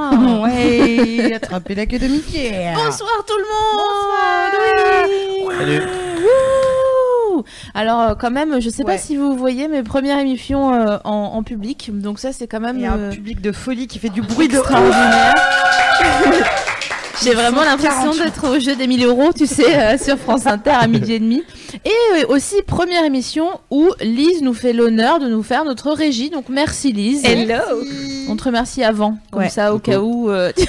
Ah, ouais, attrapez la queue de Mickey. Bonsoir tout le monde. Salut. Wouh. Alors euh, quand même, je sais pas si vous voyez mes premières émissions euh, en, en public, donc ça c'est quand même Il y a un euh, public de folie qui fait du bruit de extraordinaire. J'ai vraiment l'impression 48. d'être au jeu des 1000 euros, tu sais, euh, sur France Inter à midi et demi. Et euh, aussi première émission où Lise nous fait l'honneur de nous faire notre régie, donc merci Lise. On te remercie avant, comme Ouais. ça au cas où. euh,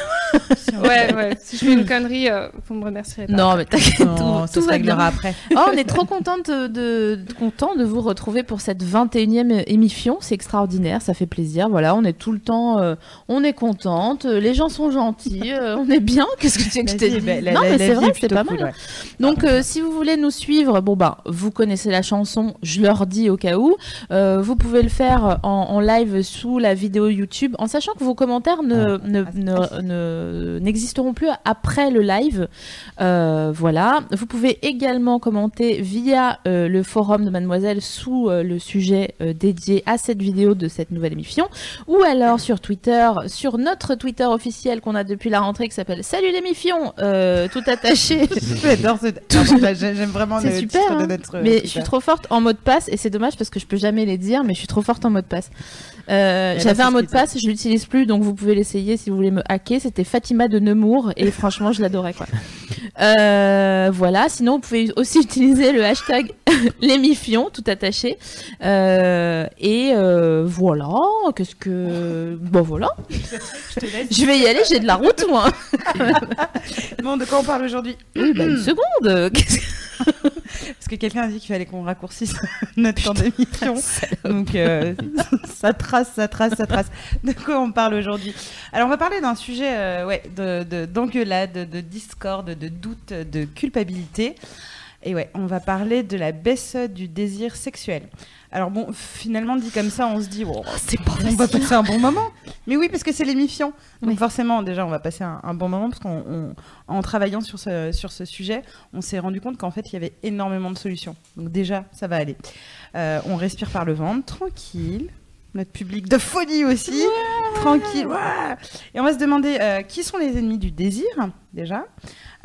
Ouais, ouais. Si je fais une connerie, euh, vous me remercierez pas. non mais t'inquiète, tout, ça tout se va bien. réglera après. Oh, on est trop contente de, de, content de vous retrouver pour cette 21e émission. C'est extraordinaire, ça fait plaisir. Voilà, on est tout le temps, euh, on est contente, les gens sont gentils, euh, on est bien. Qu'est-ce que tu veux que je dise bah, la- Non, la- mais c'est vrai, plutôt pas cool, mal. ouais. Donc, euh, si vous voulez nous suivre, bon bah, vous connaissez la chanson, je leur dis au cas où. Euh, vous pouvez le faire en, en live sous la vidéo YouTube, en sachant que vos commentaires ne Ah, ne- ah, ne- ne- n'existeront plus après le live. Euh, voilà. Vous pouvez également commenter via euh, le forum de Mademoiselle sous euh, le sujet euh, dédié à cette vidéo de cette nouvelle émission, ou alors sur Twitter, sur notre Twitter officiel qu'on a depuis la rentrée qui s'appelle Salut les mifions, euh, tout attaché. J'adore. Ah, bah, j'ai- J'aime vraiment C'est le super, titre hein. notre. Mais je suis trop forte en mot de passe et c'est dommage parce que je peux jamais les dire, mais je suis trop forte en mot de passe. Euh, là, J'avais c'est un mot de passe, je l'utilise plus, donc vous pouvez l'essayer si vous voulez me hacker. C'était Fatima de Nemours et franchement, je l'adorais quoi. Euh, voilà. Sinon, vous pouvez aussi utiliser le hashtag les mifions, tout attaché. Euh, et euh, voilà. Qu'est-ce que bon voilà. Je te laisse. Je vais y aller. J'ai de la route moi. Bon, de quoi on parle aujourd'hui Oui, bah, une seconde. Qu'est-ce que- Parce que quelqu'un a dit qu'il fallait qu'on raccourcisse notre temps d'émission. Donc, euh, ça trace, ça trace, ça trace. De quoi on parle aujourd'hui? Alors, on va parler d'un sujet euh, ouais, de- de- d'engueulade, de, de discorde, de doute, de culpabilité. Et ouais, on va parler de la baisse du désir sexuel. Alors bon, finalement, dit comme ça, on se dit, oh, C'est pas on va passer un bon moment. Mais oui, parce que c'est l'émission. Donc Oui. forcément, déjà, on va passer un, un bon moment parce qu'en travaillant sur ce, sur ce sujet, on s'est rendu compte qu'en fait, il y avait énormément de solutions. Donc déjà, ça va aller. Euh, on respire par le ventre, tranquille. Notre public de folie aussi, tranquille. ouais. Et on va se demander euh, qui sont les ennemis du désir, déjà.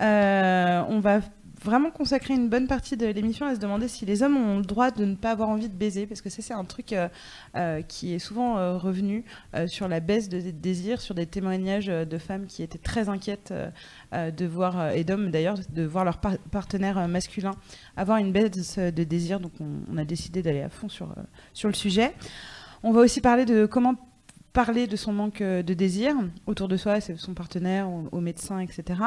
Euh, on va vraiment consacrer une bonne partie de l'émission à se demander si les hommes ont le droit de ne pas avoir envie de baiser, parce que ça, c'est un truc euh, euh, qui est souvent euh, revenu sur la baisse de désir, sur des témoignages de femmes qui étaient très inquiètes de voir, et d'hommes d'ailleurs, de voir leur par- partenaire masculin avoir une baisse de désir. Donc on, on a décidé d'aller à fond sur, sur le sujet. On va aussi parler de comment parler de son manque euh, de désir autour de soi, son partenaire, au, médecin, etc.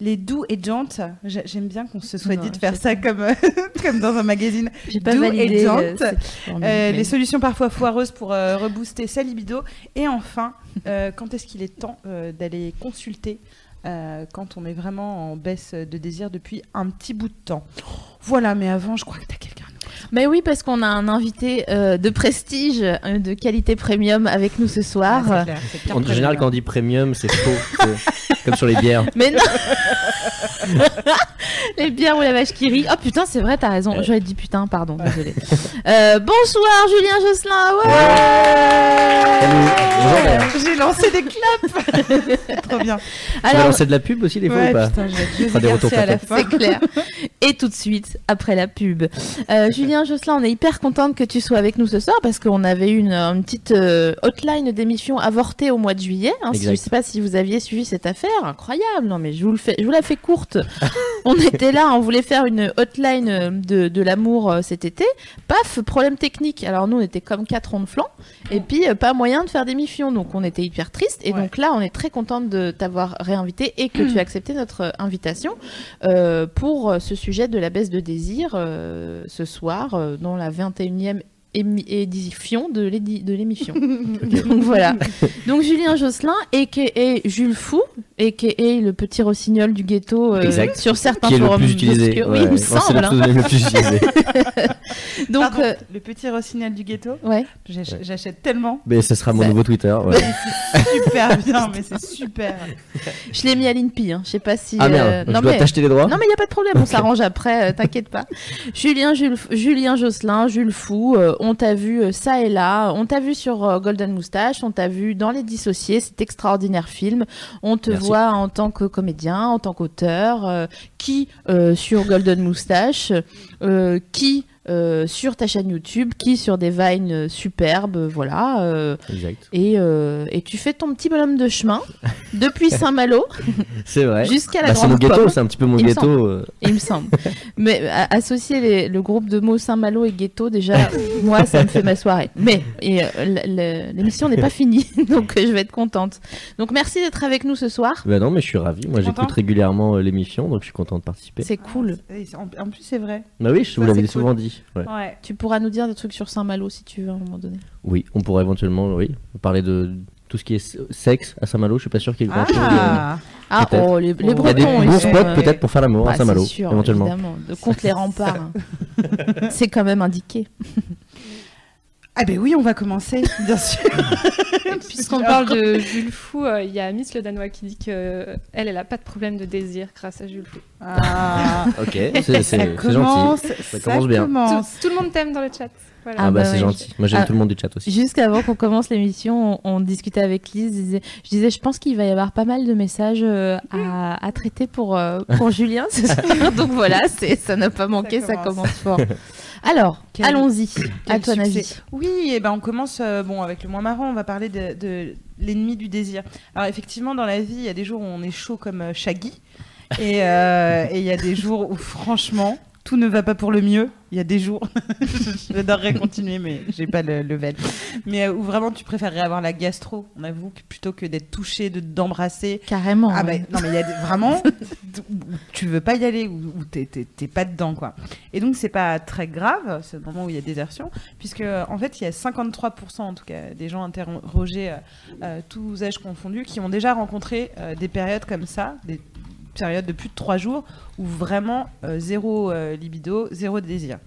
Les doux et jantes, J'a- j'aime bien qu'on se soit Non, dit de faire ça comme, euh, comme dans un magazine. J'ai pas Do validé. et Jante. cette formule, Euh, mais- les solutions parfois foireuses pour euh, rebooster sa libido. Et enfin, euh, quand est-ce qu'il est temps d'aller consulter quand on est vraiment en baisse de désir depuis un petit bout de temps? Voilà, mais avant, je crois que tu as quelqu'un. Mais oui, parce qu'on a un invité euh, de prestige, euh, de qualité premium avec nous ce soir. Ah, clair, En général, quand on dit premium, c'est faux. Comme sur les bières. Mais non Les bières ou la vache qui rit. Oh putain, c'est vrai, t'as raison. J'aurais dit putain, pardon, désolé. Euh, bonsoir Julien Josselin. Ouais. J'ai lancé des claps Trop bien. Tu vas Alors, lancer de la pub aussi des fois Ouais, ou pas putain, des retours Garcia à la peut-être. fin. c'est clair. Et tout de suite, après la pub. Euh, Julien Josselin, on est hyper contente que tu sois avec nous ce soir parce qu'on avait eu une, une petite euh, hotline d'émission avortée au mois de juillet. hein, si- je Exact. sais pas si vous aviez suivi cette affaire. Incroyable. Non, mais je vous, le fais, je vous la fais courte. On était là, on voulait faire une hotline euh, de, de l'amour euh, cet été. Paf, problème technique. Alors nous, on était comme quatre ronds de flanc. Et puis, euh, pas moyen de faire d'émission. Donc, on était hyper triste. Et Ouais. donc là, on est très contente de t'avoir réinvité et que tu as accepté notre invitation euh, pour ce sujet de la baisse de désir euh, ce soir, euh, dans la 21e édition de l'édi- de l'émission. Donc voilà. Donc Julien Josselin, a.k.a. Jules Fou, a.k.a. le petit rossignol du ghetto euh, Exact. sur certains Qui est le forums plus utilisé. ouais. Oui, il me semble. le hein. le plus utilisé. Donc, Pardon, euh, le petit rossignol du ghetto, ouais. j'ach- Ouais. j'achète tellement. Mais ce sera mon Ça- nouveau Twitter. ouais. Super bien, mais c'est super. Je l'ai mis à l'INPI. Hein. Je sais pas si. Ah euh, merde, je non, dois mais... t'acheter les droits Non mais il n'y a pas de problème, on s'arrange après, euh, t'inquiète pas. Julien, Jules- Julien Josselin, Jules Fou, euh, on t'a vu euh, ça et là, on t'a vu sur euh, Golden Moustache, on t'a vu dans Les Dissociés, cet extraordinaire film, on te Merci. voit en tant que comédien, en tant qu'auteur, euh, qui sur Golden Moustache, qui euh, sur ta chaîne YouTube, qui sur des vines superbes, voilà. euh, Exact. et, euh, et tu fais ton petit bonhomme de chemin depuis Saint-Malo C'est vrai. jusqu'à la Bah, c'est mon Grande ghetto, c'est un petit peu mon Il me ghetto. il me semble. Mais associer les- le groupe de mots Saint-Malo et ghetto, déjà, moi, ça me fait ma soirée. Mais euh, l'émission n'est pas finie, donc euh, je vais être contente. Donc merci d'être avec nous ce soir. Bah non, mais je suis ravi. Moi, j'écoute régulièrement euh, l'émission, donc je suis content de participer. C'est cool. En, en plus, c'est vrai. Bah oui, je vous l'avais souvent dit. Ouais. Ouais. Tu pourras nous dire des trucs sur Saint-Malo si tu veux à un moment donné. Oui, on pourrait éventuellement, oui, parler de tout ce qui est sexe à Saint-Malo. Je suis pas sûr qu'il y ait grand-chose. Ah, Ah, Peut-être. oh, les, les Il y a Il y a des Bretons, bons spots euh, peut-être pour faire l'amour bah, à Saint-Malo, éventuellement. évidemment. De contre les remparts. hein. c'est quand même indiqué. Ah ben oui, on va commencer, bien sûr. Puisqu'on parle de Jules Fou, euh, il y a Miss Le Danois qui dit que euh, elle, elle a pas de problème de désir grâce à Jules Fou. Ah, Ok, c'est gentil. ça commence bien. Tout, commence. tout le monde t'aime dans le chat. Voilà. Ah, Ah bah, bah c'est ouais. gentil. Moi j'aime Ah. tout le monde du chat aussi. Jusqu'avant qu'on commence l'émission, on, on discutait avec Lise. Je disais, je disais, je pense qu'il va y avoir pas mal de messages euh, à, à traiter pour, euh, pour Julien. ce soir. Donc voilà, c'est, ça n'a pas manqué, ça commence. commence, fort. Alors, allons-y, à ton avis. Oui, et ben on commence euh, bon avec le moins marrant. On va parler de, de l'ennemi du désir. Alors effectivement, dans la vie, il y a des jours où on est chaud comme euh, Shaggy, et euh, et il y a des jours où franchement tout ne va pas pour le mieux. Il y a des jours, j'adorerais continuer, mais j'ai pas le level. Mais euh, où vraiment tu préférerais avoir la gastro, on avoue, que plutôt que d'être touché, de d'embrasser. Carrément. Ah bah, ouais. non mais il y a des- vraiment tu veux pas y aller ou t'es pas dedans quoi. Et donc c'est pas très grave, le moment où il y a désertion, puisque en fait il y a 53% en tout cas des gens interrogés, euh, euh, tous âges confondus, qui ont déjà rencontré euh, des périodes comme ça, des périodes de plus de 3 jours où vraiment euh, zéro euh, libido, zéro désir.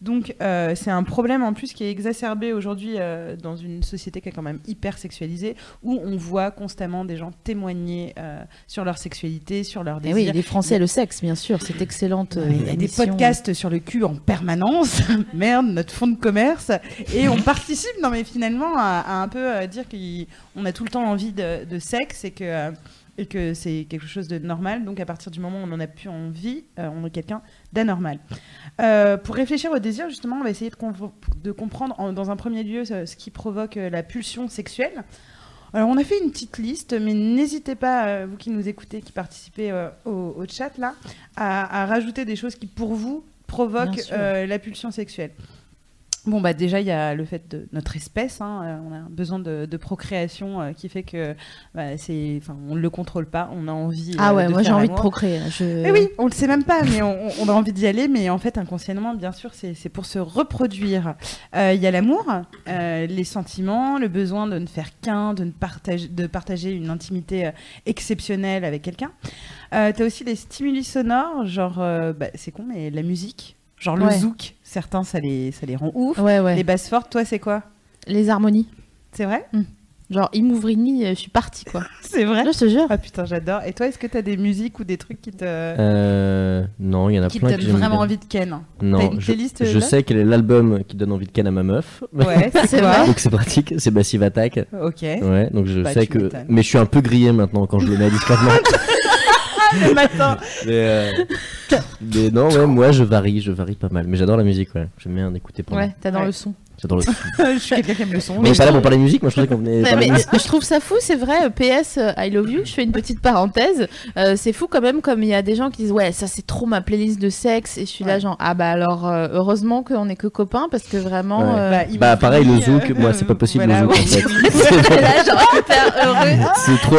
Donc euh, c'est un problème en plus qui est exacerbé aujourd'hui euh, dans une société qui est quand même hyper sexualisée, où on voit constamment des gens témoigner euh, sur leur sexualité, sur leur Eh désir. oui, les Français et le sexe, bien sûr, cette excellente. Il y a des podcasts sur le cul en permanence. Merde, notre fond de commerce. Et on participe, non mais finalement, à, à un peu dire qu'on a tout le temps envie de, de sexe et que, et que c'est quelque chose de normal. Donc à partir du moment où on n'en a plus envie, euh, on est quelqu'un d'anormal. Euh, pour réfléchir au désir, justement, on va essayer de, comprendre en- dans un premier lieu ce, ce qui provoque euh, la pulsion sexuelle. Alors, on a fait une petite liste, mais n'hésitez pas, vous qui nous écoutez, qui participez au, au chat, là, à, à rajouter des choses qui, pour vous, provoquent la pulsion sexuelle. Bon, bah déjà, il y a le fait de notre espèce. hein, euh, on a un besoin de, de procréation euh, qui fait que bah, c'est, on ne le contrôle pas. On a envie. Ah euh, ouais, de moi j'ai envie de procréer. là, Je... Eh oui, on le sait même pas, mais on, on a envie d'y aller. Mais en fait, inconsciemment, bien sûr, c'est pour se reproduire. Euh, Il y a l'amour, euh, les sentiments, le besoin de ne faire qu'un, de, ne partager, de partager une intimité exceptionnelle avec quelqu'un. Euh, T'as aussi les stimuli sonores, genre, bah, c'est con, mais la musique, genre le Ouais. zouk. Certains, ça les, ça les rend ouf. Ouais, ouais. Les Les, basses fortes, toi, c'est quoi? Harmonies. C'est vrai? Genre, Imouvrini, je suis partie, quoi. C'est vrai? Je te jure. Ah putain, j'adore. Et toi, est-ce que t'as des musiques ou des trucs qui te, Euh, non, il y en a qui te plein que donnent vraiment bien. envie de ken T'as Non, une je, playlist, je sais quel est l'album qui donne envie de ken à ma meuf. Ouais, c'est vrai donc c'est pratique, c'est Massive Attack. Ok. Ouais, donc je Bah, sais que. Mais je suis un peu grillé maintenant quand je le mets discrètement. Le matin. mais, euh, mais non, ouais, moi je varie, je varie pas mal. Mais j'adore la musique, ouais. J'aime bien en écouter pendant. Ouais, t'as dans Ouais. le son. J'adore le. je suis quelqu'un qui aime le son. Mais pas là pour parler musique, moi je pensais qu'on venait Ouais, mais je trouve ça fou, c'est vrai. euh, PS, euh, I love you. Je fais une petite parenthèse. Euh, c'est fou quand même, comme il y a des gens qui disent ouais, ça c'est trop ma playlist de sexe. Et je suis là genre ah bah alors euh, heureusement qu'on est que copains parce que vraiment. Ouais. euh, Bah m'a pareil, le zouk, euh, moi c'est pas possible voilà, le zouk ouais. en fait. C'est euh, trop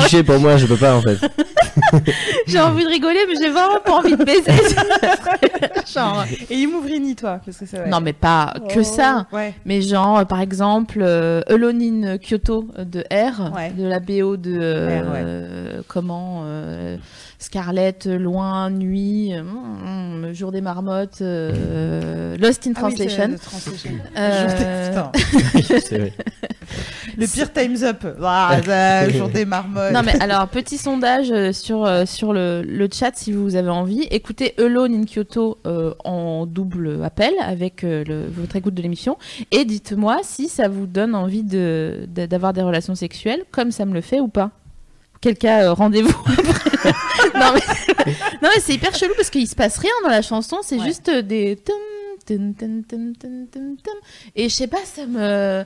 cliché pour moi, je peux pas en fait. j'ai envie de rigoler, mais j'ai vraiment pas envie de baiser. genre. Et Imouvrini, toi parce que vrai. Non, mais pas que ça. Ouais. Mais genre, euh, par exemple, euh, Alone in Kyoto euh, de R, Ouais. de la BO de euh, R, ouais. euh, comment euh, Scarlett, Loin, Nuit, euh, mm, mm, Jour des Marmottes, euh, Lost in Ah Translation. Le pire Times Up. Ah, ça, jour des marmottes. Non mais alors petit sondage sur euh, sur le, le chat si vous avez envie. Écoutez Alone in Kyoto euh, en double appel avec euh, le- votre écoute de l'émission et dites-moi si ça vous donne envie de d'avoir des relations sexuelles comme ça me le fait ou pas. Quel cas rendez-vous après. non mais c'est hyper chelou parce qu'il se passe rien dans la chanson, c'est Ouais. juste des et je sais pas ça me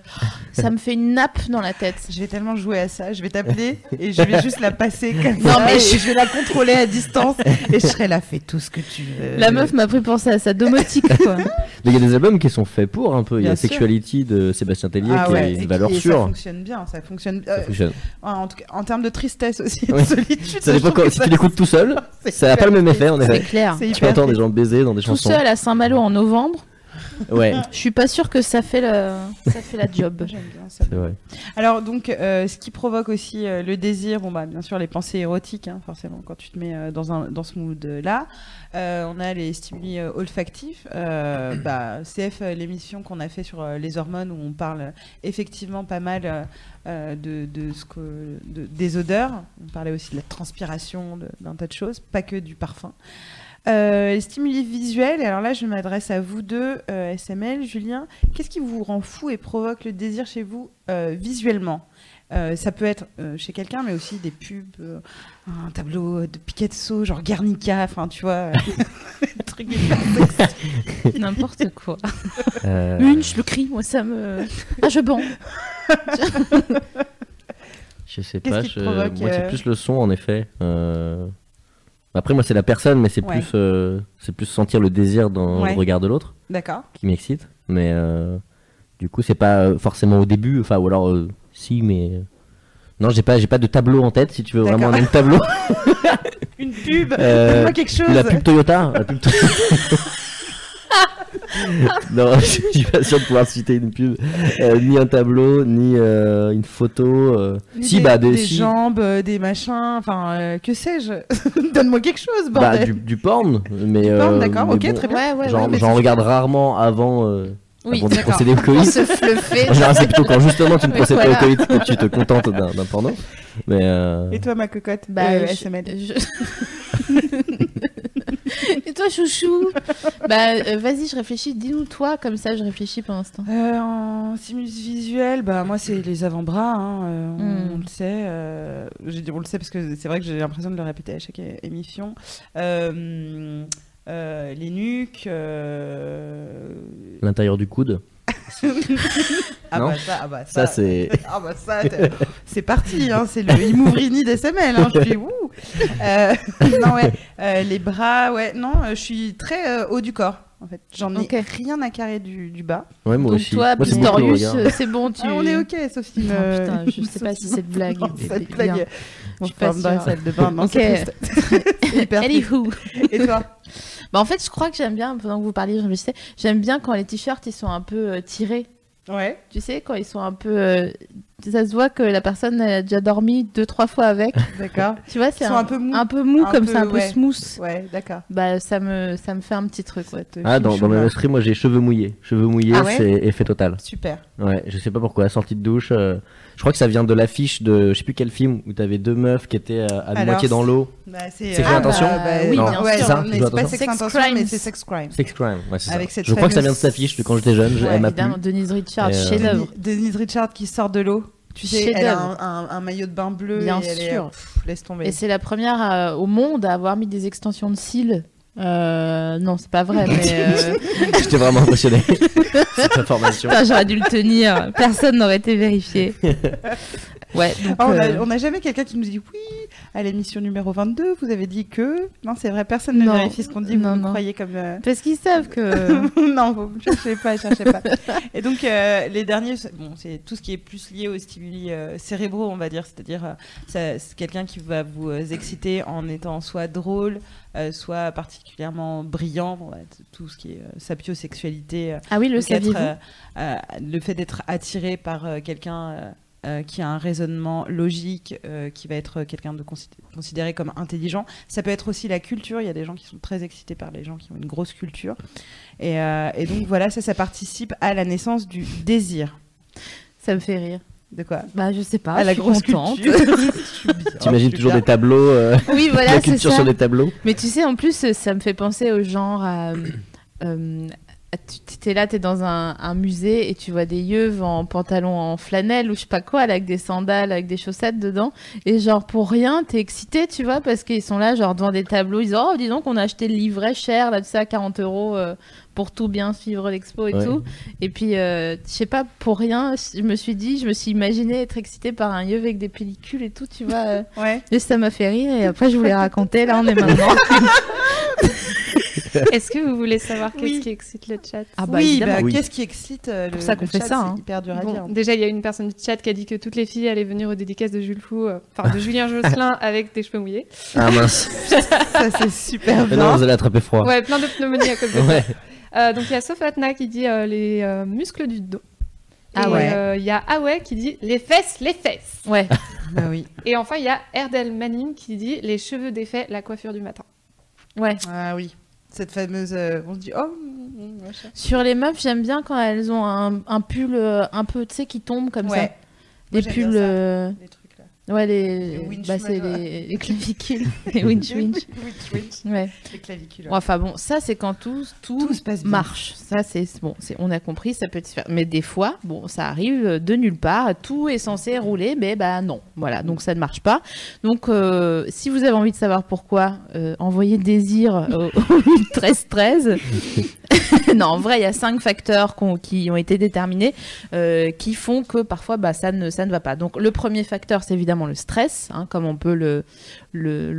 ça me fait une nappe dans la tête. Je vais tellement jouer à ça, je vais t'appeler et je vais juste la passer comme Non, ça mais et je- je vais la contrôler à distance et je serai là, fais tout ce que tu veux. La meuf m'a pris penser à sa domotique quoi. Il y a des albums qui sont faits pour un peu. Il y a sûr. Sexuality de Sébastien Tellier ah qui ouais, et une valeur et Ça sûre. fonctionne bien, ça fonctionne. Ça euh, fonctionne. en, tout cas, en termes de tristesse aussi, Ouais. de solitude. Ça dépend si ça- tu l'écoutes tout seul, ça n'a pas le même effet en C'est effet. clair. Tu entends des gens baiser dans des Tout chansons. seul à Saint-Malo en novembre, Ouais, je suis pas sûre que ça fait le ça fait la job. J'aime bien ça. vrai. Alors donc, euh, ce qui provoque aussi euh, le désir, bon bah bien sûr les pensées érotiques, hein, forcément quand tu te mets euh, dans un dans ce mood là. on a les stimuli euh, olfactifs. Euh, bah, CF euh, l'émission qu'on a fait sur euh, les hormones où on parle effectivement pas mal de, de ce que de- des odeurs. On parlait aussi de la transpiration, d'un tas de choses, pas que du parfum. Euh, les stimuli visuels, alors là je m'adresse à vous deux, euh, SML, Julien, qu'est-ce qui vous rend fou et provoque le désir chez vous euh, visuellement? Euh, ça peut être euh, chez quelqu'un, mais aussi des pubs, euh, un tableau de Picasso, genre Guernica, enfin tu vois, euh. N'importe quoi. Euh, Une, je le crie, moi ça me. Ah je bande. Je sais pas, je- moi c'est euh, plus le son en effet. Après moi c'est la personne, mais c'est Ouais. plus euh, c'est plus sentir le désir dans Ouais. le regard de l'autre D'accord. qui m'excite. Mais euh, du coup c'est pas euh, forcément au début, enfin ou alors euh, si mais non j'ai pas j'ai pas de tableau en tête si tu veux vraiment un tableau. Une pub, quelque chose. La pub Toyota. La pub Toyota. non, je suis pas sûr de pouvoir citer une pub, Euh, ni un tableau, ni euh, une photo. euh. Ni Si des, bah des, des si, jambes, euh, des machins, enfin euh, que sais-je? Donne-moi quelque chose, bah, bordel. du, du porn, mais Du porn, euh, d'accord, mais ok, bon, très bien. Ouais, ouais, J'en ouais, mais j'en c'est- regarde rarement avant, euh, Oui, avant de d'accord. procéder au On coït. se fleufer. En général, c'est plutôt quand justement tu ne procèdes voilà. pas au coït que tu te contentes d'un d'un porno. Mais euh, Et toi, ma cocotte Bah, euh, je- SML. je- Et toi, chouchou Bah, euh, vas-y, je réfléchis. Dis-nous toi, comme ça, je réfléchis pour l'instant. Euh, en stimulus visuel, bah moi c'est les avant-bras, hein, euh, on, Mm. on le sait. euh, j'ai dit on le sait parce que c'est vrai que j'ai l'impression de le répéter à chaque é- émission. Euh, euh, les nuques. euh, l'intérieur du coude, Ah Non bah ça, ah bah ça c'est. Ah bah ça, c'est parti, hein, c'est le Imouvrini d'SML. Hein, je suis ouh. Euh, non ouais, euh, les bras, ouais, non, euh, je suis très euh, haut du corps. En fait, j'en ai rien à carrer du, du bas. Ouais, moi Donc aussi. toi, Moi, Pistorius, c'est bon, tu... Ah, on est ok, Sophie. Oh, euh, putain, je sais pas si cette blague Non, est- cette blague. Je suis pas dans la sûre. salle de bain. Non, Ok. c'est hyper. Anywho. Et toi? Bah, en fait, je crois que j'aime bien, pendant que vous parliez, j'aime bien quand les t-shirts, ils sont un peu euh, tirés. Ouais. Tu sais, quand ils sont un peu... euh, Ça se voit que la personne elle a déjà dormi deux, trois fois avec. D'accord. Tu vois, c'est Ils sont un peu mous. Un peu mou, Un comme ça, un peu ouais. smooth. Ouais, d'accord. Bah, ça me, ça me fait un petit truc, ouais. Ah, dans, dans esprit, moi j'ai cheveux mouillés. Cheveux mouillés, Ah ouais c'est effet total. Super. Ouais, je sais pas pourquoi, sortie de douche. euh, je crois que ça vient de l'affiche de je sais plus quel film où t'avais deux meufs qui étaient euh, à Alors, moitié dans l'eau. Bah, c'est Sex ah, bah, bah, Oui, non, bien sûr. Ça, mais c'est pas attention. sex Sex intention, mais crimes. c'est sex crime. Sex Crime, ouais, c'est ça. Avec cette Je crois que ça vient de cette affiche de quand j'étais jeune. Denise Richard, euh, chef-d'œuvre. Denise Denise Richard qui sort de l'eau. Tu sais, elle a un, un- un maillot de bain bleu. Bien et elle est- sûr. pff, laisse tomber. Et c'est la première euh, au monde à avoir mis des extensions de cils. Euh, non, c'est pas vrai, mais euh, J'étais vraiment impressionné. Cette information. j'aurais dû le tenir. Personne n'aurait été vérifié. Ouais, donc, Ah, on a- euh, n'a jamais quelqu'un qui nous dit oui, à l'émission numéro 22, vous avez dit que. Non, c'est vrai, personne ne Non. vérifie ce qu'on dit, vous Non, non. croyez comme. euh, Parce qu'ils savent que. non, vous cherchez pas, cherchez pas. Et donc, euh, les derniers, c'est- bon, c'est tout ce qui est plus lié aux stimuli euh, cérébraux, on va dire. C'est-à-dire, c'est quelqu'un qui va vous exciter en étant soit drôle, soit particulièrement brillant. Bon, ouais, t- tout ce qui est sapiosexualité. Ah oui, le être, le fait d'être attiré par quelqu'un euh, qui a un raisonnement logique, euh, qui va être quelqu'un de consi- considéré comme intelligent. Ça peut être aussi la culture. Il y a des gens qui sont très excités par les gens qui ont une grosse culture. Et, euh, et donc voilà, ça, ça participe à la naissance du désir. Ça me fait rire. De quoi? Bah, je sais pas. À la je suis grosse contente. culture. T'imagines toujours bien. des tableaux, euh, Oui, voilà, la c'est culture ça. sur des tableaux? Mais tu sais, en plus, ça me fait penser au genre euh, tu es là, tu es dans un, un musée et tu vois des yeux en pantalon en flanelle ou je sais pas quoi, avec des sandales, avec des chaussettes dedans. Et genre, pour rien, t'es excité, tu vois, parce qu'ils sont là, genre, devant des tableaux. Ils disent, oh, dis donc, on a acheté le livret cher, là, tu sais, à 40 euros euh, pour tout bien suivre l'expo et Ouais. tout. Et puis, euh, je sais pas, pour rien, je me suis dit, je me suis imaginé être excitée par un yeux avec des pellicules et tout, tu vois. euh. Ouais. Et ça m'a fait rire et après je voulais raconter. Là on est maintenant. Est-ce que vous voulez savoir qu'est-ce Oui. qui excite le chat? Ah bah oui, bah, Oui. qu'est-ce qui excite euh, le, pour ça qu'on le fait chat, ça, hein. C'est hyper dur à Bon, dire. déjà, il y a une personne du chat qui a dit que toutes les filles allaient venir aux dédicaces de Jules Fou, euh, de Julien Josselin avec des cheveux mouillés. Ah mince. Ça, c'est super Mais non, bien. vous allez attraper froid. Ouais, plein de pneumonie à cause de ça. Ouais. Euh, donc il y a Sofatna qui dit euh, les euh, muscles du dos. Ah ouais. euh, Il y a Awe qui dit les fesses, les fesses. Ouais. Bah oui. Et enfin, il y a Erdel Manning qui dit les cheveux défaits, la coiffure du matin. Ouais. Ah oui. Cette fameuse. euh, on se dit, oh, mm, mm, machin. Sur les meufs, j'aime bien quand elles ont un, un pull euh, un peu, tu sais, qui tombe comme Ouais. ça. Des j'aime bien pulls. ça. euh. Ouais, les. Les bah, les, les clavicules. les winch winch. Ouais. Les clavicules. Bon, enfin bon, ça c'est quand tout, tout, Tout se passe bien. marche. Ça c'est bon, c'est on a compris, ça peut se faire. Mais des fois, bon, ça arrive euh, de nulle part. Tout est censé rouler, mais bah non. Voilà, donc ça ne marche pas. Donc euh, si vous avez envie de savoir pourquoi, euh, envoyez désir au, au 13 13. non, en vrai, il y a cinq facteurs qui ont été déterminés euh, qui font que parfois bah, ça, ne, ça ne va pas. Donc le premier facteur, c'est évidemment le stress, hein, comme on peut le le-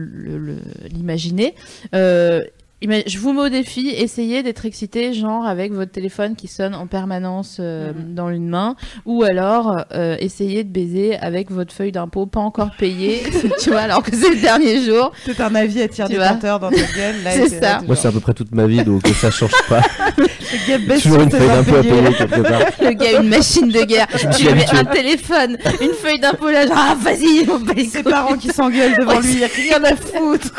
l'imaginer. Euh, je vous mets au défi, essayez d'être excité, genre avec votre téléphone qui sonne en permanence euh, Mhm. dans une main, ou alors euh, essayez de baiser avec votre feuille d'impôt pas encore payée, tu vois, alors que c'est le dernier jour. C'est un avis à Tu vois. détenteur dans ta gueule. là, C'est là, ça. Moi, c'est à peu près toute ma vie, donc ça change pas. le gars baisse Toujours une feuille d'impôt à payer quelque part. Le gars, une machine de guerre. Tu lui mets un téléphone, une feuille d'impôt là, genre, ah, vas-y, on les Ses parents qui s'engueulent devant lui, y a rien à foutre.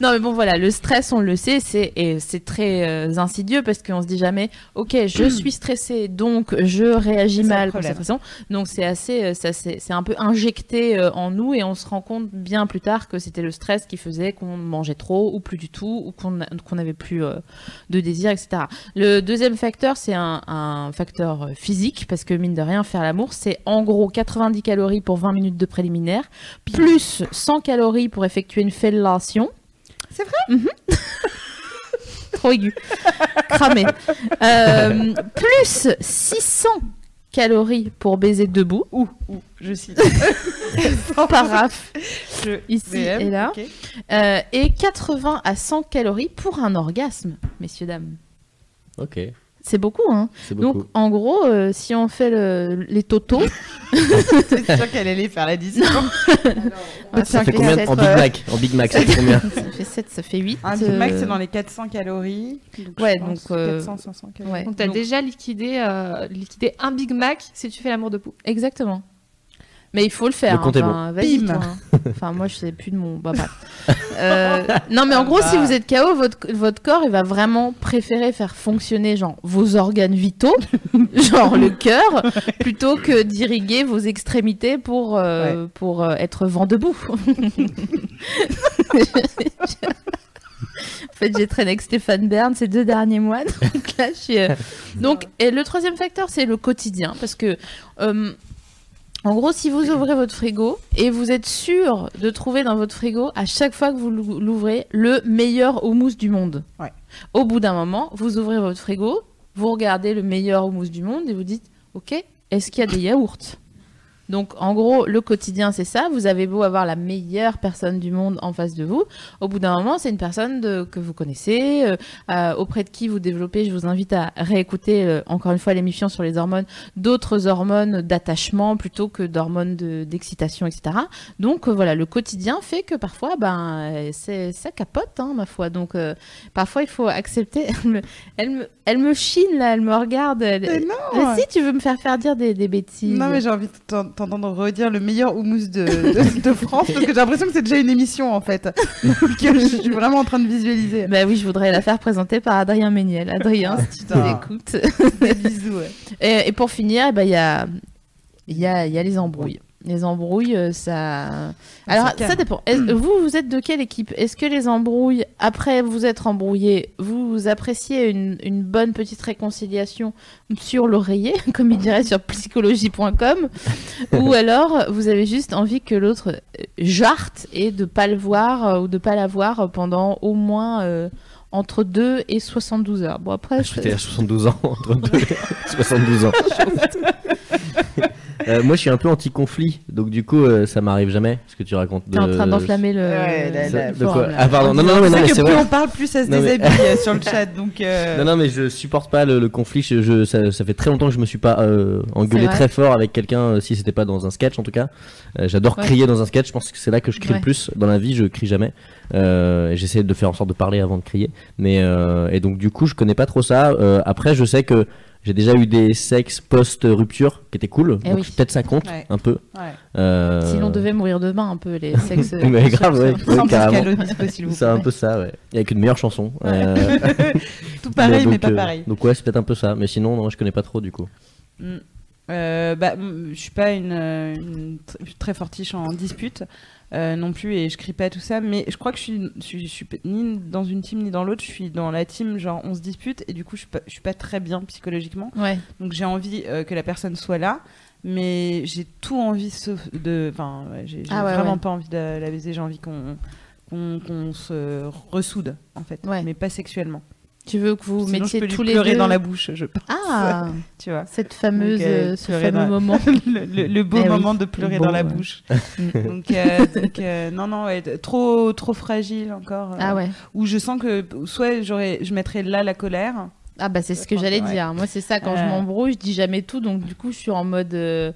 Non mais bon voilà, le stress on le sait, c'est et c'est très euh, insidieux parce qu'on se dit jamais OK, je suis stressé donc je réagis mal pour cette raison. Donc c'est assez euh, ça c'est un peu injecté euh, en nous et on se rend compte bien plus tard que c'était le stress qui faisait qu'on mangeait trop ou plus du tout ou qu'on n'avait plus euh, de désir etc. Le deuxième facteur c'est un, un facteur physique parce que mine de rien faire l'amour c'est en gros 90 calories pour 20 minutes de préliminaire plus 100 calories pour effectuer une fellation. C'est vrai Trop aigu. Cramé. Euh, plus 600 calories pour baiser debout. Ouh, ouh, je cite. Par raf. Je- Ici VM, et là. ok. Euh, et 80 à 100 calories pour un orgasme, messieurs, dames. Ok, C'est beaucoup, hein. beaucoup. Donc, en gros, euh, si on fait le- les totaux, C'est sûr qu'elle allait faire la division. bah, ça fait fait combien sept, en Big euh, Mac En Big Mac, ça fait combien ça fait 7, ça fait 8. Un Big Mac, c'est dans les 400 calories. Donc, Ouais, donc, euh, 400, 500 calories. ouais. Donc tu as Donc- déjà liquidé, euh, liquidé un Big Mac si tu fais l'amour debout. Exactement. Mais il faut le faire. Le compte est enfin, vas-y, Bim. toi, hein. Enfin, moi, je sais plus de mon. Bah. Euh, non, mais en gros, si vous êtes KO, votre, votre corps, il va vraiment préférer faire fonctionner genre vos organes vitaux, genre le cœur, plutôt que d'irriguer vos extrémités pour euh, pour euh, être vent debout. En fait, j'ai traîné avec Stéphane Bern ces deux derniers mois. Donc là, je suis, euh, Donc, et le troisième facteur, c'est le quotidien. Parce que, euh, en gros, si vous ouvrez votre frigo et vous êtes sûr de trouver dans votre frigo, à chaque fois que vous l'ou- l'ouvrez, le meilleur houmous du monde. Ouais. Au bout d'un moment, vous ouvrez votre frigo, vous regardez le meilleur houmous du monde et vous dites Ok, est-ce qu'il y a des yaourts? Donc en gros, le quotidien, c'est ça. Vous avez beau avoir la meilleure personne du monde en face de vous, au bout d'un moment, c'est une personne de- que vous connaissez, euh, euh, auprès de qui vous développez. Je vous invite à réécouter euh, encore une fois l'émission sur les hormones, d'autres hormones d'attachement plutôt que d'hormones de- d'excitation, etc. Donc voilà, le quotidien fait que parfois, ben, c'est ça capote, hein, ma foi. Donc parfois, il faut accepter. Elle me, elle me, elle me chine là, elle me regarde. Elle... Mais non Mais si tu veux me faire faire dire des, des bêtises. Non, mais j'ai envie de t'entendre redire le meilleur houmous de, de, de France parce que j'ai l'impression que c'est déjà une émission en fait. Donc je suis vraiment en train de visualiser. Bah oui, je voudrais la faire présenter par Adrien Méniel. Adrien, si tu t'écoutes. Des bisous. ouais. Et, et pour finir, eh ben, il y, a, y, a, il y a les embrouilles. Les embrouilles, euh, ça. Alors, c'est ça dépend. Vous, vous êtes de quelle équipe? Est-ce que les embrouilles, après vous être embrouillé, vous appréciez une, une bonne petite réconciliation sur l'oreiller, comme il dirait sur psychologie.com Ou alors vous avez juste envie que l'autre euh, jarte et de pas le voir euh, ou de pas la voir pendant au moins. euh, entre 2 et 72 heures. Bon, après, je- J'étais à 72 ans, entre deux et 72 ans. Euh, moi, je suis un peu anti-conflit, donc du coup, euh, ça m'arrive jamais ce que tu racontes. T'es en de- train d'enflamer le. Ouais, la- la- de forum, quoi. Ah, pardon, non, non, non, mais, non, C'est mais que c'est plus vrai. on parle, plus ça se Non, déshabille euh, sur le chat. Donc, euh, Non, non, mais je supporte pas le, le conflit. Je, je- ça, ça fait très longtemps que je me suis pas euh, engueulé très fort avec quelqu'un, euh, si c'était pas dans un sketch en tout cas. Euh, J'adore Ouais. crier dans un sketch. Je pense que c'est là que je crie Ouais. le plus. Dans la vie, je crie jamais. Euh, J'essaie de faire en sorte de parler avant de crier. Mais euh, et donc du coup, je connais pas trop ça. Euh, après, je sais que j'ai déjà eu des sexes post-rupture qui étaient cool. Eh donc oui. peut-être ça compte Ouais. un peu. ouais. Euh, Si l'on devait mourir demain, un peu, les sexes. Mais grave, ouais. C'est un peu ça, ouais. Et avec une meilleure chanson. Euh, Tout pareil, mais, donc, pas euh, pareil. Donc ouais, c'est peut-être un peu ça. Mais sinon, non, je connais pas trop du coup. Mm. Euh, bah, mm, je suis pas une, euh, une tr- très fortiche en dispute euh, non plus et je crie pas tout ça mais je crois que je suis, je suis, je suis p- ni dans une team ni dans l'autre je suis dans la team genre on se dispute et du coup je suis pas, je suis pas très bien psychologiquement. Ouais. donc j'ai envie euh, que la personne soit là mais j'ai tout envie sauf de enfin ouais, j'ai Ah ouais, vraiment pas envie de la baiser j'ai envie qu'on qu'on se ressoude en fait mais pas sexuellement Tu veux que vous Sinon, je mettiez peux lui tous les pleurer deux dans la bouche je pense Ah, tu vois cette fameuse, Donc, euh, euh, ce fameux dans- moment. le, le- le beau Eh oui, moment de pleurer beau, dans la ouais. bouche. Donc, euh, donc, euh, non, non, ouais, trop, trop fragile encore. euh, Ah ouais. Où je sens que soit j'aurais, je mettrais là la colère. Ah bah c'est ce que Ouais. j'allais dire. Moi c'est ça quand je m'embrouille, je dis jamais tout, donc du coup je suis en mode euh,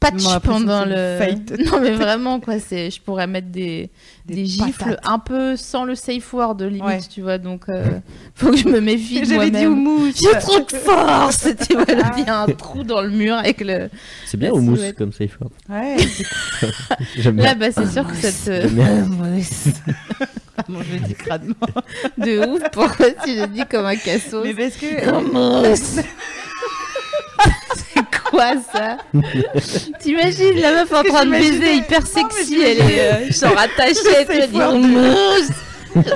patch pendant le. fight. Non mais vraiment quoi, c'est, je pourrais mettre des, des, Des gifles patates. un peu sans le safe word limite, Ouais. tu vois. Donc euh, faut que je me méfie de J'avais dit houmous. J'ai trop de force, tu vois, là, il y a un trou dans le mur avec le. C'est bien au mousse comme safe word. Ouais, J'aime Là bien. bah c'est sûr que ça te. J'aime bien. bon, je le dis crânement. De ouf, pourquoi tu le dis comme un cassos? Mais parce que. Hummus. Quoi ça T'imagines la meuf en train de baiser hyper Non, sexy, elle est euh, genre attachée, tu vas safe dire word. hummus.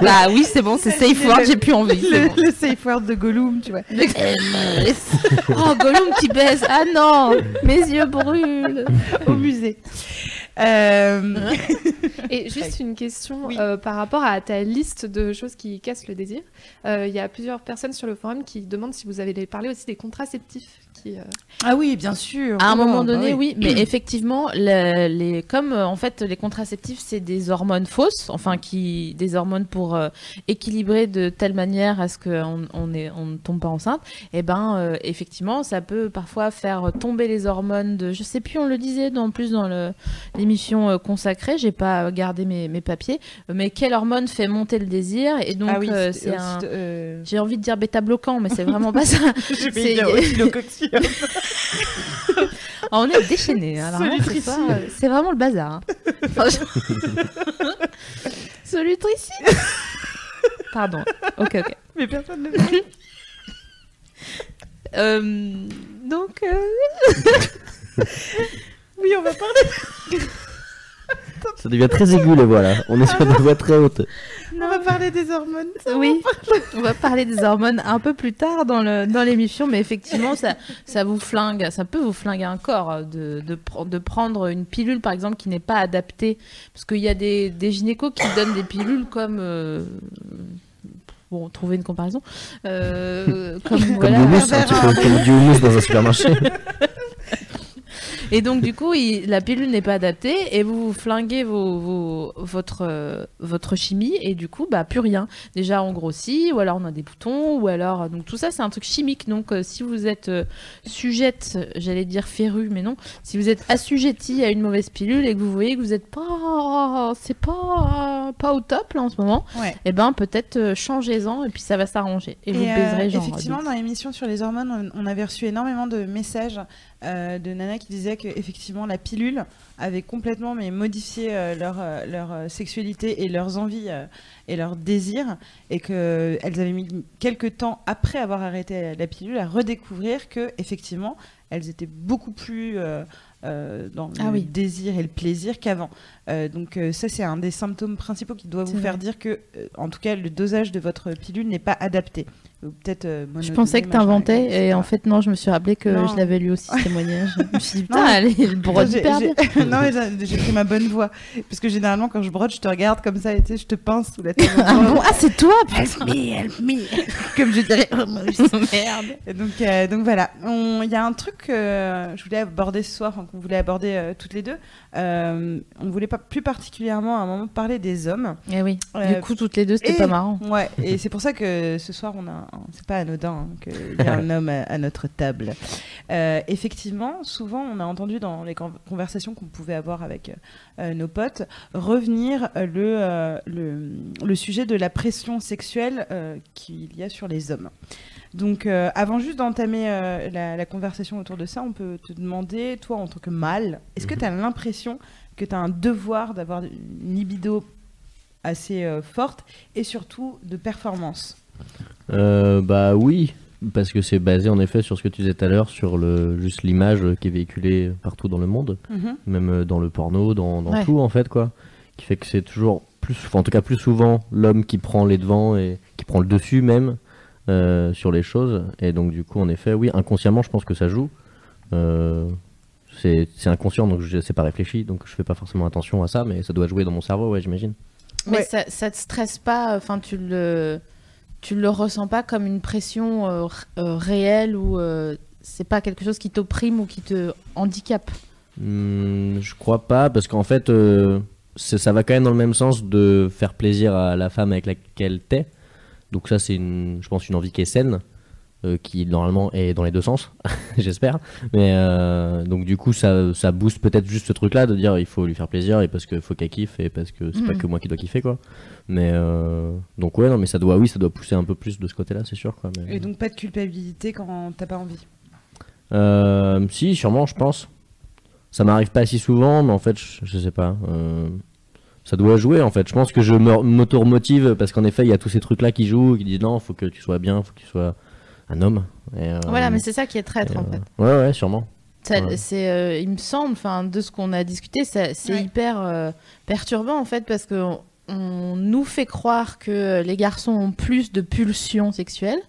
Bah oui, c'est bon, c'est safe word, j'ai plus envie. Le, bon. le safe word de Gollum, tu vois. Oh, Gollum qui baise. Ah non, mes yeux brûlent. Au musée. Euh, Et juste une question Oui. euh, par rapport à ta liste de choses qui cassent le désir. Euh, Il y a plusieurs personnes sur le forum qui demandent si vous avez parlé aussi des contraceptifs. Euh, Ah oui, bien sûr. À un Oh, moment bah donné, oui, mais effectivement, le- les, comme euh, en fait les contraceptifs, c'est des hormones fausses, enfin qui, des hormones pour euh, équilibrer de telle manière à ce qu'on on ne tombe pas enceinte. Et ben, euh, effectivement, ça peut parfois faire tomber les hormones de, je sais plus, on le disait en plus dans l'émission consacrée, j'ai pas gardé mes, mes papiers, mais quelle hormone fait monter le désir Et donc, ah oui, euh, c'est un, euh, j'ai envie de dire bêta bloquant, mais c'est vraiment pas ça. C'est- Ah, on est déchaînés. hein, C'est vraiment le bazar. hein. Solutricide. Pardon. Ok, ok. Mais personne ne le. Euh, donc, euh, Oui, on va parler. Ça devient très aigu les voix là. On est sur des voix très hautes. On va parler des hormones. oui, on va parler des hormones un peu plus tard dans le dans l'émission, mais effectivement, ça ça vous flingue, ça peut vous flinguer un corps de de, pre- de prendre une pilule par exemple qui n'est pas adaptée, parce qu'il y a des des gynécos qui donnent des pilules comme euh, Bon, trouver une comparaison. Euh, comme Comme voilà, du houmous, un petit peu comme du houmous dans un supermarché. Et donc, du coup, il- la pilule n'est pas adaptée et vous flinguez vos, vos- votre, euh, votre chimie et du coup, bah, plus rien. Déjà, on grossit ou alors on a des boutons ou alors. Donc, tout ça, c'est un truc chimique. Donc, euh, si vous êtes euh, sujette, j'allais dire férue, mais non, si vous êtes assujetti à une mauvaise pilule et que vous voyez que vous êtes pas. C'est pas, pas au top là en ce moment, Ouais. et ben peut-être euh, changez-en et puis ça va s'arranger. Et, vous Et, euh, baiserez genre. effectivement, dans l'émission sur les hormones, on, on avait reçu énormément de messages euh, de nanas qui disaient que effectivement la pilule avait complètement mais modifié euh, leur, euh, leur sexualité et leurs envies et leurs désirs et que elles avaient mis quelques temps après avoir arrêté la pilule à redécouvrir que effectivement elles étaient beaucoup plus dans Ah le oui. désir et le plaisir qu'avant. Euh, donc euh, ça c'est un des symptômes principaux qui doit vous faire vrai. dire que euh, en tout cas le dosage de votre pilule n'est pas adapté. Peut-être Je pensais que t'inventais et en fait non, je me suis rappelé que Non. je l'avais lu aussi ce témoignage. je me suis dit Non, putain, est le brode hyper bien. non mais j'ai- pris ma bonne voix parce que généralement quand je brode je te regarde comme ça et tu sais, je te pince sous la tête Ah bon? Ah c'est toi help me help me comme je dirais oh. Merde. Et donc donc voilà il y a un truc que je voulais aborder ce soir enfin, qu'on voulait aborder toutes les deux on voulait plus particulièrement à un moment parler des hommes Eh oui. Euh, du coup toutes les deux c'était et- pas marrant. Ouais, et c'est pour ça que ce soir, on a, c'est pas anodin hein, qu'il y a un homme à, à notre table. Euh, effectivement, souvent, on a entendu dans les con- conversations qu'on pouvait avoir avec euh, nos potes revenir le, euh, le, le sujet de la pression sexuelle euh, qu'il y a sur les hommes. Donc, euh, avant juste d'entamer euh, la, la conversation autour de ça, on peut te demander, toi, en tant que mâle, est-ce que Mhm. tu as l'impression que tu as un devoir d'avoir une libido assez euh, forte et surtout de performance. Euh, bah oui, parce que c'est basé en effet sur ce que tu disais tout à l'heure, sur le, juste l'image qui est véhiculée partout dans le monde, même euh, dans le porno, dans, dans Ouais. tout en fait quoi, qui fait que c'est toujours plus, enfin, en tout cas plus souvent l'homme qui prend les devants et qui prend le dessus même euh, sur les choses, et donc du coup en effet oui, inconsciemment je pense que ça joue. C'est c'est inconscient donc je c'est pas réfléchi donc je fais pas forcément attention à ça mais ça doit jouer dans mon cerveau ouais j'imagine Mais Ouais. ça, ça te stresse pas, enfin tu le tu le ressens pas comme une pression euh, euh, réelle ou euh, c'est pas quelque chose qui t'opprime ou qui te handicape? Hmm, je crois pas, parce qu'en fait, euh, ça va quand même dans le même sens de faire plaisir à la femme avec laquelle t'es. Donc ça, c'est, une, je pense, une envie qui est saine, euh, qui normalement est dans les deux sens, j'espère. Mais euh, donc du coup, ça, ça booste peut-être juste ce truc-là de dire il faut lui faire plaisir et parce qu'il faut qu'elle kiffe et parce que c'est pas Mhm. que moi qui dois kiffer quoi. Mais euh, donc ouais, non, mais ça doit, oui, ça doit pousser un peu plus de ce côté-là, c'est sûr quoi. Mais... et donc pas de culpabilité quand t'as pas envie? Si, sûrement, je pense. Ça m'arrive pas si souvent, mais en fait, je, je sais pas. ça doit jouer, en fait. Je pense que je m'auto-motive parce qu'en effet, il y a tous ces trucs-là qui jouent, qui disent non, faut que tu sois bien, faut que tu sois un homme. Et, euh, Voilà, mais c'est ça qui est traître et, en euh, fait. Ouais, ouais, sûrement. Ça, Ouais. c'est, euh, il me semble, enfin, de ce qu'on a discuté, c'est Ouais. hyper euh, perturbant en fait parce que on, on nous fait croire que les garçons ont plus de pulsions sexuelles,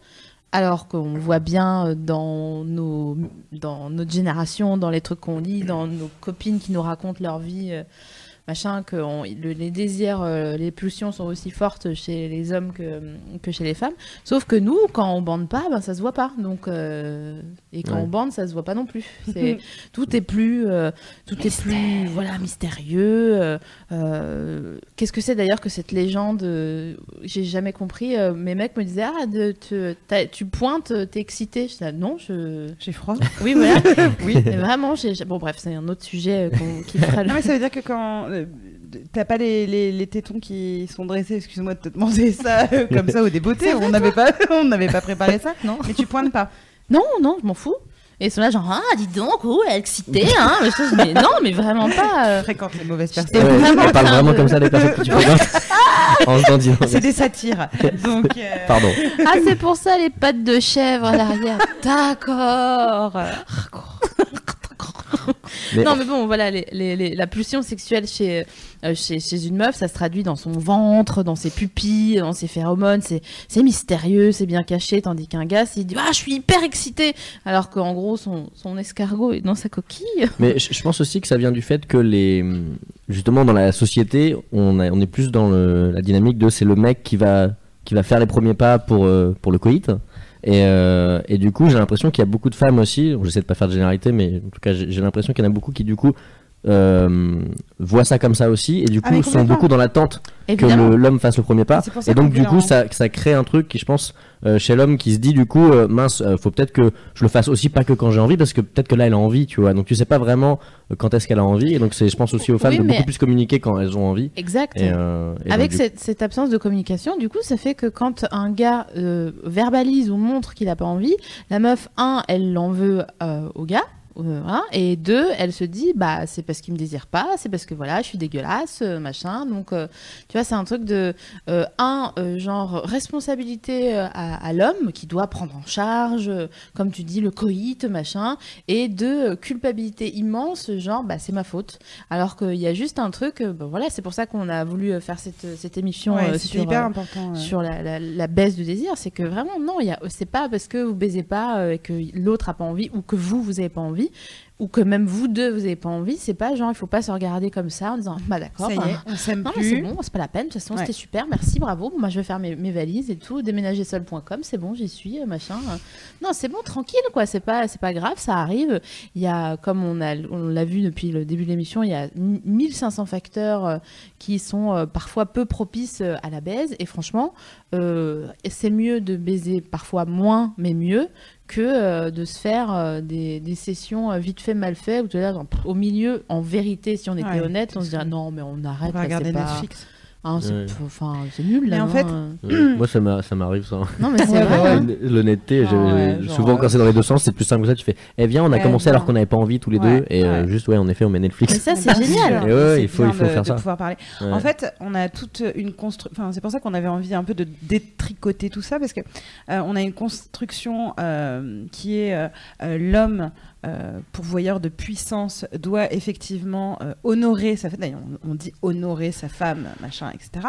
alors qu'on voit bien dans nos, dans notre génération, dans les trucs qu'on lit, dans nos copines qui nous racontent leur vie. euh, Machin, que on- le- les désirs, euh, les pulsions sont aussi fortes chez les hommes que, que chez les femmes. Sauf que nous, quand on bande pas, ben, ça se voit pas. Donc, euh, et quand Ouais. on bande, ça se voit pas non plus. Tout est plus, euh, tout est plus, voilà, mystérieux. euh, euh, qu'est-ce que c'est d'ailleurs que cette légende euh, J'ai jamais compris. euh, mes mecs me disaient ah, de, te- tu pointes, t'es excité. Je disais, non, je, J'ai froid. oui voilà. oui. Mais vraiment, j'ai, bon bref, c'est un autre sujet qu'on- qui fera. le- Non mais ça veut dire que quand euh, t'as pas les, les, les tétons qui sont dressés, excuse-moi de te demander ça euh, comme ça au débeauté, on n'avait pas on n'avait pas préparé ça. Non. Mais tu pointes pas. Non, non, je m'en fous. Et ils sont là genre ah dis donc, oh, elle est excitée, hein. Mais, je dis, mais non, mais vraiment pas. euh. Fréquente les mauvaises personnes. Ouais, vraiment parle vraiment de- comme ça, les personnes que tu fréquentes. C'est des satires. Donc euh, Pardon. Ah, c'est pour ça les pattes de chèvre à l'arrière. D'accord. Mais- Non, mais bon, voilà, les- les- les- la pulsion sexuelle chez, euh, chez, chez une meuf, ça se traduit dans son ventre, dans ses pupilles, dans ses phéromones. C'est mystérieux, c'est bien caché, tandis qu'un gars, s'il dit Ah, je suis hyper excité Alors qu'en gros, son, son escargot est dans sa coquille. Mais je, je pense aussi que ça vient du fait que les justement dans la société, on, a- on est plus dans le- la dynamique de c'est le mec qui va qui va faire les premiers pas pour euh, pour le coït Et, euh, et du coup, j'ai l'impression qu'il y a beaucoup de femmes aussi, j'essaie de pas faire de généralité, mais en tout cas, j'ai l'impression qu'il y en a beaucoup qui, du coup, euh, voient ça comme ça aussi, et du Ah, coup, sont beaucoup dans l'attente que l'homme fasse le premier pas. Et donc, du coup, ça, ça crée un truc qui, je pense, euh, chez l'homme qui se dit, du coup, euh, mince, euh, faut peut-être que je le fasse aussi, pas que quand j'ai envie, parce que peut-être que là, elle a envie, tu vois. Donc, tu sais pas vraiment quand est-ce qu'elle a envie, et donc, c'est, je pense aussi aux femmes Oui, de beaucoup plus communiquer quand elles ont envie. Exact. Et, et Avec donc, cette, cette absence de communication, du coup, ça fait que quand un gars verbalise ou montre qu'il n'a pas envie, la meuf, un, elle l'en veut au gars. Euh, et deux, elle se dit bah c'est parce qu'il me désire pas, c'est parce que voilà je suis dégueulasse, euh, machin. Donc euh, tu vois c'est un truc de un genre responsabilité à, à l'homme qui doit prendre en charge, comme tu dis le coït machin, et deux culpabilité immense genre bah c'est ma faute. Alors qu'il y a juste un truc, bah, voilà c'est pour ça qu'on a voulu faire cette, cette émission Ouais, sur hyper important. ouais. sur la, la- la baisse du désir, c'est que vraiment non, il y a c'est pas parce que vous baisez pas et que l'autre a pas envie ou que vous vous avez pas envie ou que même vous deux vous avez pas envie, c'est pas genre il faut pas se regarder comme ça en disant bah d'accord. Ça y est, on s'aime non, mais c'est bon, c'est pas la peine. De toute façon, Ouais. c'était super. Merci, bravo. Moi, je vais faire mes, mes valises et tout. Déménagerseul.com, c'est bon, j'y suis, euh, machin. Non, c'est bon, tranquille, quoi. C'est pas, c'est pas grave, ça arrive. Il y a, comme on a, on l'a vu depuis le début de l'émission, il y a 1500 facteurs euh, qui sont euh, parfois peu propices euh, à la baise. Et franchement, euh, c'est mieux de baiser parfois moins, mais mieux que euh, de se faire euh, des, des sessions euh, vite fait mal fait où tu es là dans- au milieu en vérité si on était Ouais, honnête on se dirait non mais on On arrête va là, regarder pas... Hein, c'est Ouais. enfin, c'est nul là. Mais en fait, euh. Ouais. Moi, ça m'a- ça m'arrive ça. non mais c'est vrai. ouais. L'honnêteté, Ah ouais, souvent quand c'est dans les deux sens, c'est plus simple que ça. Tu fais, eh viens, on a commencé alors qu'on n'avait pas envie tous les Ouais, deux, et euh, ouais. juste ouais, en effet, on met Netflix. Mais ça c'est bien génial. Et ouais, il faut- il bien faut de- faire de ça. pouvoir parler. Ouais. En fait, on a toute une construction. Enfin, c'est pour ça qu'on avait envie un peu de détricoter tout ça parce que euh, on a une construction euh, qui est euh, l'homme. Euh, pourvoyeur de puissance doit effectivement euh, honorer sa femme. D'ailleurs, on, on dit honorer sa femme, machin, etc.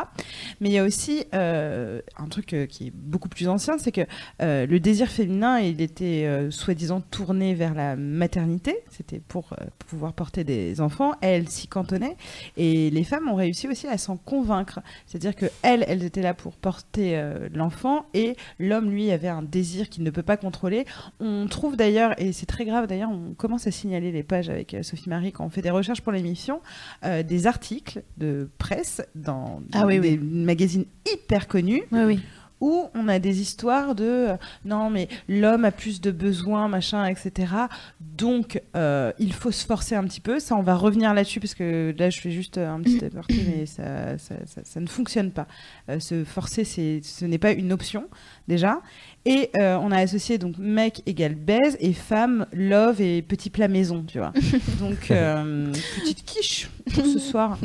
Mais il y a aussi euh, un truc qui est beaucoup plus ancien, c'est que le désir féminin, il était soi-disant tourné vers la maternité. C'était pour, pouvoir porter des enfants. Elle s'y cantonnait. Et les femmes ont réussi aussi à s'en convaincre. C'est-à-dire que elles, elles étaient là pour porter l'enfant et l'homme, lui, avait un désir qu'il ne peut pas contrôler. On trouve d'ailleurs, et c'est très grave d'ailleurs, on commence à signaler les pages avec euh, Sophie Marie quand on fait des recherches pour l'émission, euh, des articles de presse dans Ah oui, des magazines hyper connus Oui où on a des histoires de euh, non mais l'homme a plus de besoins machin etc donc euh, il faut se forcer un petit peu. Ça on va revenir là-dessus parce que là je fais juste un petit aparté mais ça, ça, ça- ça ne fonctionne pas. Euh, se forcer c'est ce n'est pas une option déjà. Et euh, on a associé donc mec égale baise et femme love et petit plat maison tu vois. Donc euh, petite quiche pour ce soir.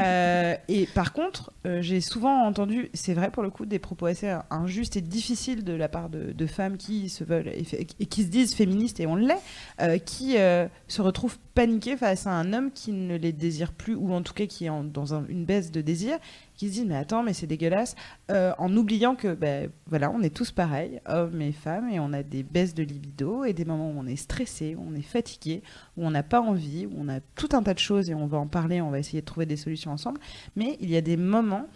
Euh, et par contre, j'ai souvent entendu, c'est vrai pour le coup, des propos assez injustes et difficiles de la part de, de femmes qui se veulent et, qui se disent féministes et on l'est, qui se retrouvent paniquées face à un homme qui ne les désire plus ou en tout cas qui est dans un- une baisse de désir, qui se disent mais attends mais c'est dégueulasse, euh, en oubliant que ben voilà on est tous pareils, hommes et femmes et on a des baisses de libido et des moments où on est stressé, où on est fatigué, où on n'a pas envie, où on a tout un tas de choses et on va en parler, on va essayer de trouver des solutions ensemble. Mais il y a des moments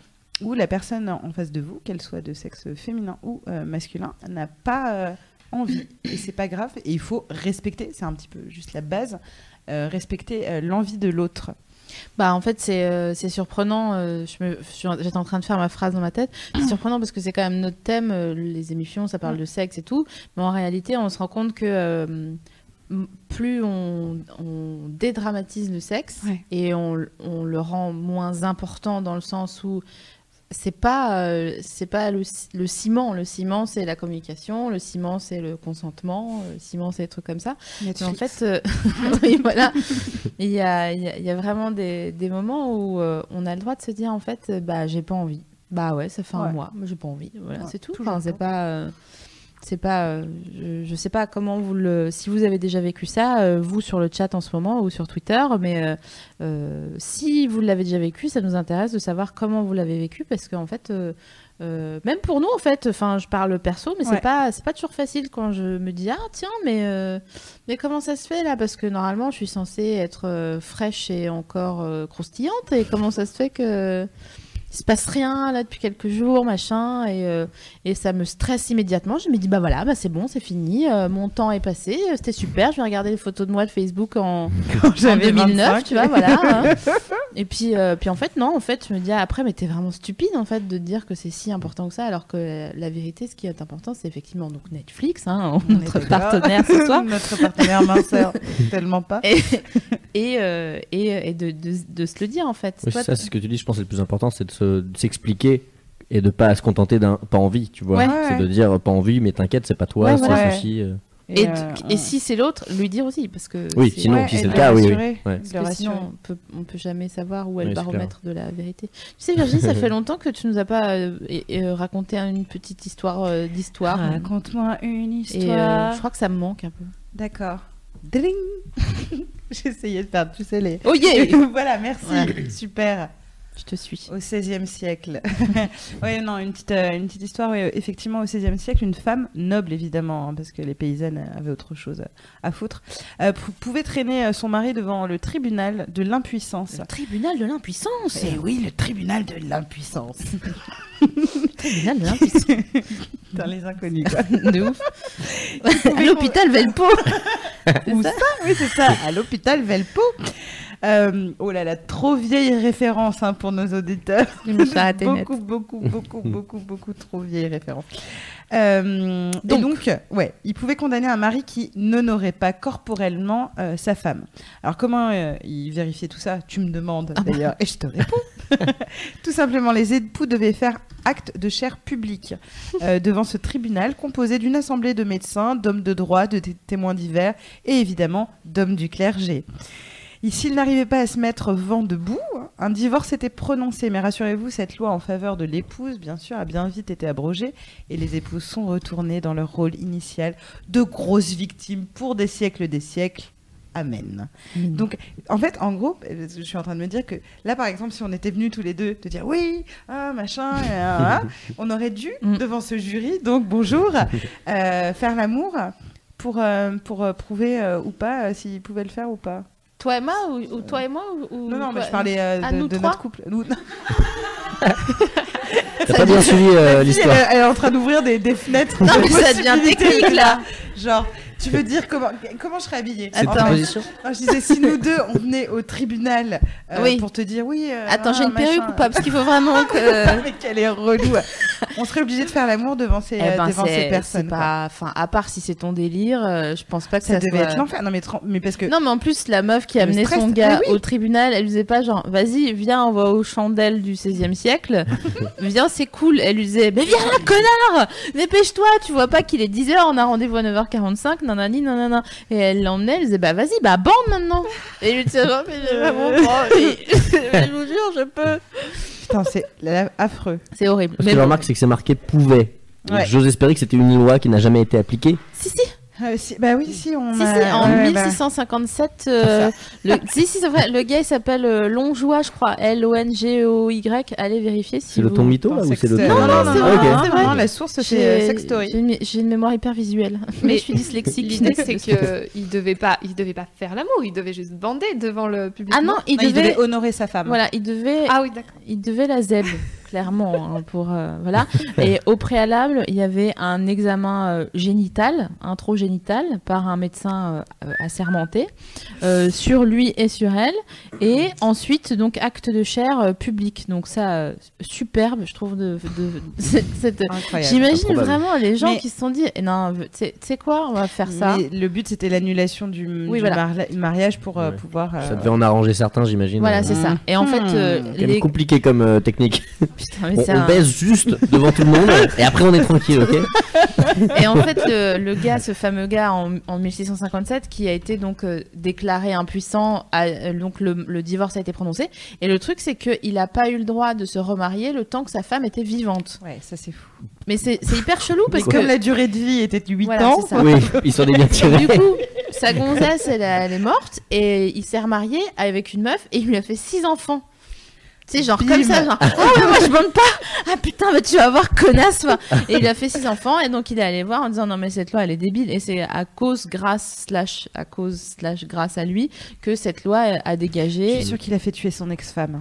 où la personne en face de vous, qu'elle soit de sexe féminin ou euh, masculin, n'a pas euh, envie. Et c'est pas grave. Et il faut respecter, c'est un petit peu juste la base, respecter euh, l'envie de l'autre. Bah en fait c'est euh, surprenant. euh, j'étais en train de faire ma phrase dans ma tête. C'est surprenant parce que c'est quand même notre thème. euh, les émissions ça parle de sexe et tout, mais en réalité on se rend compte que euh, plus on, on dédramatise le sexe Ouais. et on, on le rend moins important dans le sens où c'est pas euh, c'est pas le, le ciment le ciment c'est la communication le ciment c'est le consentement euh, le ciment c'est des trucs comme ça mais en fait, euh, oui, voilà. Il y a, y a- y a vraiment des, des moments où euh, on a le droit de se dire en fait, euh, bah j'ai pas envie. Bah ouais, ça fait un mois, j'ai pas envie. Voilà, Ouais, c'est tout. Enfin, c'est pas. C'est pas, euh, je, je sais pas comment vous le, si vous avez déjà vécu ça, euh, vous sur le chat en ce moment ou sur Twitter, mais euh, si vous l'avez déjà vécu, ça nous intéresse de savoir comment vous l'avez vécu parce qu'en fait. euh, euh, même pour nous en fait, enfin je parle perso, mais Ouais. c'est pas c'est pas toujours facile quand je me dis ah tiens mais mais comment ça se fait là? Parce que normalement, je suis censée être fraîche et encore croustillante. Et comment ça se fait que il se passe rien là depuis quelques jours, machin, et, euh, et ça me stresse immédiatement. Je me dis, bah voilà, bah c'est bon, c'est fini, euh, mon temps est passé, euh, c'était super, je vais regarder les photos de moi de Facebook en, en j'avais 2009, 25. tu vois, voilà. hein. et puis, euh, puis en fait, non, en fait, je me dis ah, après, mais t'es vraiment stupide en fait de dire que c'est si important que ça, alors que la vérité, ce qui est important, c'est effectivement donc Netflix, hein, On notre partenaire ce soir. Notre partenaire minceur, tellement pas. et, et, euh, et, et de, de, de se le dire en fait. Oui, Toi, ça, c'est ce que tu dis. Je pense que le plus important, c'est de se- de s'expliquer et de pas se contenter d'un pas envie, tu vois. Ouais. C'est de dire pas envie, mais t'inquiète, c'est pas toi, Ouais, c'est ceci. euh. Et, euh, et si c'est l'autre, lui dire aussi, parce que Oui, c'est- sinon, Ouais, si c'est le cas, oui, oui. parce que sinon on peut, on peut jamais savoir où est le baromètre de la vérité. Tu sais Virginie, ça fait longtemps que tu nous as pas euh, et- euh, raconté une petite histoire euh, d'histoire. Raconte-moi une Et euh, histoire. je crois que ça me manque un peu. D'accord. Dring J'essayais de faire, tu sais, les. Oh yeah voilà, merci. Ouais. Super. Je te suis. Au XVIe siècle. oui, non, une petite, euh, une petite histoire. effectivement, au XVIe siècle, une femme noble, évidemment, hein, parce que les paysannes avaient autre chose à, à foutre, euh, pou- pouvait traîner euh, son mari devant le tribunal de l'impuissance. Le tribunal de l'impuissance? Et oui, le tribunal de l'impuissance. Le tribunal de l'impuissance. Dans les inconnus, quoi. de ouf. à l'hôpital Velpo. Où ça? Oui, c'est ça, à l'hôpital Velpo. Euh, oh là là, trop vieille référence hein, pour nos auditeurs. Beaucoup, beaucoup, beaucoup, beaucoup, beaucoup trop vieille référence. Euh, et Donc. donc, ouais, il pouvait condamner un mari qui n'honorait pas corporellement euh, sa femme. Alors, comment euh, il vérifiait tout ça? Tu me demandes Ah bah. d'ailleurs, et je te réponds. tout simplement, les époux devaient faire acte de chair public euh, devant ce tribunal composé d'une assemblée de médecins, d'hommes de droit, de té- témoins divers et évidemment d'hommes du clergé. Et s'il n'arrivait pas à se mettre vent debout, un divorce était prononcé. Mais rassurez-vous, cette loi en faveur de l'épouse, bien sûr, a bien vite été abrogée et les épouses sont retournées dans leur rôle initial de grosses victimes pour des siècles des siècles. Amen. Donc, en fait, en gros, je suis en train de me dire que là, par exemple, si on était venus tous les deux te dire oui, ah, machin, euh, ah, on aurait dû, Mm. devant ce jury, donc bonjour, euh, faire l'amour pour, euh, pour euh, prouver ou pas s'ils pouvaient le faire ou pas. Toi et moi ou, ou toi et moi ou, ou Non, non, mais toi- je parlais euh, à de, nous de trois notre couple. Nous- T'as pas bien suivi euh, Elle, l'histoire. elle est en train d'ouvrir des, des fenêtres. Non, mais ça devient technique là. Genre, tu veux dire comment, comment je serais habillée proposition. non, je disais, si nous deux, on venait au tribunal euh, Oui. pour te dire oui. euh, Attends, j'ai ah, une perruque ou pas? Parce qu'il faut vraiment que. Mais qu'elle est relou. On serait obligé de faire l'amour devant ces, Eh ben, devant ces personnes. pas, enfin, à part si c'est ton délire, euh, je pense pas que Ça, ça, devait soit- être l'enfer. Non, mais, mais parce que. Non, mais en plus, la meuf qui a Le amené stress, son gars oui. au tribunal, elle lui disait pas genre, vas-y, viens, on va aux chandelles du 16e siècle. viens, c'est cool. Elle lui disait, mais viens là, connard Dépêche-toi, tu vois pas qu'il est 10h, on a rendez-vous à 9h45, nanani, nanana. Et elle l'emmenait, elle disait, bah vas-y, bah bande maintenant Et lui disait, genre, mais envie. Mais je vous jure, je peux. Putain, c'est affreux. C'est horrible. Ce Mais que je remarque, c'est que c'est marqué pouvait. Donc, Ouais. J'ose espérer que c'était une loi qui n'a jamais été appliquée. Si, si, Euh, si- bah oui, si, on Si, a- si, en ouais, ouais, bah. 1657, euh, le... si, si, c'est vrai, le gars il s'appelle euh, Longjoie, je crois, L-O-N-G-O-Y. Allez vérifier si C'est le vous- ton mytho là Non, ou c'est c'est le c'est- ton non, non, non, c'est non, vrai, Ok. non, c'est non, vrai. non, la source, c'est euh, Sex Story. j'ai une, mémoire hyper visuelle. Mais je suis dyslexique. L'idée, c'est qu'il devait pas, il devait pas faire l'amour, il devait juste bander devant le public. Ah non, il Non, il devait. devait honorer sa femme. Voilà, il devait. Ah oui, d'accord. Il devait la zèbre, clairement, hein, pour euh, voilà. Et au préalable, il y avait un examen euh, génital, introgénital, par un médecin euh, assermenté euh, sur lui et sur elle. Et ensuite, donc acte de chair euh, public. Donc ça, euh, superbe, je trouve de, de- cette- cette- Incroyable. J'imagine vraiment les gens Mais- qui se sont dit, eh non, tu sais- quoi, on va faire ça. Mais le but, c'était l'annulation du, Oui, du voilà. marla- mariage pour euh, Ouais. pouvoir. euh, Ça devait en arranger certains, j'imagine. Voilà, Euh, c'est ça. Et en fait, euh, Hmm. même les... compliqué comme euh, technique. Putain, mais On, on un- baise juste devant tout le monde et après on est tranquille, ok Et en fait, le, le gars, ce fameux gars en, en 1657, qui a été donc euh, déclaré impuissant, a- euh, donc le, le divorce a été prononcé. Et le truc, c'est qu'il n'a pas eu le droit de se remarier le temps que sa femme était vivante. Ouais, ça c'est fou. Mais c'est hyper chelou parce que comme la durée de vie était de 8 Voilà, ans. Oui, ils s'en est bien tirés. du coup, sa gonzesse, elle, a- elle est morte et il s'est remarié avec une meuf et il lui a fait six enfants. Tu sais, genre Bim. comme ça, genre, oh, mais moi je bande pas! Ah putain, mais tu vas voir, connasse! va. Et il a fait six enfants et donc il est allé voir en disant non, mais cette loi elle est débile et c'est à cause, grâce, slash, à cause, slash, grâce à lui que cette loi a je dégagé. suis sûre qu'il a fait tuer son ex-femme.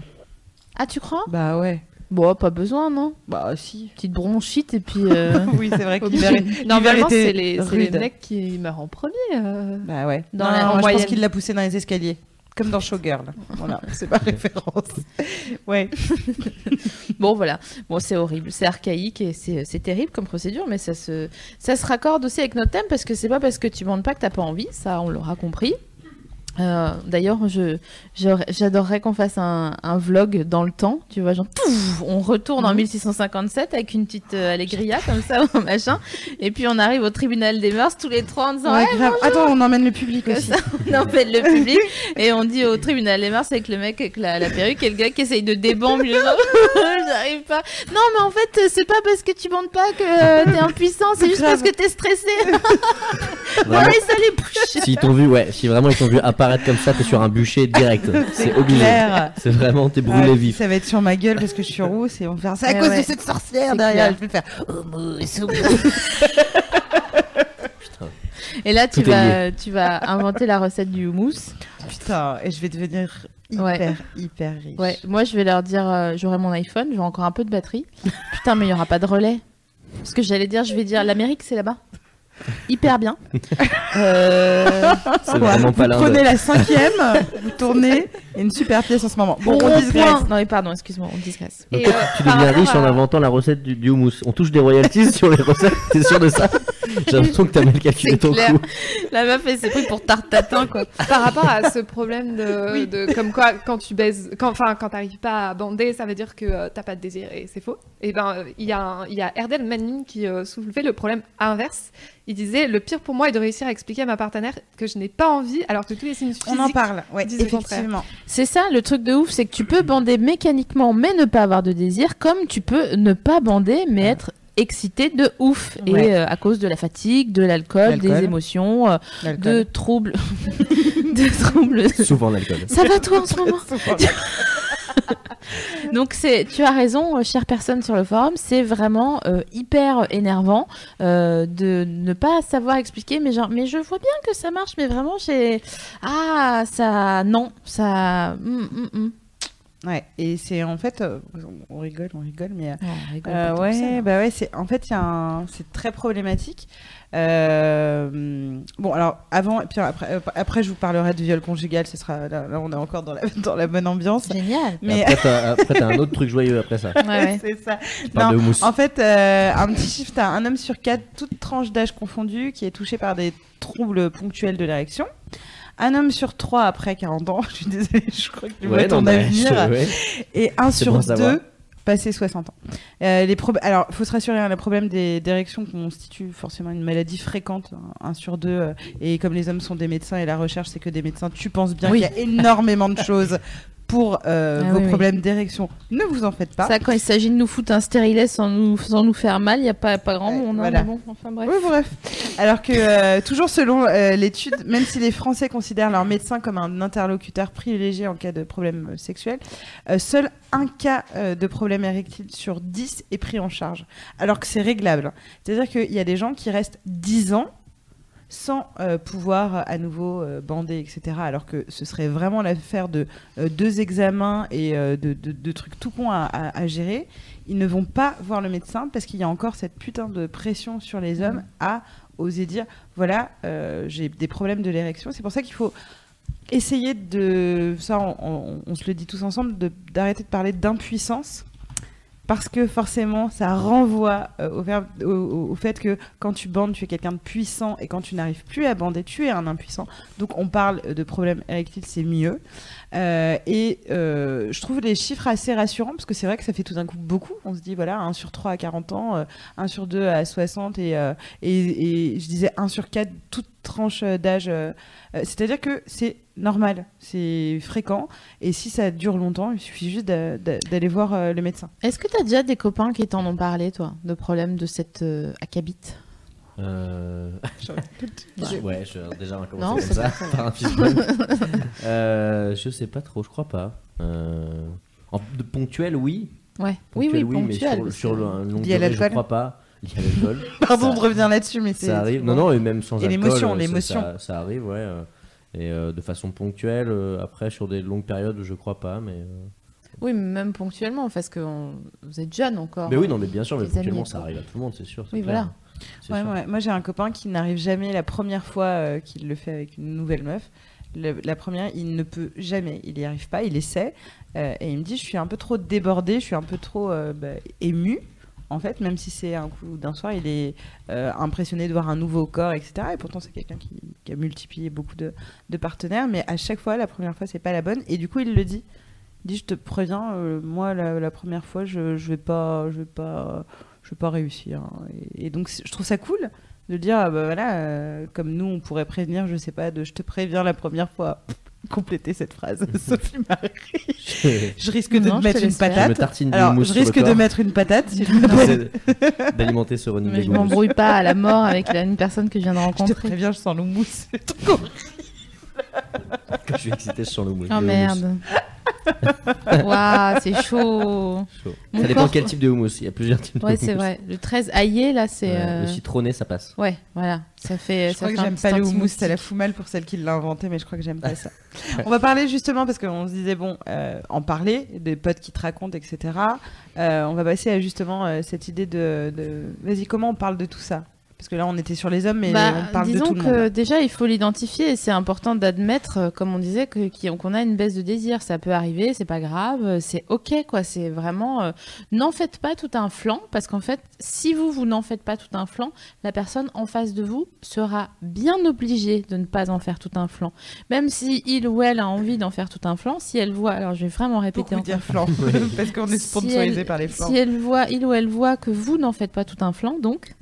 Ah, tu crois? Bah ouais. Bon, pas besoin, non? Bah si. Petite bronchite et puis. euh, oui, c'est vrai l'hiver est- Normalement, c'est les, c'est les mecs qui meurent en premier. euh. Bah ouais. Dans Non, la- non, en moi, je pense qu'il l'a poussé dans les escaliers. Comme dans Showgirl. Voilà, c'est ma référence. Ouais. Bon, voilà. Bon, c'est horrible, c'est archaïque et c'est terrible comme procédure, mais ça se, ça se raccorde aussi avec notre thème parce que c'est pas parce que tu bandes pas que t'as pas envie, ça on l'aura compris. Euh, D'ailleurs, j'adorerais qu'on fasse un, un vlog dans le temps, tu vois, genre pouf, on retourne en Mhm. 1657 avec une petite euh, allégria comme ça, machin, et puis on arrive au tribunal des mœurs tous les trois en disant Ouais, Ouais, grave. Attends, on emmène le public aussi. ça, on embête le public et on dit au tribunal des mœurs avec le mec avec la, la perruque et le gars qui essaye de débomber le j'arrive pas non mais en fait c'est pas parce que tu bandes pas que euh, t'es impuissant c'est juste Grave. parce que t'es stressé Vraiment, allez salut pouch. S'ils t'ont vu, ouais, si vraiment ils t'ont vu apparaître comme ça, t'es sur un bûcher direct. C'est obligé. C'est vraiment, t'es brûlé Ouais, vif. Ça va être sur ma gueule parce que je suis rousse et on va faire ça à cause ouais. de cette sorcière derrière. clair. Je vais faire oh mousse, oh et là tu vas tu vas inventer la recette du houmous Putain, et je vais devenir hyper, Ouais. hyper riche. ouais moi je vais leur dire euh, j'aurai mon iPhone j'aurai encore un peu de batterie putain mais il y aura pas de relais parce que j'allais dire je vais dire l'Amérique c'est là-bas hyper bien euh, C'est vraiment pas Vous prenez la cinquième, vous tournez, et une super pièce en ce moment. Bon, on digresse. non mais pardon excuse-moi on digresse Donc Et, toi, euh, tu deviens riche en inventant la recette du, du houmous. On touche des royalties sur les recettes, t'es sûr de ça? J'ai l'impression que t'as mal calculé ton clair. coup. La meuf, elle s'est pris pour tarte tatin, quoi. Par rapport à ce problème de, de comme quoi quand tu baises, quand enfin quand t'arrives pas à bander, ça veut dire que euh, t'as pas de désir et c'est faux. Et ben euh, il y a un- il y a Erdel Manin qui euh, soulevait le problème inverse. Il disait le pire pour moi est de réussir à expliquer à ma partenaire que je n'ai pas envie alors que tous les signes physiques. On en parle, ouais, effectivement. C'est ça, le truc de ouf, c'est que tu peux bander mécaniquement, mais ne pas avoir de désir, comme tu peux ne pas bander, mais être excité de ouf. Ouais. Et euh, à cause de la fatigue, de l'alcool, des émotions, euh, de troubles. de troubles. Souvent l'alcool. Ça va toi en ce moment? Donc c'est, tu as raison, euh, chère personne sur le forum, c'est vraiment euh, hyper énervant euh, de ne pas savoir expliquer, mais genre, mais je vois bien que ça marche, mais vraiment j'ai, ah ça, non, ça, hum, hum, hum. Ouais, et c'est en fait, on rigole, on rigole, mais Oh, on rigole Euh, ouais, ça. bah ouais, c'est en fait un, c'est très problématique. Euh, bon, alors avant, et puis après, euh, après je vous parlerai de viol conjugal. Ce sera là, là, on est encore dans la dans la bonne ambiance. Génial. Mais Après, t'as un autre truc joyeux après ça. Ouais, ouais. c'est ça. Tu Non, de. En fait, euh, un petit chiffre, t'as un homme sur quatre, toute tranche d'âge confondue, qui est touché par des troubles ponctuels de l'érection. Un homme sur trois après 40 ans, je suis désolée, je crois que vois Ouais, ton non, mais avenir. je- ouais. Et un sur bon à savoir. deux passé 60 ans. Euh, les Alors, faut se rassurer, hein, le problème des d'érection constitue forcément une maladie fréquente, hein, un sur deux. euh, et comme les hommes sont des médecins et la recherche, c'est que des médecins, tu penses bien Oui. qu'il y a énormément de choses pour euh, Ah vos oui, oui. problèmes d'érection. Ne vous en faites pas. Ça, quand il s'agit de nous foutre un stérilet sans nous, sans nous faire mal, il n'y a pas, pas grand Ouais, monde. hein, voilà. mais bon, enfin bref. Oui, bref. Alors que, euh, toujours selon euh, l'étude, même si les Français considèrent leur médecin comme un interlocuteur privilégié en cas de problème euh, sexuel, euh, seul un cas de problème érectile sur 10 est pris en charge. Alors que c'est réglable. C'est-à-dire qu'il y a des gens qui restent 10 ans sans euh, pouvoir euh, à nouveau euh, bander, etc. Alors que ce serait vraiment l'affaire de euh, deux examens et de, de- de trucs tout cons à, à- à gérer. Ils ne vont pas voir le médecin parce qu'il y a encore cette putain de pression sur les hommes à oser dire voilà, j'ai des problèmes de l'érection. C'est pour ça qu'il faut essayer de. Ça, on, on- on se le dit tous ensemble, de- d'arrêter de parler d'impuissance. Parce que forcément, ça renvoie euh, au, fait que quand tu bandes, tu es quelqu'un de puissant et quand tu n'arrives plus à bander, tu es un impuissant. Donc on parle de problème érectile, c'est mieux. Euh, et euh, je trouve les chiffres assez rassurants parce que c'est vrai que ça fait tout d'un coup beaucoup. On se dit voilà, 1 sur 3 à 40 ans, euh, 1 sur 2 à 60 et, euh, et, et je disais 1 sur 4, toute tranche euh, d'âge. euh, euh, C'est-à-dire que c'est normal, c'est fréquent et si ça dure longtemps, il suffit juste d'a- d'a- d'aller voir euh, le médecin. Est-ce que tu as déjà des copains qui t'en ont parlé, toi, de problèmes de cette euh, acabite Euh... ouais, je, déjà on va Non, commencer c'est comme ça, par un euh, je sais pas trop, je crois pas. Euh... En, de ponctuel, oui. Ouais. Oui, oui, Ponctuel, mais ponctuel. sur, sur le un long Lié à durée, je crois pas. Lié à l'alcool. Pardon Ça- de revenir là-dessus, mais c'est. Ça arrive. Non, non, et même sans Et alcool. l'émotion, euh, ça- l'émotion. Ça, ça arrive, ouais. euh, Et euh, de façon ponctuelle, euh, après, sur des longues périodes, je crois pas, mais. euh, Oui, mais même ponctuellement, parce que on- vous êtes jeune encore. Mais oui, non, mais bien sûr, mais ponctuellement, amis. ça arrive à tout le monde, c'est sûr. Oui, clair. voilà. Ouais, ouais. Moi, j'ai un copain qui n'arrive jamais la première fois euh, qu'il le fait avec une nouvelle meuf. Le- la première, il ne peut jamais, il n'y arrive pas, il essaie. euh, et il me dit Je suis un peu trop débordé, je suis un peu trop euh, bah, ému. En fait, même si c'est un coup d'un soir, il est euh, impressionné de voir un nouveau corps, etc. Et pourtant, c'est quelqu'un qui, qui a multiplié beaucoup de, de partenaires. Mais à chaque fois, la première fois, c'est pas la bonne. Et du coup, il le dit. Il dit Je te préviens, moi, la, la première fois, je, je vais pas. Je vais pas je vais pas réussir. hein. Et, et donc, je trouve ça cool de dire, ah bah voilà, euh, comme nous, on pourrait prévenir, je sais pas, de je te préviens la première fois. Compléter cette phrase, Sophie Marie. Je risque de Non, te je mettre te une patate. Alors, je risque de mettre une patate. d'alimenter ce running je m'embrouille pas à la mort avec la- une personne que je viens de Je te rencontrer. préviens, je sens le mousse. C'est. Quand je suis excité, je sens le mousse. Oh le merde. Waouh, c'est chaud. Chaud. Ça dépend corps- quel type de houmous. Il y a plusieurs types de Ouais, houmous. c'est vrai. Le 13 aillé, là, c'est. Ouais, euh, Le citronné, ça passe. Ouais, voilà. Ça fait. Je ça crois que fait j'aime pas le houmous, ça la fout mal pour celle qui l'a inventé, mais je crois que j'aime pas ça. On va parler justement parce qu'on se disait, bon, euh, en parler, des potes qui te racontent, etc. Euh, on va passer à justement euh, cette idée de. de- Vas-y, comment on parle de tout ça? Parce que là, on était sur les hommes, mais Bah, on parle de disons tout le que déjà il faut l'identifier et c'est important d'admettre, euh, comme on disait, qu'on a une baisse de désir. Ça peut arriver, c'est pas grave, euh, c'est ok quoi. C'est vraiment euh, n'en faites pas tout un flanc parce qu'en fait, si vous vous n'en faites pas tout un flanc, la personne en face de vous sera bien obligée de ne pas en faire tout un flanc. Même si il ou elle a envie d'en faire tout un flanc, si elle voit, alors je vais vraiment répéter encore. dire flan, parce qu'on est sponsorisé par les flans. Si elle voit, il ou elle voit que vous n'en faites pas tout un flanc, donc,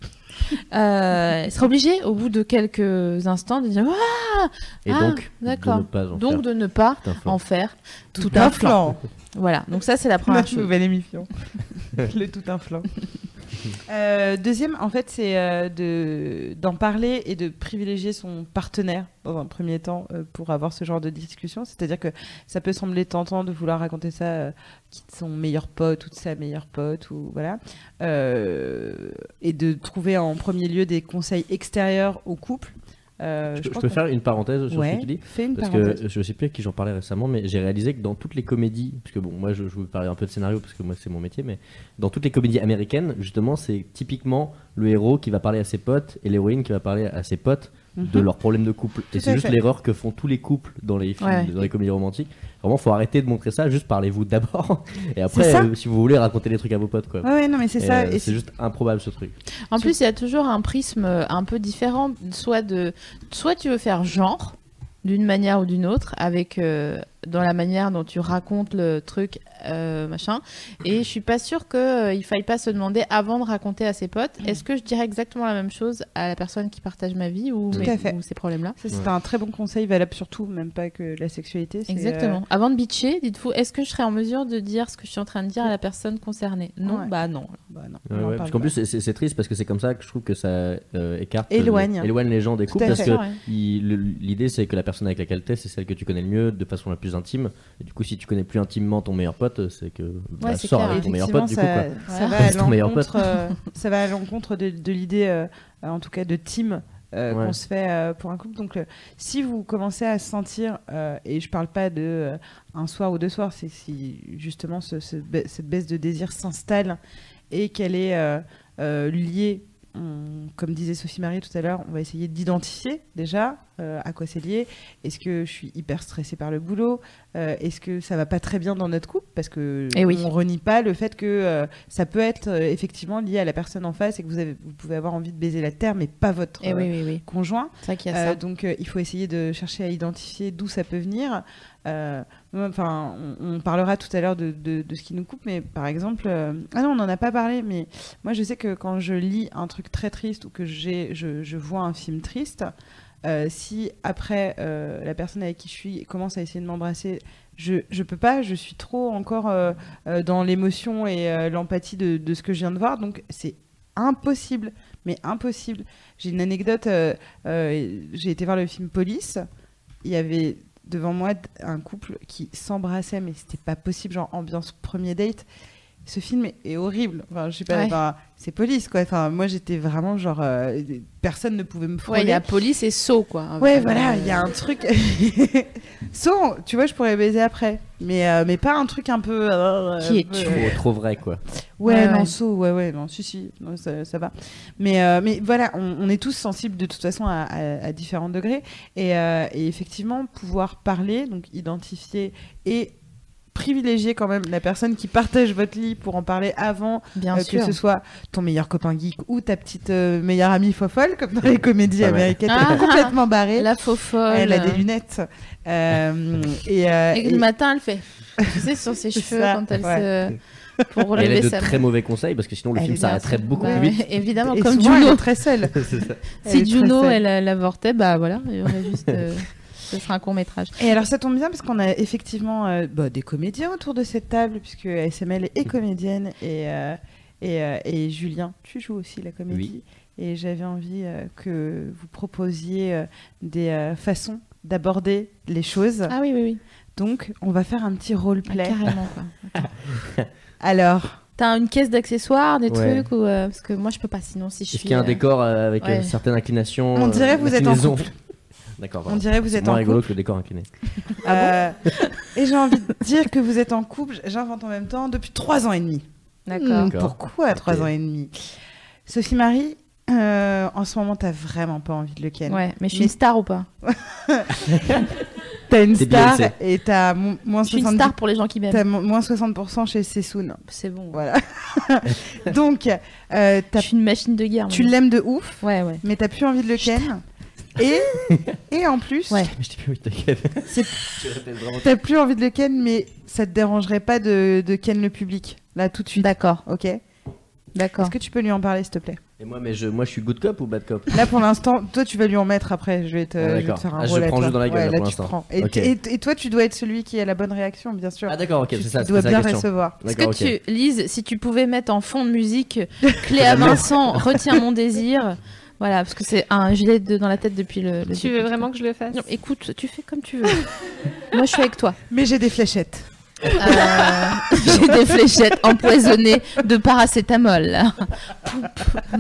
euh, elle sera obligée, au bout de quelques instants, de dire Ah Et Ah, donc, de d'accord. ne pas en donc faire de ne pas tout un flanc. en faire tout, Tout un flanc. flan. Voilà, donc ça c'est la première Notre chose. nouvelle émission. le tout un flanc. Euh, deuxième, en fait, c'est euh, de d'en parler et de privilégier son partenaire dans un premier temps euh, pour avoir ce genre de discussion. C'est-à-dire que ça peut sembler tentant de vouloir raconter ça qui est son meilleur pote ou de sa meilleure pote ou voilà, et de trouver en premier lieu des conseils extérieurs au couple. Euh, Je peux, je faire une parenthèse sur ouais, ce que tu dis fais une Parce parenthèse. que je sais plus à qui j'en parlais récemment, mais j'ai réalisé que dans toutes les comédies, parce que bon, moi je, je vous parlais un peu de scénario parce que moi c'est mon métier, mais dans toutes les comédies américaines, justement, c'est typiquement le héros qui va parler à ses potes et l'héroïne qui va parler à ses potes de Mhm. leurs problèmes de couple. Tout et c'est juste l'erreur que font tous les couples dans les films, Ouais. dans les comédies romantiques. Vraiment, faut arrêter de montrer ça, juste parlez-vous d'abord. Et après, euh, si vous voulez, raconter des trucs à vos potes, quoi. Ouais, ouais, non, mais c'est Et, ça. euh, et c'est juste improbable ce truc. En plus, il y a toujours un prisme euh, un peu différent, soit de, soit tu veux faire genre d'une manière ou d'une autre, avec euh, dans la manière dont tu racontes le truc, euh, machin. Et je suis pas sûre que euh, il faille pas se demander avant de raconter à ses potes, est-ce que je dirais exactement la même chose à la personne qui partage ma vie ou, mes- ces problèmes-là? Ça, c'est Ouais. un très bon conseil, valable surtout, même pas que la sexualité. c'est, euh, Exactement. Avant de bitcher, dites-vous, est-ce que je serais en mesure de dire ce que je suis en train de dire à la personne concernée? Non, Ouais. bah non. bah non, Ouais, parce qu'en plus, c'est- triste parce que c'est comme ça que je trouve que ça euh, écarte, Éloigne. éloigne les gens des couples parce que l'idée c'est que la personne avec laquelle t'es, c'est celle que tu connais le mieux, de façon la plus intime. Et du coup, si tu connais plus intimement ton meilleur pote, c'est que bah, sors avec ton meilleur pote du coup. ça, Quoi. ça va ton meilleur euh, ça va à l'encontre de, de l'idée, euh, en tout cas de team, euh, Ouais. qu'on se fait euh, pour un couple. Donc, euh, si vous commencez à sentir, et je parle pas de un soir ou deux soirs, c'est si justement ce- ce ba- cette baisse de désir s'installe et qu'elle est liée. On- comme disait Sophie Marie tout à l'heure, on va essayer d'identifier déjà euh, à quoi c'est lié. Est-ce que je suis hyper stressée par le boulot Euh, Est-ce que ça va pas très bien dans notre couple? Parce que Eh oui. on renie pas le fait que euh, ça peut être effectivement lié à la personne en face et que vous, avez, vous pouvez avoir envie de baiser la terre, mais pas votre Et oui, oui, oui. conjoint. Y a ça. donc il faut essayer de chercher à identifier d'où ça peut venir. Euh, Enfin, on, parlera tout à l'heure de, de- ce qui nous coupe, mais par exemple, euh, ah non, on n'en a pas parlé, mais moi je sais que quand je lis un truc très triste ou que je, je vois un film triste, euh, si après la personne avec qui je suis commence à essayer de m'embrasser, je je peux pas, je suis trop encore dans l'émotion et l'empathie de, de ce que je viens de voir, donc c'est impossible, mais impossible. J'ai une anecdote, j'ai été voir le film Police, il y avait devant moi un couple qui s'embrassait, mais c'était pas possible, genre ambiance premier date. Ce film est, horrible. Enfin, je sais pas, Ouais. enfin, c'est police quoi. Enfin, moi j'étais vraiment genre, euh, personne ne pouvait me Ouais, frôler. il y a police et saut, quoi. Ouais, voilà, euh, il y a un truc. Sans, tu vois, je pourrais baiser après. Mais, euh, mais pas un truc un peu. euh, Qui est tu Trop, trop vrai, quoi. Ouais, Ouais, non, ouais. saut, ouais, ouais, non, si, si, non, ça, ça va. Mais, euh, mais voilà, on, on est tous sensibles de toute façon à, à- à différents degrés. Et, euh, et effectivement, pouvoir parler, donc identifier et privilégier quand même la personne qui partage votre lit pour en parler avant Bien euh, sûr. que ce soit ton meilleur copain geek ou ta petite euh, meilleure amie fofolle, comme dans les comédies mal. américaines, Ah. elle est complètement barrée. La faux folle. Elle a des lunettes. Euh, et, euh, Et et- le matin, elle fait. Tu sais, sur ses cheveux, ça, quand elle ouais. se. Pour elle est de sa très mauvais conseils parce que sinon le Elle film s'arrêterait beaucoup Bah plus vite. évidemment, et comme souvent, elle Juno. est très seule. Elle Si est Juno, elle, elle avortait, bah voilà, il y aurait juste. euh, ce sera un court métrage. Et alors ça tombe bien parce qu'on a effectivement euh, bah, des comédiens autour de cette table puisque SML est comédienne et, euh, et, euh, et Julien, tu joues aussi la comédie. Et j'avais envie euh, que vous proposiez euh, des euh, façons d'aborder les choses. Ah oui, oui, oui. Donc on va faire un petit Ah, roleplay. carrément, quoi. alors, T'as une caisse d'accessoires, des Ouais. trucs ou, euh, Parce que moi, je peux pas, sinon, si je Est-ce suis. qu'il y a un euh, décor euh, avec ouais. euh, certaines inclinations On dirait euh, que vous êtes en couple. D'accord. on dirait que vous C'est êtes moins en rigolo couple. que le décor incliné. Euh, et j'ai envie de dire que vous êtes en couple, j'invente en même temps, depuis trois ans et demi. D'accord. Hmm, D'accord. pourquoi trois Ok. ans et demi? Sophie Marie, euh, en ce moment, t'as vraiment pas envie de le ken. Ouais, mais je suis Mais- une star ou pas? T'as une star Beyoncé. et t'as mo- moins Je suis une 70 star pour les gens qui m'aiment. T'as mo- moins 60% chez Sessoun. C'est bon. Voilà. Donc, euh, Je t'as- suis une machine de guerre. tu moi. l'aimes de ouf, Ouais, ouais. mais t'as plus envie de le ken? Et, et en plus, Ouais. Mais je t'ai plus envie de te ken. T'as plus envie de le ken, mais ça te dérangerait pas de, de ken le public, là, tout de suite. D'accord, Ok Est-ce d'accord. que tu peux lui en parler, s'il te plaît? Et moi, mais je, moi, je suis good cop ou bad cop? Là, pour l'instant, toi, tu vas lui en mettre après. Je vais te, Ah, je vais te faire un Ah, je prends juste dans la gueule, Ouais, là, là, pour l'instant. Et, Ok. et- et toi, tu dois être celui qui a la bonne réaction, bien sûr. Ah d'accord, ok, tu, c'est ça. tu dois bien recevoir. Est-ce que tu, Lise, si tu pouvais mettre en fond de musique Cléa Vincent, retiens mon désir. Voilà, parce que c'est un gilet de, dans la tête depuis le. le Tu début. veux vraiment que je le fasse? Non, écoute, tu fais comme tu veux. Moi, je suis avec toi. Mais j'ai des fléchettes. Euh, J'ai des fléchettes empoisonnées de paracétamol.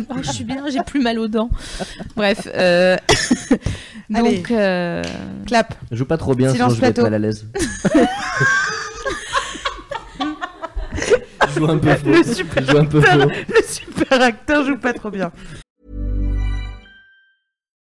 Oh, je suis bien, j'ai plus mal aux dents. Bref. euh, Allez. Donc. euh, Clap. Je joue pas trop bien, Silence sinon je vais être mal à l'aise. je joue un peu faux. Le super Je joue un peu faux. Le super acteur joue pas trop bien.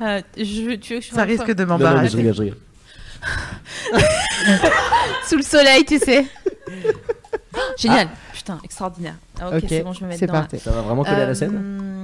Euh, je, tu veux que je Ça risque de Non, non, mais m'embarrasser. je rigole, je rigole. Sous le soleil, tu sais. Génial. Putain, extraordinaire. Ah, ok, c'est bon, je me mets c'est dedans. là. parti. Ça va vraiment coller à la scène? Euh,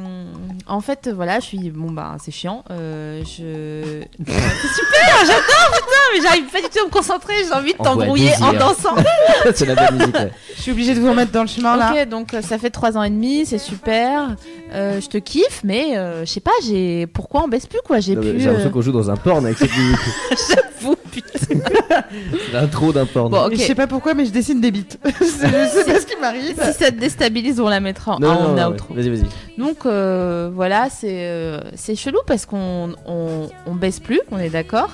En fait, voilà, je suis. Bon, bah, c'est chiant. Euh, je. c'est super, j'adore, putain, mais j'arrive pas du tout à me concentrer. J'ai envie de t'embrouiller en dansant. C'est la bonne musique, ouais. Je suis obligée de vous remettre dans le chemin là. Ok, donc euh, ça fait trois ans et demi, c'est super. Euh, je te kiffe, mais euh, je sais pas, j'ai. Pourquoi on baisse plus, quoi? J'ai Non, mais plus. J'ai l'impression euh, qu'on joue dans un porn avec cette musique. J'avoue, putain. C'est l'intro d'un porn. Bon, ok. Je sais pas pourquoi, mais je dessine des bites. c'est c'est pas ce qui m'arrive. Si ça te déstabilise, on la mettra en, non, en non, non, outro. ouais. Vas-y, vas-y. Donc euh, voilà, c'est euh, c'est chelou parce qu'on on, on baisse plus, on est d'accord.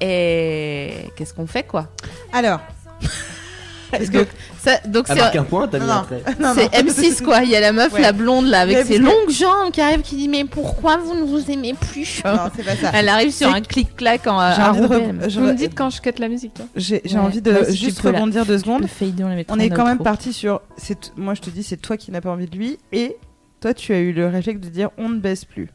Et qu'est-ce qu'on fait quoi? Alors. Que Donc ça, donc c'est un point, t'as mis. Non, c'est non. M6 quoi. Il y a la meuf, Ouais. la blonde là, avec ses parce que- longues jambes qui arrive, qui dit mais pourquoi vous ne vous aimez plus? Non, c'est pas ça. Elle arrive sur un clic-clac en J'ai à envie de re- je Vous me dites quand je cut la musique. hein. J'ai Ouais. envie de juste la- rebondir deux secondes. on en est quand même parti sur. c'est- Moi, je te dis, c'est toi qui n'as pas envie de lui. Et toi, tu as eu le réflexe de dire on ne baisse plus.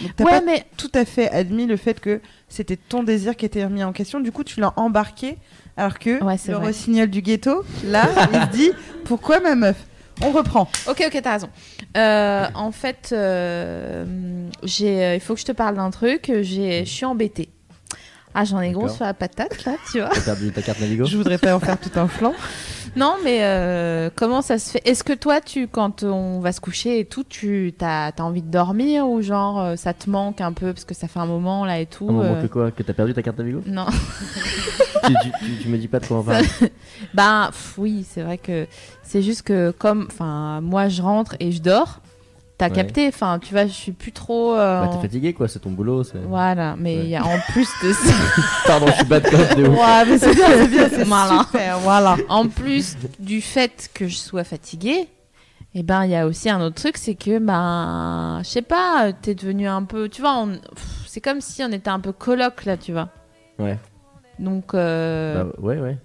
Donc, t'as Ouais, pas mais tout à fait admis le fait que c'était ton désir qui était remis en question. Du coup, tu l'as embarqué. Alors que Ouais, le vrai. rossignol du ghetto, là, il se dit pourquoi ma meuf? On reprend. Ok, ok, t'as raison. Euh, en fait, euh, j'ai, euh, il faut que je te parle d'un truc. J'ai, je suis embêtée. Ah, j'en ai gros sur la patate, là, tu vois. T'as perdu ta carte Navigo? Je voudrais pas en faire tout un flanc. Non, mais euh, comment ça se fait? Est-ce que toi, tu, quand on va se coucher et tout, tu as, envie de dormir ou genre euh, ça te manque un peu parce que ça fait un moment là et tout Un moment euh, que quoi? Que t'as perdu ta carte Navigo? Non. tu, tu, tu- tu me dis pas de quoi on parle. Ben pff, oui, c'est vrai que c'est juste que comme, enfin, moi je rentre et je dors. T'as Ouais. capté Enfin, tu vois, je suis plus trop. euh, Bah, t'es fatigué quoi, c'est ton boulot. Voilà, mais il Ouais. y a en plus de ça. Pardon, je suis bad cop de ouf. Ouais, mais c'est bien, c'est bien, c'est Malin. super, voilà. en plus du fait que je sois fatiguée, et ben il y a aussi un autre truc, c'est que ben je sais pas, t'es devenu un peu, tu vois, on- c'est comme si on était un peu coloc là, tu vois. Ouais. Donc euh, Bah, ouais, ouais.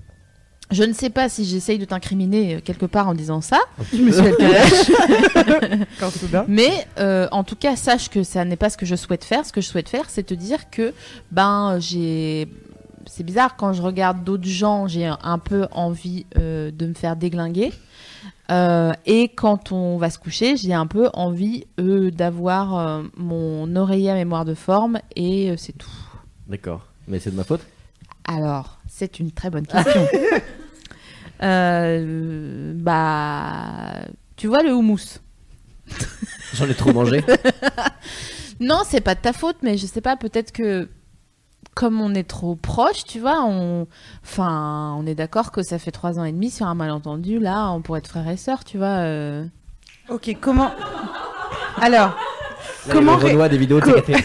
Je ne sais pas si j'essaye de t'incriminer euh, quelque part en disant ça, Je me suis fait quand soudain. mais euh, en tout cas sache que ça n'est pas ce que je souhaite faire. Ce que je souhaite faire, c'est te dire que ben j'ai c'est bizarre quand je regarde d'autres gens, j'ai un, un peu envie euh, de me faire déglinguer. Euh, et quand on va se coucher, j'ai un peu envie euh, d'avoir euh, mon oreiller à mémoire de forme et euh, c'est tout. D'accord. Mais c'est de ma faute? Alors, c'est une très bonne question. Euh, bah, tu vois le houmous J'en ai trop mangé. Non, c'est pas de ta faute, mais je sais pas, peut-être que comme on est trop proche, tu vois, on, enfin, on est d'accord que ça fait trois ans et demi sur un malentendu. Là, on pourrait être frères et sœurs, tu vois. euh. Ok, comment? Alors, Là, Comment il Renoir des vidéos de Co- sa quatrième-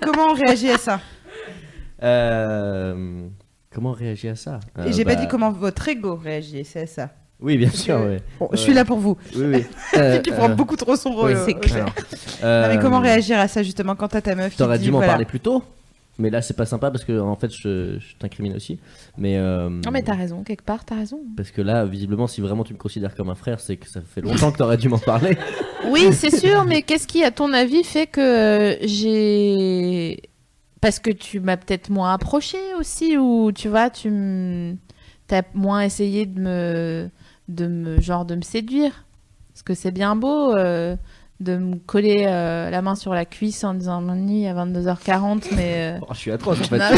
comment on réagit à ça? Euh, Comment on réagit à ça? Euh, Et j'ai pas bah, dit comment votre ego réagit, c'est à ça. Oui, bien sûr, ouais. Bon, je suis là pour vous. Oui, oui. Euh, qui prend euh, beaucoup trop son rôle. oui, euh, c'est ok. alors, Non, mais comment euh, réagir à ça justement quand t'as ta meuf qui T'aurais dû m'en voilà. parler plus tôt. Mais là, c'est pas sympa parce que en fait, je, je t'incrimine aussi. Mais, euh, Non, mais t'as raison, quelque part, t'as raison. parce que là, visiblement, si vraiment tu me considères comme un frère, c'est que ça fait longtemps que t'aurais dû m'en parler. Oui, c'est sûr, mais qu'est-ce qui, à ton avis, fait que euh, j'ai. Parce que tu m'as peut-être moins approché aussi, ou tu vois, tu m- t'as moins essayé de me. de me. genre de me séduire. Parce que c'est bien beau euh, de me coller euh, la main sur la cuisse en disant Mani à 22h40, mais. euh, Oh, je suis atroce en fait.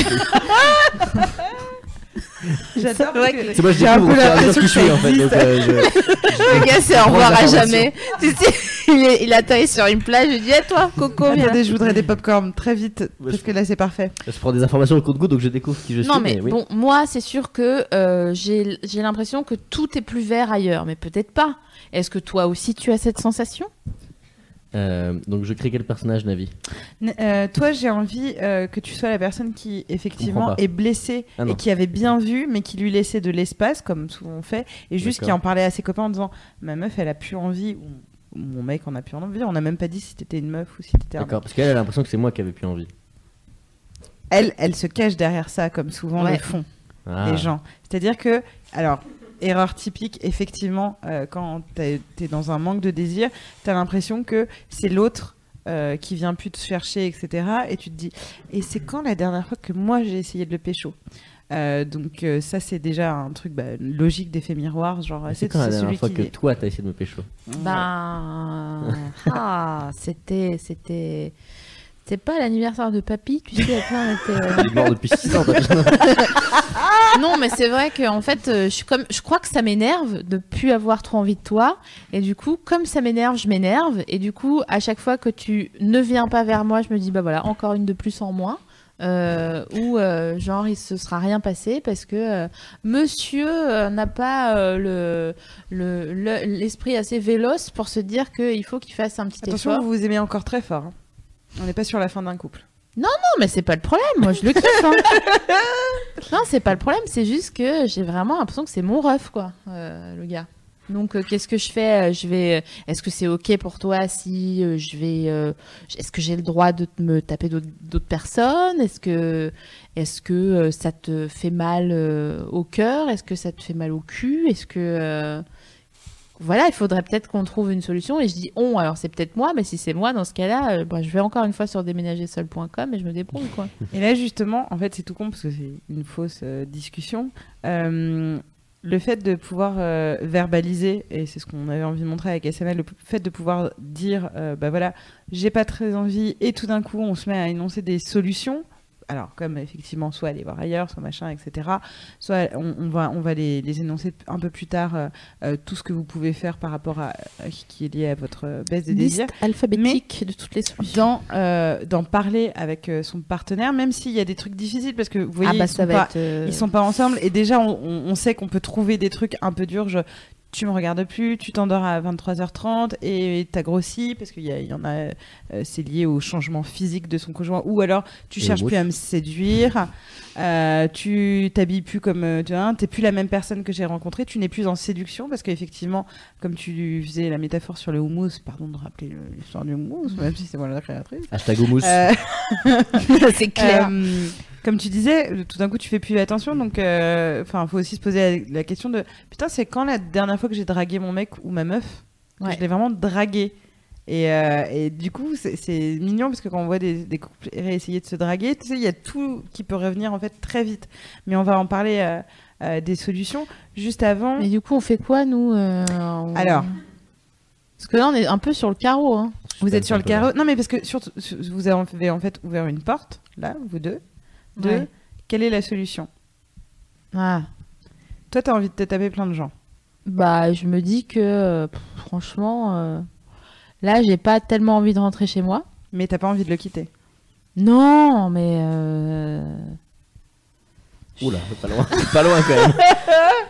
J'adore. que C'est moi, je j'ai un peu qui que je suis en fait. Donc, euh, je- Le gars, c'est au revoir à jamais. Tu sais, il, est, il atterrit sur une plage, je dis, Eh, toi, Coco, viens. Attendez, je voudrais des popcorn très vite Ouais, parce je- que là c'est parfait. je prends des informations au coup de goutte, donc je découvre qui je suis. Non, mais oui. bon, moi, c'est sûr que euh, j'ai l'impression que tout est plus vert ailleurs, mais peut-être pas. Est-ce que toi aussi tu as cette sensation? Euh, donc, je crée quel personnage, Navi? Euh, toi, j'ai envie euh, que tu sois la personne qui effectivement est blessée Ah et qui avait bien vu, mais qui lui laissait de l'espace, comme souvent on fait, et juste qui en parlait à ses copains en disant ma meuf, elle a plus envie, ou mon mec en a plus envie. On n'a même pas dit si t'étais une meuf ou si t'étais un mec. D'accord, parce qu'elle elle a l'impression que c'est moi qui avais plus envie. Elle, elle se cache derrière ça, comme souvent Ouais. le font Ah. les gens. C'est-à-dire que, alors, erreur typique, effectivement, euh, quand t'es es dans un manque de désir, t'as l'impression que c'est l'autre euh, qui vient plus te chercher, etc. Et tu te dis, et c'est quand la dernière fois que moi j'ai essayé de le pécho? Euh, donc euh, ça c'est déjà un truc bah, logique d'effet miroir genre c'est C'est quand la dernière fois que toi t'as essayé de me pécho Ben. ah, c'était. C'était. C'est pas l'anniversaire de papy, tu sais, après, on était, euh, Il est mort depuis 6 ans. Non, mais c'est vrai que en fait, je, suis comme, je crois que ça m'énerve de plus avoir trop envie de toi. Et du coup, comme ça m'énerve, je m'énerve. Et du coup, à chaque fois que tu ne viens pas vers moi, je me dis, bah voilà, encore une de plus en moins. Euh, ou euh, genre il se sera rien passé parce que euh, monsieur euh, n'a pas euh, le le- le- l'esprit assez véloce pour se dire qu'il faut qu'il fasse un petit attention effort. vous vous aimez encore très fort hein. on n'est pas sur la fin d'un couple Non, mais c'est pas le problème. Moi, je le kiffe. hein. non, c'est pas le problème. C'est juste que j'ai vraiment l'impression que c'est mon ref, quoi, euh, le gars. Donc, euh, qu'est-ce que je fais Euh, Je vais. Est-ce que c'est ok pour toi si euh, je vais euh, Est-ce que j'ai le droit de me taper d'autres personnes? Est-ce que est-ce que euh, ça te fait mal euh, au cœur? Est-ce que ça te fait mal au cul? Est-ce que euh, voilà, il faudrait peut-être qu'on trouve une solution. Et je dis on, alors c'est peut-être moi, mais si c'est moi, dans ce cas-là, euh, bah, je vais encore une fois sur déménagerseul.com et je me débrouille, quoi. Et là, justement, en fait, c'est tout con parce que c'est une fausse euh, discussion. Le fait de pouvoir euh, verbaliser, et c'est ce qu'on avait envie de montrer avec SML, le fait de pouvoir dire, euh, bah voilà, j'ai pas très envie, et tout d'un coup, on se met à énoncer des solutions. Alors comme effectivement, soit aller voir ailleurs, soit machin, etc. Soit on, on va, on va les, les énoncer un peu plus tard, euh, euh, tout ce que vous pouvez faire par rapport à, qui est lié à votre baisse de désir. Liste alphabétique de toutes les solutions. D'en euh, d'en parler avec son partenaire, même s'il y a des trucs difficiles, parce que vous voyez, ah bah ils, sont pas, être. ils sont pas ensemble, et déjà on, on- on sait qu'on peut trouver des trucs un peu durs. Je, tu me regardes plus, tu t'endors à 23h30 et t'as grossi parce qu'il y, en a, euh, c'est lié au changement physique de son conjoint, ou alors tu Et cherches plus à me séduire, euh, tu t'habilles plus comme euh, tu vois, t'es plus la même personne que j'ai rencontrée, tu n'es plus en séduction parce qu'effectivement, comme tu faisais la métaphore sur le houmous, pardon de rappeler le- l'histoire du houmous, même si c'est moi la créatrice. Hashtag houmous. Euh, c'est clair. comme tu disais, tout d'un coup, tu fais plus attention. Donc, euh, enfin, faut aussi se poser la, la question de putain, c'est quand la dernière fois que j'ai dragué mon mec ou ma meuf Ouais. Je l'ai vraiment dragué? Et, euh, et du coup, c'est- mignon parce que quand on voit des, des couples réessayer de se draguer, tu sais, il y a tout qui peut revenir en fait très vite. Mais on va en parler euh, euh, des solutions juste avant. Mais du coup, on fait quoi, nous euh, on- Alors. Parce que là, on est un peu sur le carreau. Hein. Vous êtes sur le carreau. Non, mais parce que surtout, vous avez en fait ouvert une porte, là, vous deux. Ouais. quelle est la solution? Ah. Toi, t'as envie de te taper plein de gens. Bah, je me dis que, euh, pff, franchement, euh, là, j'ai pas tellement envie de rentrer chez moi. Mais t'as pas envie de le quitter? Non, mais. euh, Oula, pas loin. pas loin quand même.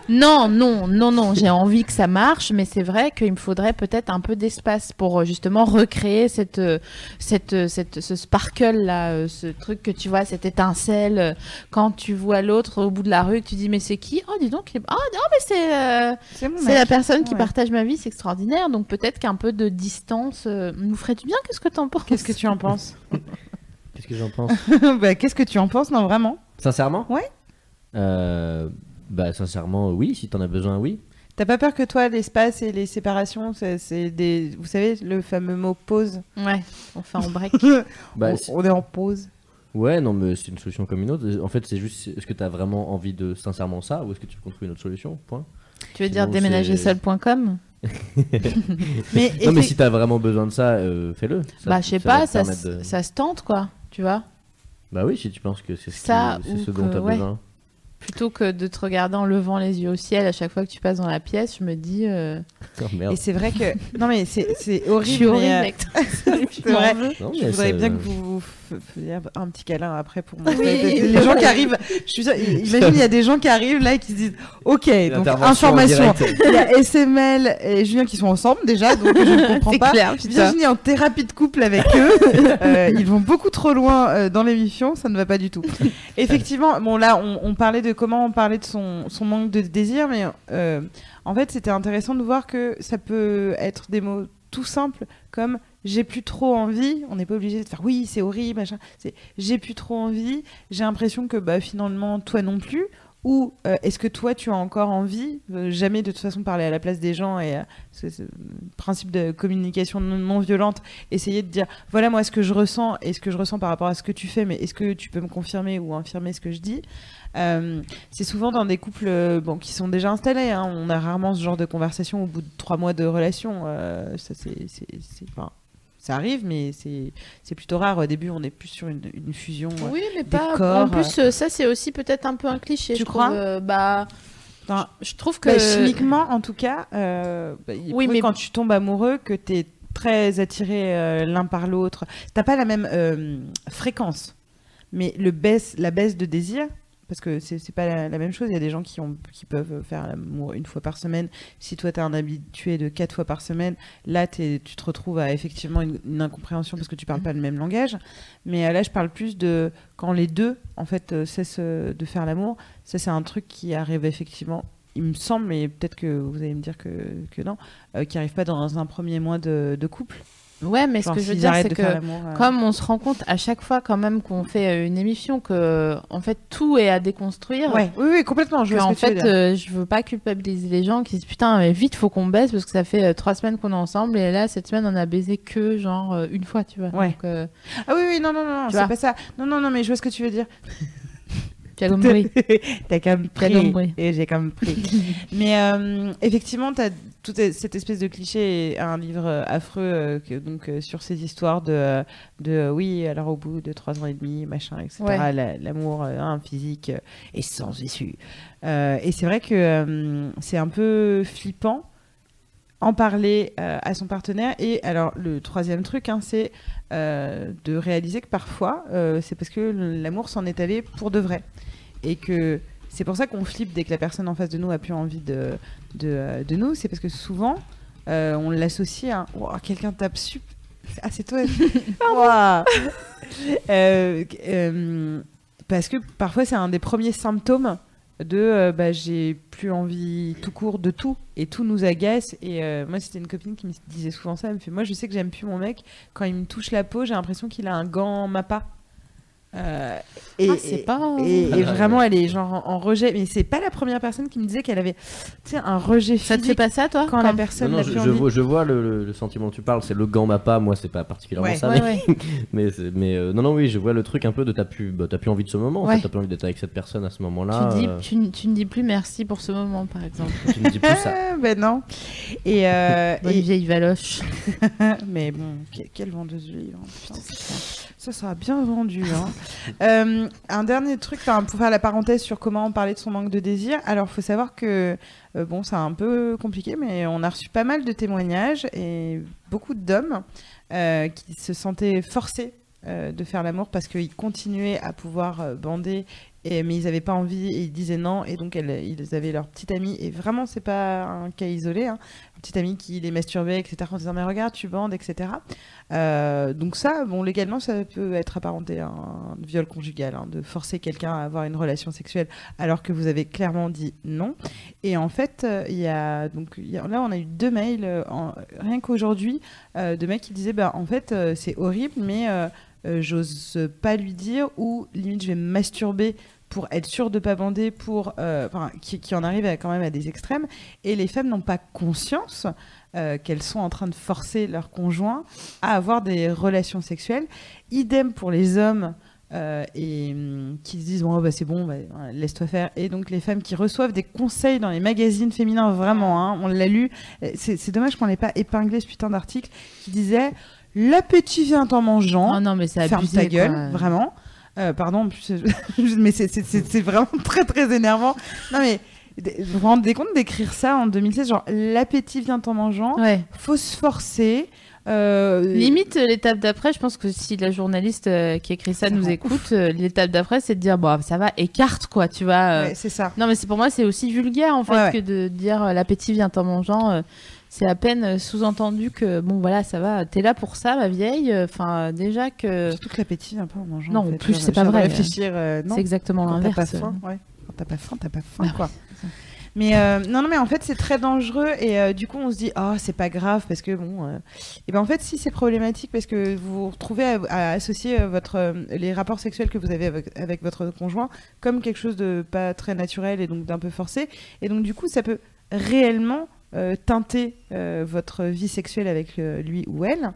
Non, non, non, non, j'ai envie que ça marche, mais c'est vrai qu'il me faudrait peut-être un peu d'espace pour euh, justement recréer cette, euh, cette, euh, cette, ce sparkle là, ce truc que tu vois, cette étincelle quand tu vois l'autre au bout de la rue, tu dis mais c'est qui? Oh dis donc, il est- oh non mais c'est euh, C'est la personne qui Ouais. partage ma vie, c'est extraordinaire. Donc peut-être qu'un peu de distance euh, nous ferait du bien. Qu'est-ce que t'en penses? Qu'est-ce que tu en penses? Qu'est-ce que j'en pense? Bah, Qu'est-ce que tu en penses? Non, vraiment. Sincèrement? Ouais. Euh, bah sincèrement, oui. Si t'en as besoin, oui. T'as pas peur que toi, l'espace et les séparations, c'est c'est des. Vous savez, le fameux mot pause? Ouais, enfin on break. Bah, on, est en pause. Ouais, non, mais c'est une solution comme une autre. En fait, c'est juste, est-ce que t'as vraiment envie de sincèrement ça, ou est-ce que tu veux qu'on trouve une autre solution? Point. tu veux dire Sinon, déménagerseul.com Mais, Non, mais si t'as vraiment besoin de ça, euh, fais-le. Bah je sais pas, ça, de- ça se tente quoi, tu vois? Bah oui, si tu penses que c'est ce, Ça, qui- c'est ou ce dont que- t'as ouais. besoin. Plutôt que de te regarder en levant les yeux au ciel à chaque fois que tu passes dans la pièce, je me dis. euh, Oh, Et c'est vrai que. Non, mais c'est c'est je horrible. suis horrible mais, euh, avec toi. c'est vrai. Non, Je voudrais bien que vous vous f- faisiez un petit câlin après pour moi. les gens qui arrivent, je suis imagine il y a des gens qui arrivent là et qui se disent OK, donc information. Il y a SML et Julien qui sont ensemble déjà, donc je ne comprends pas. clair. Virginie en thérapie de couple avec eux. Euh, ils vont beaucoup trop loin euh, dans l'émission, ça ne va pas du tout. Effectivement, bon là, on, on parlait de comment on parlait de son, son manque de désir, mais euh, en fait, c'était intéressant de voir que ça peut être des mots tout simples comme j'ai plus trop envie. On n'est pas obligé de faire oui, c'est horrible, machin. J'ai plus trop envie. J'ai l'impression que bah, finalement, toi non plus. Ou euh, est-ce que toi, tu as encore envie Euh, Jamais de toute façon parler à la place des gens et euh, principe de communication non, violente. Essayer de dire voilà moi ce que je ressens et ce que je ressens par rapport à ce que tu fais, mais est-ce que tu peux me confirmer ou infirmer ce que je dis Euh, C'est souvent dans des couples qui sont déjà installés. hein. On a rarement ce genre de conversation au bout de trois mois de relation. Ça c'est ça arrive, mais c'est plutôt rare. Au début, on est plus sur une, une fusion. euh, Oui, mais des pas. corps, en plus, euh, ça c'est aussi peut-être un peu un cliché. Tu je crois trouve, euh, Bah, je trouve que. Bah, chimiquement, en tout cas, euh, bah, il Oui, mais- quand tu tombes amoureux, que tu es très attiré euh, l'un par l'autre. T'as pas la même euh, fréquence, mais le baisse, la baisse de désir, parce que c'est pas la, la même chose. Il y a des gens qui, ont, qui peuvent faire l'amour une fois par semaine. Si toi, tu es un habitué de quatre fois par semaine, là, t'es- tu te retrouves à effectivement une, une incompréhension parce que tu parles pas le même langage. Mais euh, là, je parle plus de quand les deux, en fait, euh, cessent euh, de faire l'amour. Ça, c'est un truc qui arrive effectivement, il me semble, mais peut-être que vous allez me dire que, que non, euh, qui arrive pas dans un premier mois de, de couple. Ouais, mais ce que je veux dire, c'est que. euh, Comme on se rend compte à chaque fois quand même qu'on fait euh, une émission que en fait tout est à déconstruire. Ouais, oui, oui, complètement. Je vois en veux fait, euh, je veux pas culpabiliser les gens qui disent putain, mais vite faut qu'on baisse parce que ça fait euh, trois semaines qu'on est ensemble et là cette semaine on a baisé que genre une fois, tu vois. Ouais. Donc, Ah oui, oui, non, non, non, c'est pas ça. Non, non, non, mais je vois ce que tu veux dire. tu as compris. T'as compris. Et j'ai quand même pris. mais euh, effectivement, t'as toute cette espèce de cliché est un livre euh, affreux euh, que- donc euh, sur ces histoires de, de euh, oui alors au bout de trois ans et demi machin etc Ouais. l'amour hein, physique est sans issue. Et c'est vrai que c'est un peu flippant en parler à son partenaire. Et alors le troisième truc hein, c'est de réaliser que parfois c'est parce que l'amour s'en est allé pour de vrai. Et que c'est pour ça qu'on flippe dès que la personne en face de nous a plus envie de, de, euh, de nous. C'est parce que souvent, euh, on l'associe à quelqu'un tape sup. Ah, c'est toi. Ouah. Euh, euh, parce que parfois, c'est un des premiers symptômes de bah, j'ai plus envie tout court de tout et tout nous agace et moi c'était une copine qui me disait souvent ça elle me fait moi je sais que j'aime plus mon mec quand il me touche la peau j'ai l'impression qu'il a un gant mappa Euh, et, Ah, c'est et- pas- et, et Ah, vraiment elle est genre en, en rejet mais c'est pas la première personne qui me disait qu'elle avait tu sais un rejet Ça te fait physique pas ça, toi quand la personne Non, je, plus je envie. vois, je vois le, le- le sentiment dont tu parles, c'est le gant mappa, moi c'est pas particulièrement Ouais. ça, Ouais, mais, ouais. mais, euh, non, non, oui, je vois le truc un peu de t'as plus, bah, t'as plus envie de ce moment, en Ouais. fait, t'as plus envie d'être avec cette personne à ce moment-là. tu, euh, tu, ne dis plus merci pour ce moment, par exemple. tu ne dis plus ça. Ah, ben non et, euh, Bonne et- vieille Valoche. mais bon que- quelle vendeuse de livres ça, sera bien vendu hein. Euh, un dernier truc pour faire la parenthèse sur comment parler de son manque de désir alors faut savoir que euh, bon c'est un peu compliqué mais on a reçu pas mal de témoignages et beaucoup d'hommes euh, qui se sentaient forcés de faire l'amour parce qu'ils continuaient à pouvoir bander mais ils n'avaient pas envie et ils disaient non et donc ils avaient leur petite amie et vraiment c'est pas un cas isolé hein, un petit ami qui les masturbait etc en disant mais regarde tu bandes etc euh, donc ça, bon, légalement, ça peut être apparenté à un viol conjugal, hein, de forcer quelqu'un à avoir une relation sexuelle alors que vous avez clairement dit non. Et en fait, euh, il y a donc là, on a eu deux mails euh, en- rien qu'aujourd'hui de mecs qui disaient bah en fait c'est horrible, mais euh, j'ose pas lui dire ou limite je vais me masturber pour être sûr de pas bander, pour euh, qui, en arrive à, quand même à des extrêmes. Et les femmes n'ont pas conscience euh, qu'elles sont en train de forcer leur conjoint à avoir des relations sexuelles. Idem pour les hommes et hum, qui se disent bon bah c'est bon bah, laisse-toi faire et donc les femmes qui reçoivent des conseils dans les magazines féminins vraiment hein, on l'a lu c'est dommage qu'on n'ait pas épinglé ce putain d'article qui disait l'appétit vient en mangeant Oh non, mais c'est ferme abusé. ta gueule, quoi. vraiment. Euh, pardon, mais c'est- vraiment très très énervant. Non mais vous vous rendez compte d'écrire ça en 2016, genre l'appétit vient en mangeant, Ouais. faut se forcer. euh, Limite, euh, l'étape d'après, je pense que si la journaliste euh, qui écrit ça Ça nous écoute, euh, l'étape d'après, c'est de dire, bon, ça va, écarte, quoi, tu vois. ouais, c'est ça. Non, mais c'est pour moi, c'est aussi vulgaire, en fait, Ouais, ouais. que de dire l'appétit vient en mangeant. Euh, c'est à peine euh, sous-entendu que, bon, voilà, ça va, t'es là pour ça, ma vieille. Enfin, déjà que Surtout que l'appétit vient pas en mangeant. Non, en fait. plus, c'est pas vrai. Réfléchir, euh, non. c'est exactement Quand t'as pas l'inverse. faim, ouais. Quand t'as pas faim, t'as pas faim, Bah quoi. Mais euh, non, non, mais en fait, c'est très dangereux et euh, du coup, on se dit, oh, c'est pas grave parce que bon. euh, Et ben en fait, si c'est problématique parce que vous vous retrouvez à, à associer euh, votre euh, les rapports sexuels que vous avez avec, avec votre conjoint comme quelque chose de pas très naturel et donc d'un peu forcé. Et donc du coup, ça peut réellement euh, teinter euh, votre vie sexuelle avec euh, lui ou elle.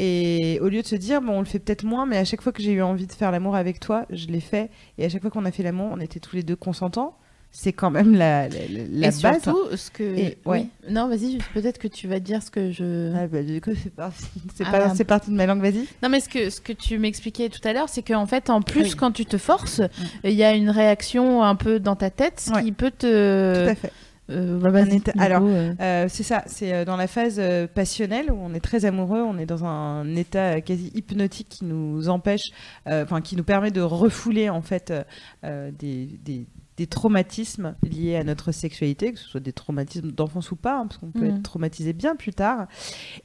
Et au lieu de se dire, bon, on le fait peut-être moins, mais à chaque fois que j'ai eu envie de faire l'amour avec toi, je l'ai fait. Et à chaque fois qu'on a fait l'amour, on était tous les deux consentants. C'est quand même la, la, la- Et base. surtout, ce que. Et- ouais. oui. Non, vas-y, peut-être que tu vas dire ce que je. Ah, bah, du coup, c'est parti, c'est Ah, pas- parti de ma langue, vas-y. Non, mais ce que, ce que tu m'expliquais tout à l'heure, c'est qu'en fait, en plus, Oui. quand tu te forces, il y a une réaction un peu dans ta tête ce Ouais. qui peut te. Tout à fait. Euh, bah, état- alors, euh. C'est ça, c'est euh, dans la phase passionnelle où on est très amoureux, on est dans un état quasi hypnotique qui nous empêche, enfin qui nous permet de refouler en fait des, des- des traumatismes liés à notre sexualité, que ce soit des traumatismes d'enfance ou pas, hein, parce qu'on peut Mhm. être traumatisé bien plus tard.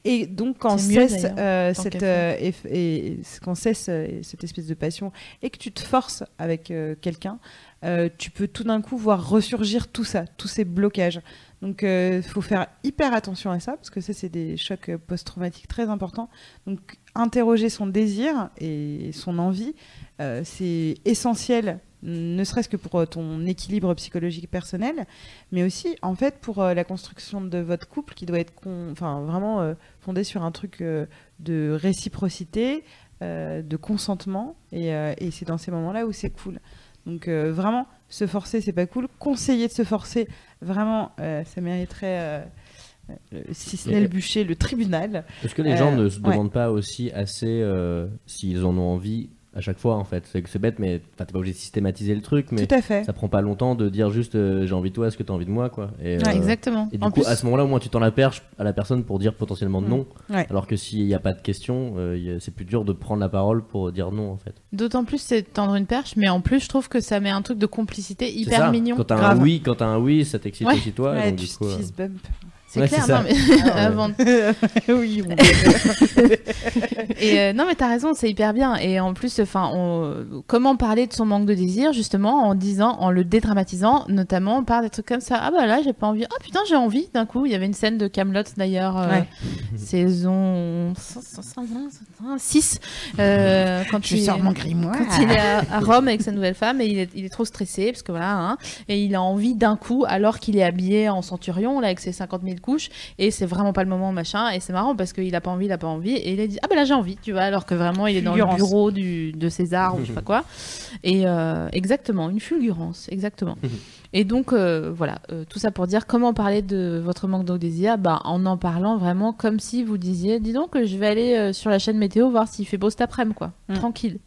Et donc quand cesse euh, cette euh, eff- et, et quand cesse euh, cette espèce de passion et que tu te forces avec euh, quelqu'un, tu peux tout d'un coup voir ressurgir tout ça, tous ces blocages. Donc, il faut faire hyper attention à ça, parce que ça, c'est des chocs post-traumatiques très importants. Donc, interroger son désir et son envie, c'est essentiel, ne serait-ce que pour euh, ton équilibre psychologique personnel, mais aussi, en fait, pour euh, la construction de votre couple, qui doit être enfin, vraiment euh, fondé sur un truc de réciprocité, de consentement, et, et c'est dans ces moments-là où c'est cool. Donc euh, vraiment, se forcer, c'est pas cool. Conseiller de se forcer, vraiment, euh, ça mériterait euh, si ce n'est le bûcher, le tribunal. Est-ce que les gens ne se ouais. demandent pas aussi assez s'ils en ont envie à chaque fois en fait C'est que c'est bête, mais t'es pas obligé de systématiser le truc, mais Tout à fait. ça prend pas longtemps de dire juste euh, j'ai envie de toi, est-ce que t'as envie de moi quoi. Et, Ouais, euh, exactement. Et du en coup, plus, à ce moment-là, au moins tu tends la perche à la personne pour dire potentiellement Mm. non. Ouais. Alors que s'il n'y a pas de question, euh, c'est plus dur de prendre la parole pour dire non en fait. d'autant plus c'est tendre une perche, mais en plus je trouve que ça met un truc de complicité hyper ça. mignon. Quand t'as un oui, quand t'as un oui, ça t'excite Ouais. aussi toi. Ouais, donc, du coup, euh, fist bump. C'est Ouais, clair, non, mais avant oui, bon. Et euh, non, mais t'as raison, c'est hyper bien. Et en plus, enfin, on- comment parler de son manque de désir, justement, en disant, en le dédramatisant, notamment par des trucs comme ça. Ah bah là, j'ai pas envie. Ah putain, j'ai envie. D'un coup, il y avait une scène de Camelot d'ailleurs, euh, Ouais. saison 6 euh, quand Je il- sors mon grimoire. quand il est à, à Rome avec sa nouvelle femme et il est, il est trop stressé parce que voilà hein, et il a envie d'un coup alors qu'il est habillé en centurion là avec ses 50 000 couches et c'est vraiment pas le moment machin et c'est marrant parce qu'il a pas envie il a pas envie et il a dit ah ben là j'ai envie tu vois alors que vraiment il est dans le bureau du, de César ou je sais pas quoi. Et euh, exactement une fulgurance exactement. Et donc euh, voilà euh, tout ça pour dire comment parler de votre manque de désir bah, en en parlant vraiment comme si vous disiez dis donc je vais aller sur la chaîne météo voir s'il fait beau cet après-midi quoi. Mm. tranquille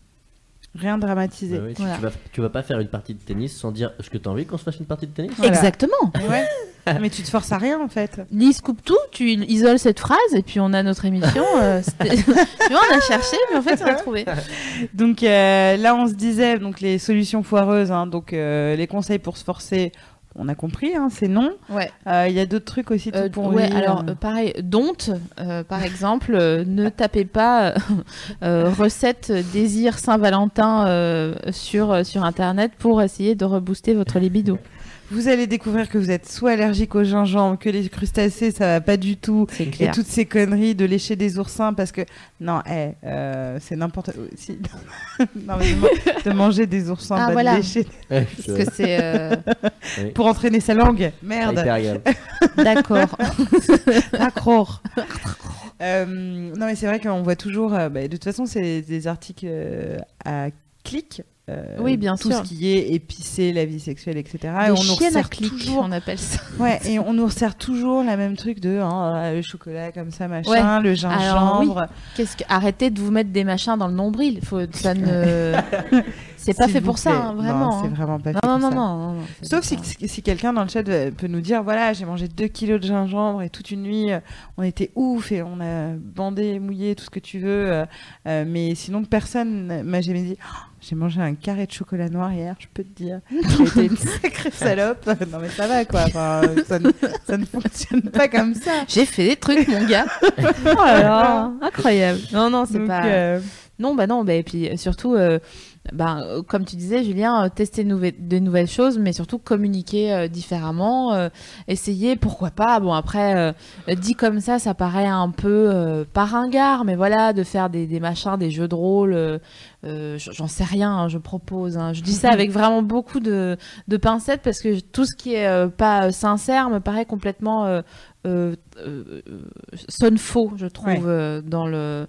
Rien dramatisé. bah oui, tu, Voilà. tu vas, tu vas pas faire une partie de tennis sans dire est-ce que t'as envie qu'on se fasse une partie de tennis? Voilà. exactement Ouais. Mais tu te forces à rien en fait. Lise coupe tout, tu isoles cette phrase et puis on a notre émission. euh, tu vois, on a cherché, mais en fait, on a trouvé. Donc euh, là, on se disait donc les solutions foireuses. hein, donc euh, les conseils pour se forcer, on a compris, hein, c'est non. Ouais. Euh, Il y a d'autres trucs aussi tout Euh, pour ouais, lui, alors euh, pareil, don't, par exemple, ne tapez pas recette désir Saint-Valentin sur, sur internet pour essayer de rebooster votre libido. Vous allez découvrir que vous êtes soit allergique au gingembre, que les crustacés, ça va pas du tout. Et toutes ces conneries de lécher des oursins parce que non, eh, euh, c'est n'importe si- non, mais de, ma- de manger des oursins, Ah, pas voilà. de lécher Ouais, Parce que c'est. euh, oui. pour entraîner sa langue. Merde. D'accord. Accro. Euh, non, mais c'est vrai qu'on voit toujours. euh, bah, de toute façon, c'est des articles euh, à clic. Euh, Oui, bien tout sûr. ce qui est épicé, la vie sexuelle, etc. et on nous resserre toujours. on appelle ça. Ouais, et on nous resserre toujours la même truc de hein, le chocolat comme ça, machin, le gingembre. Alors, oui. Qu'est-ce que... Arrêtez de vous mettre des machins dans le nombril. Faut... Ça ne. C'est pas fait pour ça, hein, Non, vraiment. c'est hein. vraiment pas Non, fait non, pour non, ça. non, non, non, c'est Sauf si, si quelqu'un dans le chat euh, peut nous dire voilà, j'ai mangé 2 kilos de gingembre et toute une nuit, euh, on était ouf et on a bandé, mouillé, tout ce que tu veux. euh, euh, mais sinon, personne m'a jamais dit Oh, j'ai mangé un carré de chocolat noir hier, je peux te dire. J'ai été une sacrée salope. non, mais ça va quoi. Enfin, ça, ne, ça ne fonctionne pas comme ça. J'ai fait des trucs, mon gars. oh là là, incroyable. Non, non, c'est pas. euh, Non, bah non, bah, et puis euh, surtout, euh, bah, euh, comme tu disais, Julien, euh, tester de nouvelles, choses, mais surtout communiquer euh, différemment, euh, essayer, pourquoi pas. Bon, après, euh, dit comme ça, ça paraît un peu euh, pas ringard, mais voilà, de faire des, des machins, des jeux de rôle, j'en sais rien, hein, je propose. hein. Je dis ça avec vraiment beaucoup de, de pincettes parce que tout ce qui est pas sincère me paraît complètement sonne faux, je trouve, Ouais. dans le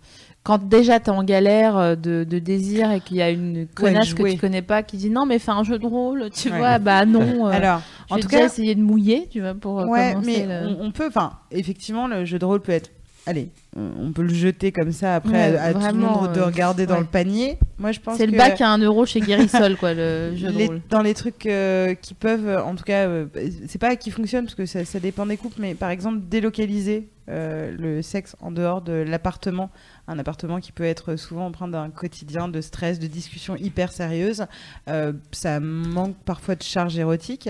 quand déjà t'es en galère euh, de, de désir et qu'il y a une connasse que tu connais pas qui dit non mais fais un jeu de rôle, tu Ouais. vois, bah non. euh, alors, en tout cas, essayer de mouiller, tu vois, pour euh, Ouais, mais le- on, on peut, enfin, effectivement, le jeu de rôle peut être. Allez, on peut le jeter comme ça après Ouais, à, à tout le monde de euh, regarder dans le panier. Moi, je pense C'est que le bac à 1 euro chez Guérissol, quoi, le jeu de les- rôle. dans les trucs euh, qui peuvent, en tout cas, c'est pas qui fonctionne parce que ça, ça dépend des couples, mais par exemple délocaliser euh, le sexe en dehors de l'appartement, un appartement qui peut être souvent empreint d'un quotidien de stress, de discussions hyper sérieuses. Euh, ça manque parfois de charge érotique.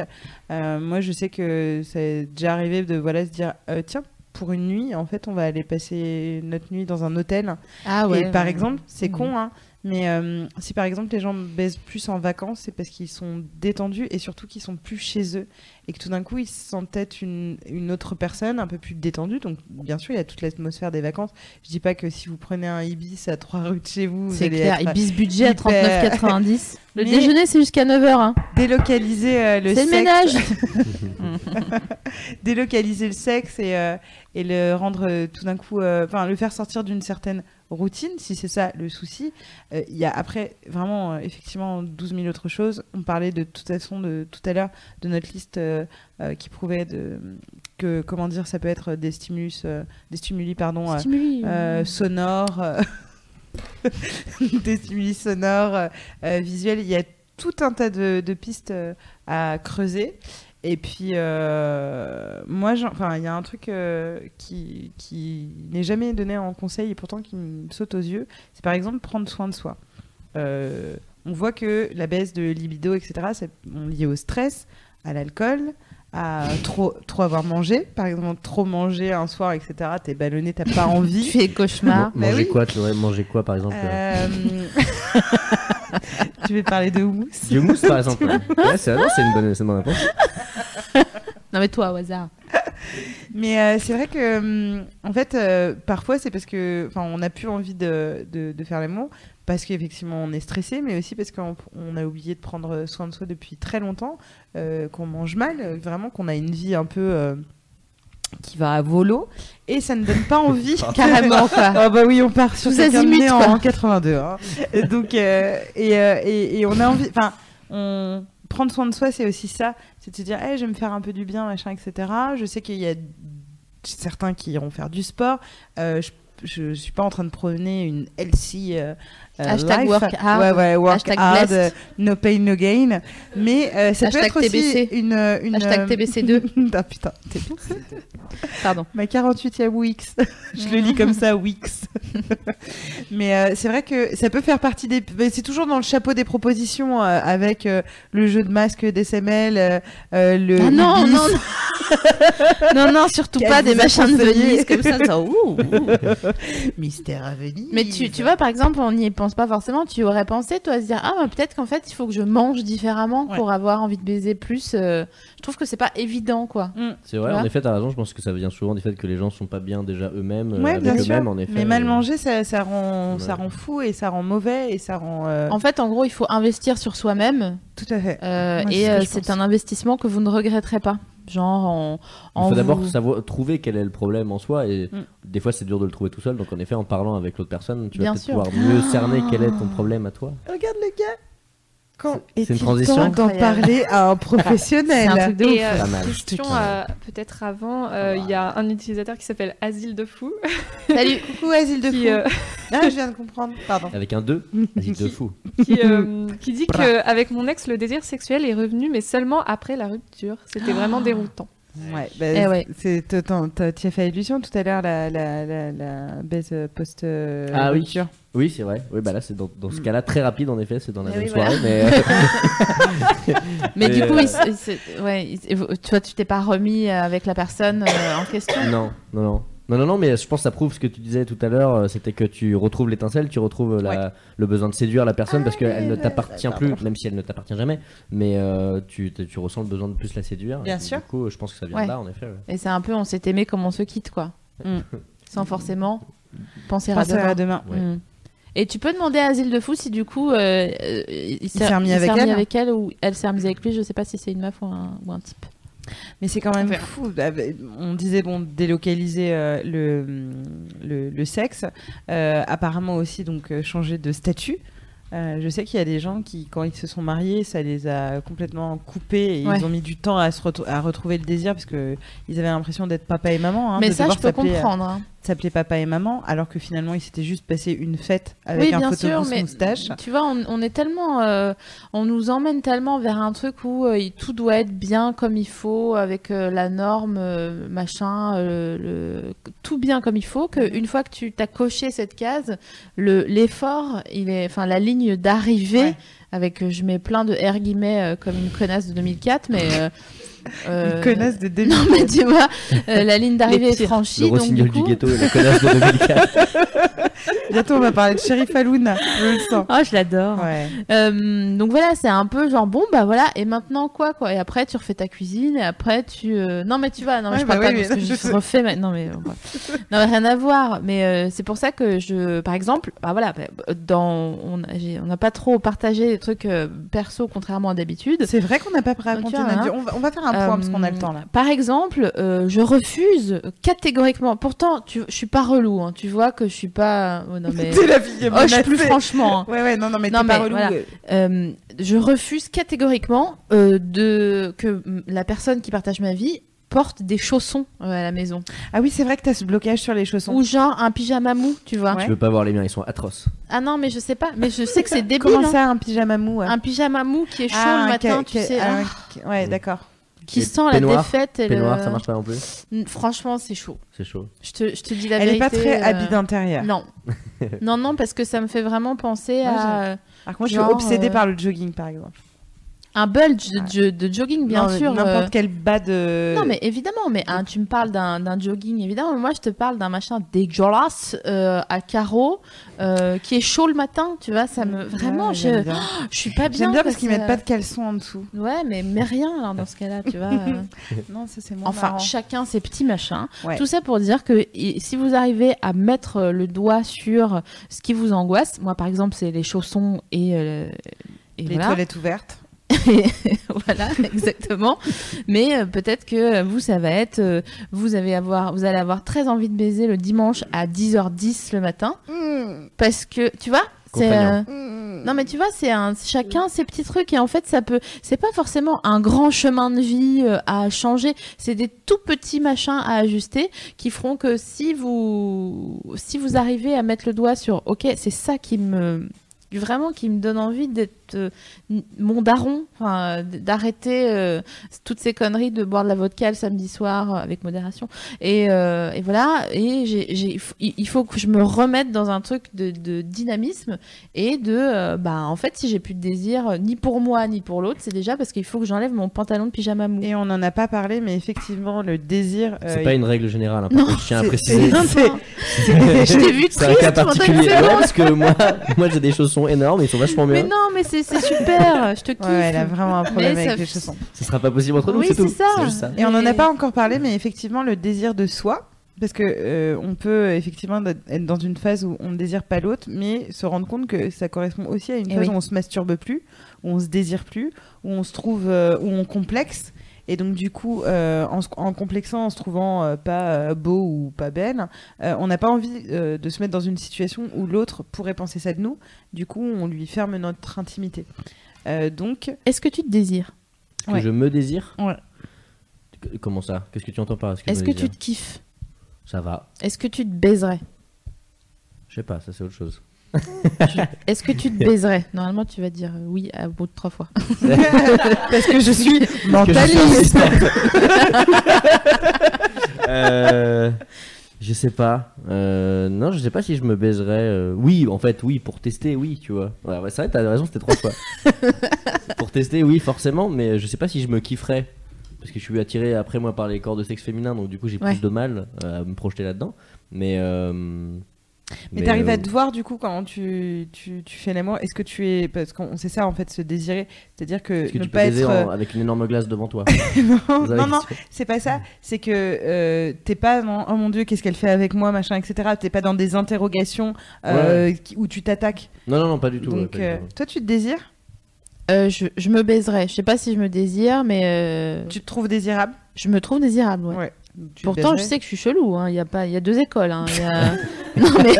Euh, moi, je sais que c'est déjà arrivé de voilà se dire tiens. Pour une nuit, en fait, on va aller passer notre nuit dans un hôtel. Ah et par exemple, c'est Mhm. con, hein, mais euh, si par exemple les gens baisent plus en vacances, c'est parce qu'ils sont détendus et surtout qu'ils sont plus chez eux et que tout d'un coup ils se sentent peut-être une, une autre personne un peu plus détendue. Donc bien sûr, il y a toute l'atmosphère des vacances. Je dis pas que si vous prenez un ibis à trois rues de chez vous, C'est clair, être Ibis budget à hyper- 39,90. Le Mais- déjeuner, c'est jusqu'à 9h. Hein. délocaliser euh, le C'est le sexe. ménage. délocaliser le sexe et, euh, et le rendre euh, tout d'un coup, euh, enfin le faire sortir d'une certaine routine, si c'est ça le souci. Euh, Il y a après vraiment euh, effectivement 12 000 autres choses. On parlait de toute façon de tout à l'heure de notre liste euh, qui prouvait de que comment dire, ça peut être des stimulus, des stimuli pardon, Stimuli. sonores, des stimuli sonores, visuels. Il y a tout un tas de, de pistes à creuser. Et puis, euh, moi, il y a un truc euh, qui, qui n'est jamais donné en conseil et pourtant qui me saute aux yeux. C'est par exemple prendre soin de soi. Euh, on voit que la baisse de libido, etc., c'est lié au stress, à l'alcool, à trop, trop avoir mangé. Par exemple, trop manger un soir, etc., t'es ballonné, t'as pas Tu envie. fais cauchemar. Man- Bah manger oui. quoi tu aurais mangé quoi par exemple euh Euh, tu veux parler de houmous Du mousse par exemple. ouais. Ouais, c'est une bonne, c'est une bonne réponse. Non mais toi au hasard. Mais euh, c'est vrai que, hum, en fait, euh, parfois c'est parce que, enfin, on n'a plus envie de, de, de faire l'amour parce qu'effectivement on est stressé, mais aussi parce qu'on on a oublié de prendre soin de soi depuis très longtemps, euh, qu'on mange mal, euh, vraiment qu'on a une vie un peu euh, qui va à volo et ça ne donne pas envie. Carrément quoi. Ah bah oui, on part sur né en, quoi. en 82. hein. Et donc, euh, et, et, et on a envie. Enfin, on prendre soin de soi, c'est aussi ça. C'est de se dire, hey, je vais me faire un peu du bien, machin, etc. Je sais qu'il y a certains qui iront faire du sport. Euh, je, je suis pas en train de prôner une healthy euh, euh, Hashtag life. work hard. Ouais, ouais, work Hashtag hard, blessed. euh, no pain, no gain. Mais euh, ça peut Hashtag être aussi TBC. une, une Hashtag TBC2. ah putain, TBC. Pardon. Ma 48e Wix. je le lis comme ça, Wix. Mais euh, c'est vrai que ça peut faire partie des. mais C'est toujours dans le chapeau des propositions euh, avec euh, le jeu de masque d'SML, euh, euh, le. Ah non, non, non. non, non, surtout Qu'elle pas des machins de. Venise comme ça. ça, ouh, ouh. Mystère à Venise. Mais tu, tu vois, par exemple, on n'y pense pas forcément. Tu aurais pensé, toi, à se dire Ah, bah, peut-être qu'en fait, il faut que je mange différemment Ouais. pour avoir envie de baiser plus. euh, Je trouve que c'est pas évident, quoi. C'est vrai, en effet, t'as raison. Je pense que ça vient souvent du fait que les gens sont pas bien déjà eux-mêmes, euh, Ouais, avec bien sûr. eux-mêmes, en effet. Mais mal Et- manger, ça, ça, rend, Ouais. ça rend fou et ça rend mauvais et ça rend. euh, En fait, en gros, il faut investir sur soi-même. Tout à fait. euh, Moi, et euh, c'est un investissement que vous ne regretterez pas. Genre en. Il faut d'abord vous- savoir trouver quel est le problème en soi et Mm. des fois c'est dur de le trouver tout seul donc en effet en parlant avec l'autre personne tu Bien vas peut-être pouvoir mieux cerner quel est ton problème à toi. Regarde le gars. Quand C'est une est-il transition temps d'en parler à un professionnel un truc de. Et euh, question euh, peut-être avant, euh, il y a un utilisateur qui s'appelle Asile de Fou Salut, coucou Asile de qui, fou. euh, Ah, je viens de comprendre. Pardon. Avec un 2, vas-y de fou. qui, euh, qui dit qu'avec mon ex, le désir sexuel est revenu, mais seulement après la rupture. C'était vraiment déroutant. Ouais, bah, Eh ouais. c'est t'as- t'as- tu as fait allusion tout à l'heure la la la, la baisse euh, post euh, Ah oui. rupture. Oui c'est vrai, oui bah là c'est dans, dans ce cas-là très rapide en effet c'est dans la Eh même oui, soirée mais Mais du coup, euh, il s- c'est- ouais, il- toi, tu t'es pas remis euh, avec la personne euh, en question? Non non non. Non, non, non, mais je pense que ça prouve ce que tu disais tout à l'heure, euh, c'était que tu retrouves l'étincelle, tu retrouves la- le besoin de séduire la personne parce qu'elle ne t'appartient plus, même si elle ne t'appartient jamais, mais euh, tu, tu- ressens le besoin de plus la séduire. Bien Et sûr. Du coup, je pense que ça vient Ouais. de là, en effet. ouais. Et c'est un peu, on s'est aimé comme on se quitte, quoi. Mm. Sans forcément penser à Penser demain. à demain. Ouais. Mm. Et tu peux demander à Asile de Fou si du coup euh, il s'est s'est remis avec elle ou elle s'est remise avec lui. Je sais pas si c'est une meuf ou un, ou un type. Mais c'est quand même fou. Bah, bah, On disait bon délocaliser euh, le, le le sexe, Euh, apparemment aussi donc euh, changer de statut. Je sais qu'il y a des gens qui, quand ils se sont mariés, ça les a complètement coupés et Ouais. ils ont mis du temps à, se à retrouver le désir parce que ils avaient l'impression d'être papa et maman. hein, Mais de ça, je peux comprendre. hein. S'appeler papa et maman, alors que finalement ils s'étaient juste passé une fête avec Oui, un bien sûr, photobooth mais moustache. tu vois, on, on est tellement, euh, on nous emmène tellement vers un truc où euh, il- tout doit être bien comme il faut, avec euh, la norme, machin, le, tout bien comme il faut, Mhm. qu'une fois que tu t'as coché cette case, le l'effort, il est, enfin la ligne d'arrivée, Ouais. avec, je mets plein de R guillemets euh, comme une connasse de 2004, mais euh, euh, Une connasse de. Non mais tu vois, euh, la ligne d'arrivée est franchie, Le donc du coup, du ghetto et la connasse de 2004. Bientôt on va parler de Sheriff Aluna, je le sens. oh je l'adore. Ouais. Euh, donc voilà, c'est un peu genre bon bah voilà et maintenant quoi quoi? Et après tu refais ta cuisine et après tu euh, non mais tu vois non mais Ouais, je parle bah pas oui, de ce mais que je refais mais non mais non mais rien à voir mais euh, c'est pour ça que je par exemple bah voilà bah, dans on a- j'ai- on n'a pas trop partagé des trucs euh, perso contrairement à d'habitude C'est vrai qu'on n'a pas raconté vois, notre hein. On va, on va faire un point parce qu'on a le Euh, temps là. Par exemple, euh, je refuse catégoriquement. Pourtant, tu, je suis pas relou. hein, tu vois que je suis pas. oh, non mais. T'es la fille Oh, je suis plus franchement. hein. Ouais, ouais, non, non, mais Non, pas relou. voilà. Euh, je refuse catégoriquement euh, de que la personne qui partage ma vie porte des chaussons euh, à la maison. Ah oui, c'est vrai que t'as ce blocage sur les chaussons. Ou genre un pyjama mou, tu vois. Ouais. Tu veux pas voir les miens, ils sont atroces. Ah non, mais je sais pas. Mais je sais que c'est débile. Comment hein. ça, un pyjama mou ouais? Un pyjama mou qui est chaud Ah, le matin, tu sais. ah, Ouais, d'accord. Qui sent la défaite. Et Peignoir, le- ça marche pas non plus Franchement, c'est chaud. C'est chaud. Je te, je te dis la Elle est vérité. pas très euh, habit d'intérieur. Non. non, non, parce que ça me fait vraiment penser Moi, à Par contre, je Genre, suis obsédée euh, par le jogging, par exemple. Un bulge de, de jogging, bien Non, sûr. N'importe euh, quel bas de. Non, mais évidemment, mais hein, tu me parles d'un jogging, évidemment. mais Moi, je te parle d'un machin dégueulasse euh, à carreaux euh, qui est chaud le matin, tu vois. Ça me. Vraiment, Ouais, je, bien. je suis pas bien. J'aime bien parce qu'ils que- mettent pas de caleçon en dessous. Ouais, mais, mais rien, alors, dans ce cas-là, tu vois. euh. Non, ça c'est moins Enfin, marrant. chacun ses petits machins. Ouais. Tout ça pour dire que si vous arrivez à mettre le doigt sur ce qui vous angoisse, moi, par exemple, c'est les chaussons et. euh, et Les voilà. toilettes ouvertes. voilà, exactement. Mais euh, peut-être que vous, ça va être, euh, vous, avez avoir, vous allez avoir très envie de baiser le dimanche à 10h10 le matin. Parce que, tu vois, c'est... Euh, Non mais tu vois, c'est un chacun ses petits trucs et en fait ça peut c'est pas forcément un grand chemin de vie euh, à changer, c'est des tout petits machins à ajuster qui feront que si vous si vous arrivez à mettre le doigt sur OK, c'est ça qui me vraiment qui me donne envie d'être euh, mon daron, euh, d'arrêter euh, toutes ces conneries de boire de la vodka le samedi soir euh, avec modération. Et, euh, et voilà, et j'ai, j'ai- il faut- il il faut que je me remette dans un truc de, de dynamisme et de, euh, bah, en fait, si j'ai plus de désir, ni pour moi, ni pour l'autre, c'est déjà parce qu'il faut que j'enlève mon pantalon de pyjama mou. Et on n'en a pas parlé, mais effectivement, le désir. C'est pas une règle générale, hein, Non, contre, je tiens à préciser. Je t'ai vu C'est un triste cas particulier. Ouais, parce que moi, moi j'ai des chaussons énormes, ils sont vachement Mais bien. non, mais c'est, c'est super, je te kiffe. Ouais, elle a vraiment un problème Mais avec ça- les chaussons. Ce sera pas possible entre nous, Oui, c'est tout. c'est ça. C'est juste ça. Et on n'en a Mais- pas encore parlé, mais effectivement, le désir de soi. Parce que euh, on peut effectivement être dans une phase où on ne désire pas l'autre, mais se rendre compte que ça correspond aussi à une Eh phase oui. où on se masturbe plus, où on se désire plus, où on se trouve, euh, où on complexe. Et donc du coup, euh, en, complexant, en se trouvant euh, pas euh, beau ou pas belle, euh, on n'a pas envie euh, de se mettre dans une situation où l'autre pourrait penser ça de nous. Du coup, on lui ferme notre intimité. Euh, donc, Est-ce que tu te désires? Est-ce Ouais. que je me désire? Ouais. Comment ça? Qu'est-ce que tu entends par est-ce que, que tu te kiffes? Ça va. Est-ce que tu te baiserais? Je sais pas, ça c'est autre chose. Est-ce que tu te baiserais? Normalement, tu vas dire oui à bout de trois fois. parce que je suis Que je suis mentaliste. euh, je sais pas. Euh, non, je sais pas si je me baiserais. euh, Oui, en fait, oui, pour tester, oui, tu vois. Ouais, ouais, c'est vrai, t'as raison, c'était trois fois. pour tester, oui, forcément, mais je sais pas si je me kifferais. Parce que je suis attiré après moi par les corps de sexe féminin, donc du coup j'ai Ouais. plus de mal euh, à me projeter là-dedans. Mais. euh, Mais t'arrives euh, à te voir du coup quand tu, tu, tu fais l'amour. Est-ce que tu es parce qu'on sait ça en fait se désirer, c'est-à-dire que, Est-ce que ne tu peux pas baiser être en- avec une énorme glace devant toi non non non c'est pas ça. C'est que euh, t'es pas dans oh mon dieu qu'est-ce qu'elle fait avec moi machin etc. T'es pas dans des interrogations euh, où tu t'attaques. Non, non, non, pas du tout. Donc pas du euh, tout. toi tu te désires, Euh, je, je me baiserais. Je sais pas si je me désire, mais euh, tu te trouves désirable? je me trouve désirable. ouais. Ouais. Pourtant, je sais que je suis chelou. hein. Il y a pas, il y a deux écoles. hein. Il y a- non, mais...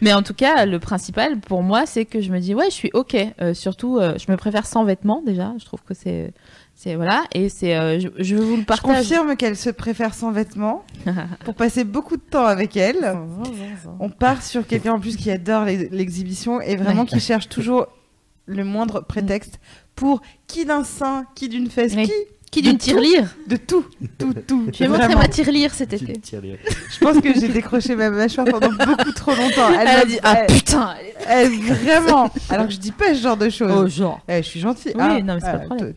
mais en tout cas, le principal pour moi, c'est que je me dis ouais, je suis ok. Euh, surtout, euh, je me préfère sans vêtements déjà. Je trouve que c'est, c'est voilà. Et c'est, euh, je, je vous le Je partage. confirme qu'elle se préfère sans vêtements pour passer beaucoup de temps avec elle. On part sur quelqu'un en plus qui adore l'exhibition et vraiment Ouais. qui cherche toujours le moindre prétexte pour qui d'un sein, qui d'une fesse, qui Qui d'une tirelire de tout, tout, tout. Je vais montrer Vraiment. ma tirelire cet été. Je pense que j'ai décroché ma mâchoire pendant beaucoup trop longtemps. Elle, m'a- a dit ah elle- putain. elle- vraiment. Alors que je dis pas ce genre de choses. Oh genre. Eh, je suis gentille. Oui, Ah, non, mais c'est pas ah, le problème.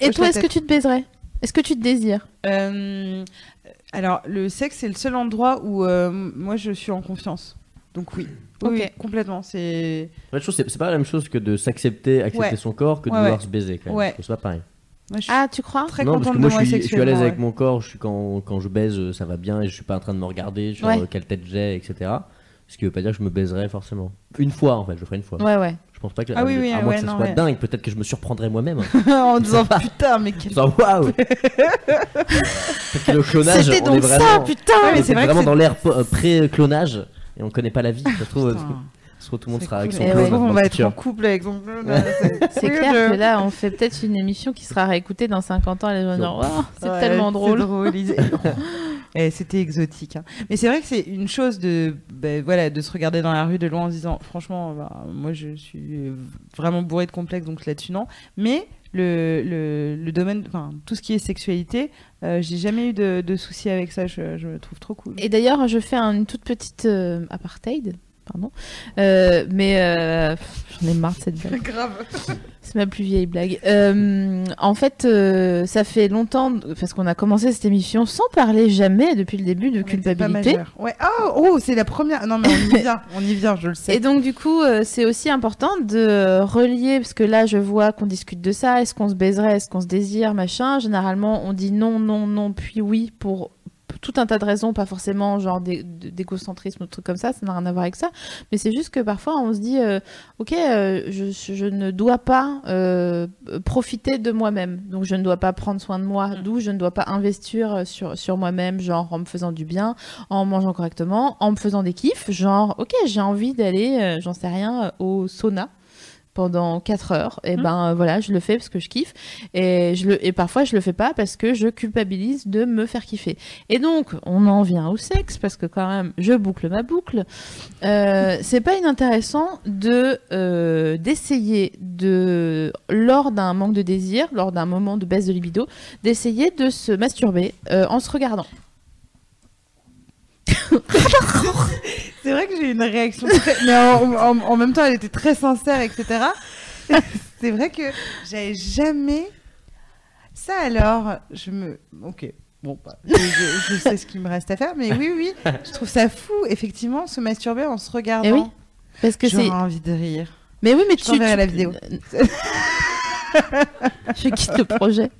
Et, toi, est-ce que tu te baiserais? Est-ce que tu te désires? Euh, alors, le sexe, c'est le seul endroit où euh, moi je suis en confiance. Donc oui. Oui, Ok. oui, complètement. C'est. En fait, je trouve que c'est pas la même chose que de s'accepter, accepter Ouais. son corps, que de Ouais, vouloir ouais. se baiser. Quand même. C'est pas pareil. Moi, je Ah, tu crois? très non, parce que de moi, je suis, je suis à l'aise avec ouais. mon corps. Je suis quand, quand je baise, euh, ça va bien et je suis pas en train de me regarder sur Ouais. euh, quelle tête j'ai, etc. Ce qui veut pas dire que je me baiserai forcément. Une fois, en fait, je le ferai une fois. Ouais, ouais. Je pense pas que. Ah oui, oui, à moins ouais, que ça non, soit ouais. dingue, peut-être que je me surprendrai moi-même. en disant putain, mais quel. En disant, waouh Peut-être que le clonage, C'était on donc est vraiment, ça, putain Ouais, mais on c'est vraiment dans l'ère euh, pré-clonage et on connaît pas la vie. Ça se trouve, Tout le monde C'est sera avec son clone ouais. dans on va être en couple avec son clone. là, C'est clair que là, on fait peut-être une émission qui sera réécoutée dans 50 ans. et Les gens diront, Oh, c'est Ouais, tellement drôle. C'est drôle. ils- Eh, C'était exotique. hein. Mais c'est vrai que c'est une chose de, ben, voilà, de se regarder dans la rue de loin en se disant, franchement, bah, moi je suis vraiment bourré de complexes, donc là-dessus non. Mais le, le, le domaine, enfin tout ce qui est sexualité, euh, j'ai jamais eu de, de soucis avec ça. Je, je le trouve trop cool. Et d'ailleurs, je fais un- une toute petite euh, apartheid. Pardon. Euh, mais euh, j'en ai marre de cette blague. grave. C'est ma plus vieille blague. Euh, en fait, ça fait longtemps, parce qu'on a commencé cette émission sans parler jamais depuis le début de culpabilité. Ouais. Oh, oh, c'est la première. Non mais on y vient, on y vient, je le sais. Et donc du coup, c'est aussi important de relier, parce que là, je vois qu'on discute de ça. Est-ce qu'on se baiserait? Est-ce qu'on se désire? Machin. Généralement, on dit non, non, non, puis oui pour tout un tas de raisons, pas forcément genre d'é- d'égocentrisme ou de trucs comme ça, ça n'a rien à voir avec ça. Mais c'est juste que parfois, on se dit, euh, ok, euh, je, je ne dois pas euh, profiter de moi-même. Donc je ne dois pas prendre soin de moi, d'où je ne dois pas investir sur, sur moi-même, genre en me faisant du bien, en mangeant correctement, en me faisant des kiffs, genre ok j'ai envie d'aller, j'en sais rien, au sauna pendant 4 heures, et Mhm. ben voilà, je le fais parce que je kiffe, et, je le, et parfois je le fais pas parce que je culpabilise de me faire kiffer. Et donc, on en vient au sexe, parce que quand même, je boucle ma boucle. Euh, c'est pas inintéressant de euh, d'essayer de, lors d'un manque de désir, lors d'un moment de baisse de libido, d'essayer de se masturber euh, en se regardant. C'est vrai que j'ai eu une réaction, très... mais en, en- en même temps, elle était très sincère, etc. c'est vrai que j'avais jamais. Ça alors, je me. Ok. Bon, bah, je, sais ce qu'il me reste à faire, mais oui, oui, je trouve ça fou, effectivement, se masturber en se regardant. Eh oui, Parce que c'est. J'aurais envie de rire. Mais oui, mais Je tu. tu- la vidéo. je quitte le projet.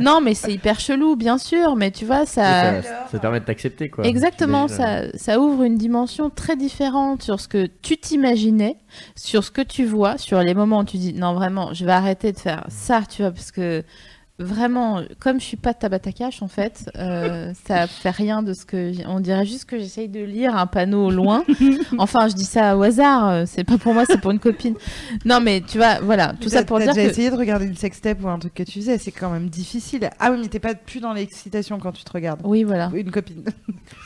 non, mais c'est hyper chelou, bien sûr, mais tu vois, ça. Ça, ça te permet de t'accepter quoi. Exactement, ça, ça ouvre une dimension très différente sur ce que tu t'imaginais, sur ce que tu vois, sur les moments où tu dis non vraiment, je vais arrêter de faire ça, tu vois, parce que vraiment, comme je suis pas de Tabata Cash en fait, euh, ça fait rien de ce que on dirait juste que j'essaye de lire un panneau au loin. enfin, je dis ça au hasard, euh, c'est pas pour moi, c'est pour une copine. Non, mais tu vois, voilà, tout ça pour dire déjà que essayé de regarder une sextape ou un truc que tu faisais, c'est quand même difficile. Ah oui, mais t'es pas plus dans l'excitation quand tu te regardes. oui, voilà. Une copine.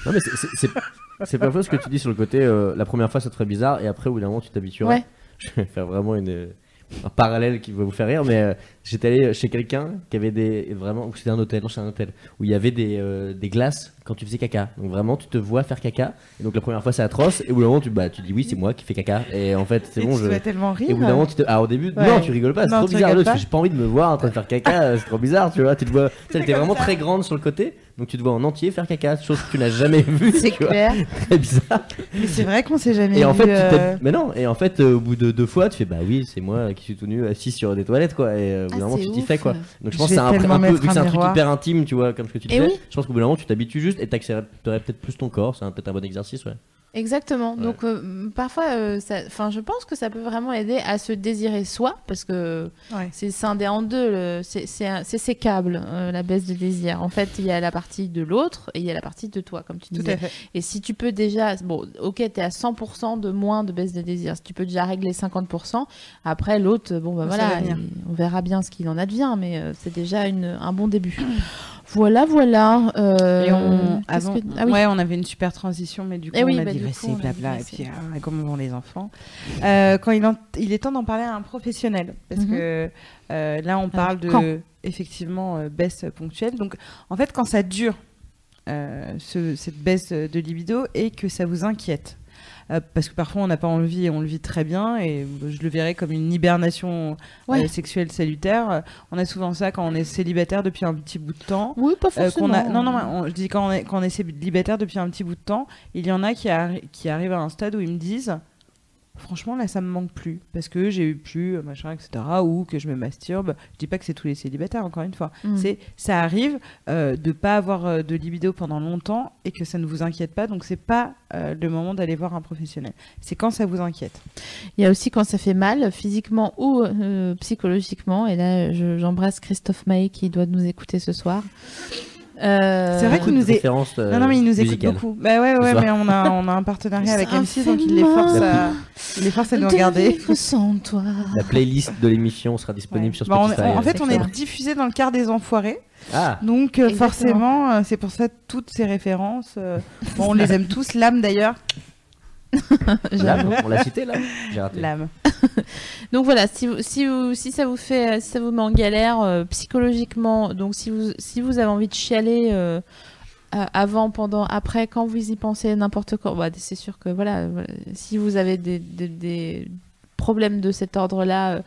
Non mais c'est- pas faux ce que tu dis sur le côté. euh, la première fois ça te ferait bizarre et après au bout d'un moment tu t'habitueras. Ouais. Je vais faire vraiment une un parallèle qui va vous faire rire, mais euh, j'étais allé chez quelqu'un qui avait des vraiment c'était un hôtel, non c'est un hôtel où il y avait des, euh, des glaces quand tu faisais caca. Donc vraiment tu te vois faire caca. Et donc la première fois c'est atroce et au bout d'un moment tu bah tu dis oui c'est moi qui fais caca et en fait c'est Et bon tu je dois tellement rire. et au bout d'un moment, tu te... ah, au début, Ouais. non, tu rigoles pas, c'est Non, trop tu bizarre. rigoles parce que pas. J'ai pas envie de me voir en train de faire caca, euh, c'est trop bizarre, tu vois. Tu te vois, tu sais, elle était vraiment très grande sur le côté, donc tu te vois en entier faire caca, chose que tu n'as jamais vue. C'est tu vois. clair. Très bizarre. Mais c'est vrai qu'on s'est jamais Et en vu, fait, tu euh, mais non, et en fait, euh, au bout de deux fois, tu fais bah oui, c'est moi qui suis tout nu assis sur des toilettes, quoi. Et euh, bout d'un Ah, moment, tu t'y fais, quoi. Donc je pense que c'est un, peu, vu que c'est un truc hyper intime, tu vois, comme ce que tu Eh disais. oui. Je pense qu'au bout d'un moment, tu t'habitues juste et t'accepterais peut-être plus ton corps. C'est un- peut-être un bon exercice, ouais. Exactement. Ouais. Donc euh, parfois, euh, enfin, je pense que ça peut vraiment aider à se désirer soi, parce que Ouais. c'est scindé en deux. C'est c'est sécable euh, la baisse de désir. En fait, il y a la partie de l'autre et il y a la partie de toi, comme tu disais. Et si tu peux déjà, bon, ok, t'es à 100% de moins de baisse de désir. Si tu peux déjà régler 50%, après l'autre, bon bah voilà, on verra bien ce qu'il en advient, mais euh, c'est déjà une, un bon début. Voilà, voilà. euh, Et on, qu'est-ce avant, que- ah oui. ouais, on avait une super transition, mais du coup, Eh oui, on a bah, coup, on a blabla, et puis ah, comment vont les enfants Euh, Quand il, en- il est temps d'en parler à un professionnel, parce Mhm. que euh, là, on parle de effectivement baisse ponctuelle. Donc, en fait, quand ça dure, ce- cette baisse de libido, et que ça vous inquiète. Euh, parce que parfois on n'a pas envie et on le vit très bien et je le verrais comme une hibernation euh, sexuelle salutaire. On a souvent ça quand on est célibataire depuis un petit bout de temps. Oui, pas Euh, forcément. a... Non, non, on- je dis quand on, est, quand on est célibataire depuis un petit bout de temps, il y en a qui, arri- qui arrivent à un stade où ils me disent Franchement, là, ça me manque plus parce que j'ai eu plus, euh, machin, etc. Ou que je me masturbe. Je dis pas que c'est tous les célibataires, encore une fois. Mm. C'est Ça arrive euh, de pas avoir euh, de libido pendant longtemps et que ça ne vous inquiète pas. Donc, c'est pas euh, le moment d'aller voir un professionnel. C'est quand ça vous inquiète. Il y a aussi quand ça fait mal, physiquement ou euh, psychologiquement. Et là, je- j'embrasse Christophe Maé qui doit nous écouter ce soir. Euh, C'est vrai qu'il nous est- euh, Non, non, mais il nous écoute beaucoup. Bah ouais, ouais, mais on a, on a un partenariat avec M6, donc il les force à, il les force à nous de regarder. vivre sans toi. La playlist de l'émission sera disponible sur Bah, on- Spotify. on- en fait, c'est on est diffusé dans le quart des enfoirés. Ah, Donc, euh, Exactement. forcément, euh, c'est pour ça toutes ces références. euh, bon, on les aime tous. L'âme, d'ailleurs. l'âme, on l'a cité là J'ai raté. L'âme. Donc voilà, si, vous- si, vous- si ça vous fait, si ça vous met en galère euh, psychologiquement, donc si vous, si vous avez envie de chialer euh, euh, avant, pendant, après, quand vous y pensez, n'importe quoi, bah, c'est sûr que voilà, voilà, si vous avez des, des- des problèmes de cet ordre-là, euh,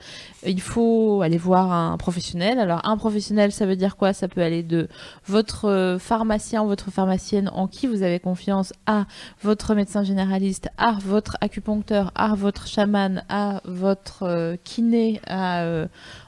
il faut aller voir un professionnel. Alors un professionnel, ça veut dire quoi? Ça peut aller de votre euh, pharmacien ou votre pharmacienne en qui vous avez confiance à votre médecin généraliste, à votre acupuncteur, à votre chaman, à votre euh, kiné, à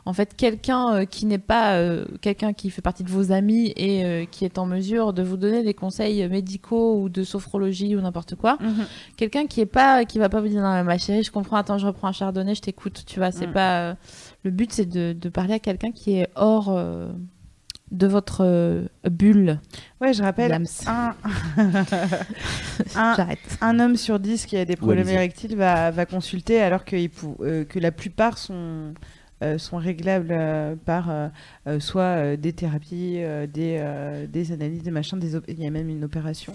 en fait quelqu'un euh, qui n'est pas euh, quelqu'un qui fait partie de vos amis et euh, qui est en mesure de vous donner des conseils médicaux ou de sophrologie ou n'importe quoi. Mhm. Quelqu'un qui est pas qui va pas vous dire non ma chérie, je comprends, attends, je reprends un chardonnay, je t'écoute, tu vois, c'est Mm. pas euh, le but c'est de, de parler à quelqu'un qui est hors euh, de votre euh, bulle. Ouais, je rappelle, un, un, J'arrête. un homme sur dix qui a des problèmes érectiles va, va consulter alors que, il pou- euh, que la plupart sont, euh, sont réglables euh, par euh, soit des thérapies, des, des analyses, des machins, des il y a même une opération,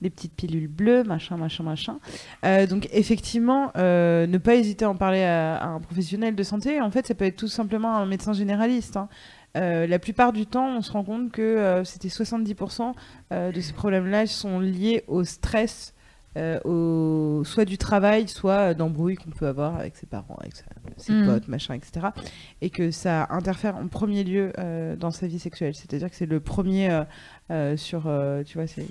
des petites pilules bleues, machin, machin, machin. Donc effectivement, ne pas hésiter à en parler à, un professionnel de santé. En fait, ça peut être tout simplement un médecin généraliste. hein. La plupart du temps, on se rend compte que c'était 70% euh, de ces problèmes-là sont liés au stress, euh, au, soit du travail, soit d'embrouilles qu'on peut avoir avec ses parents, avec sa- ses Mm. potes, machin, etc. Et que ça interfère en premier lieu euh, dans sa vie sexuelle. C'est-à-dire que c'est le premier euh, euh, sur, euh, tu vois, c'est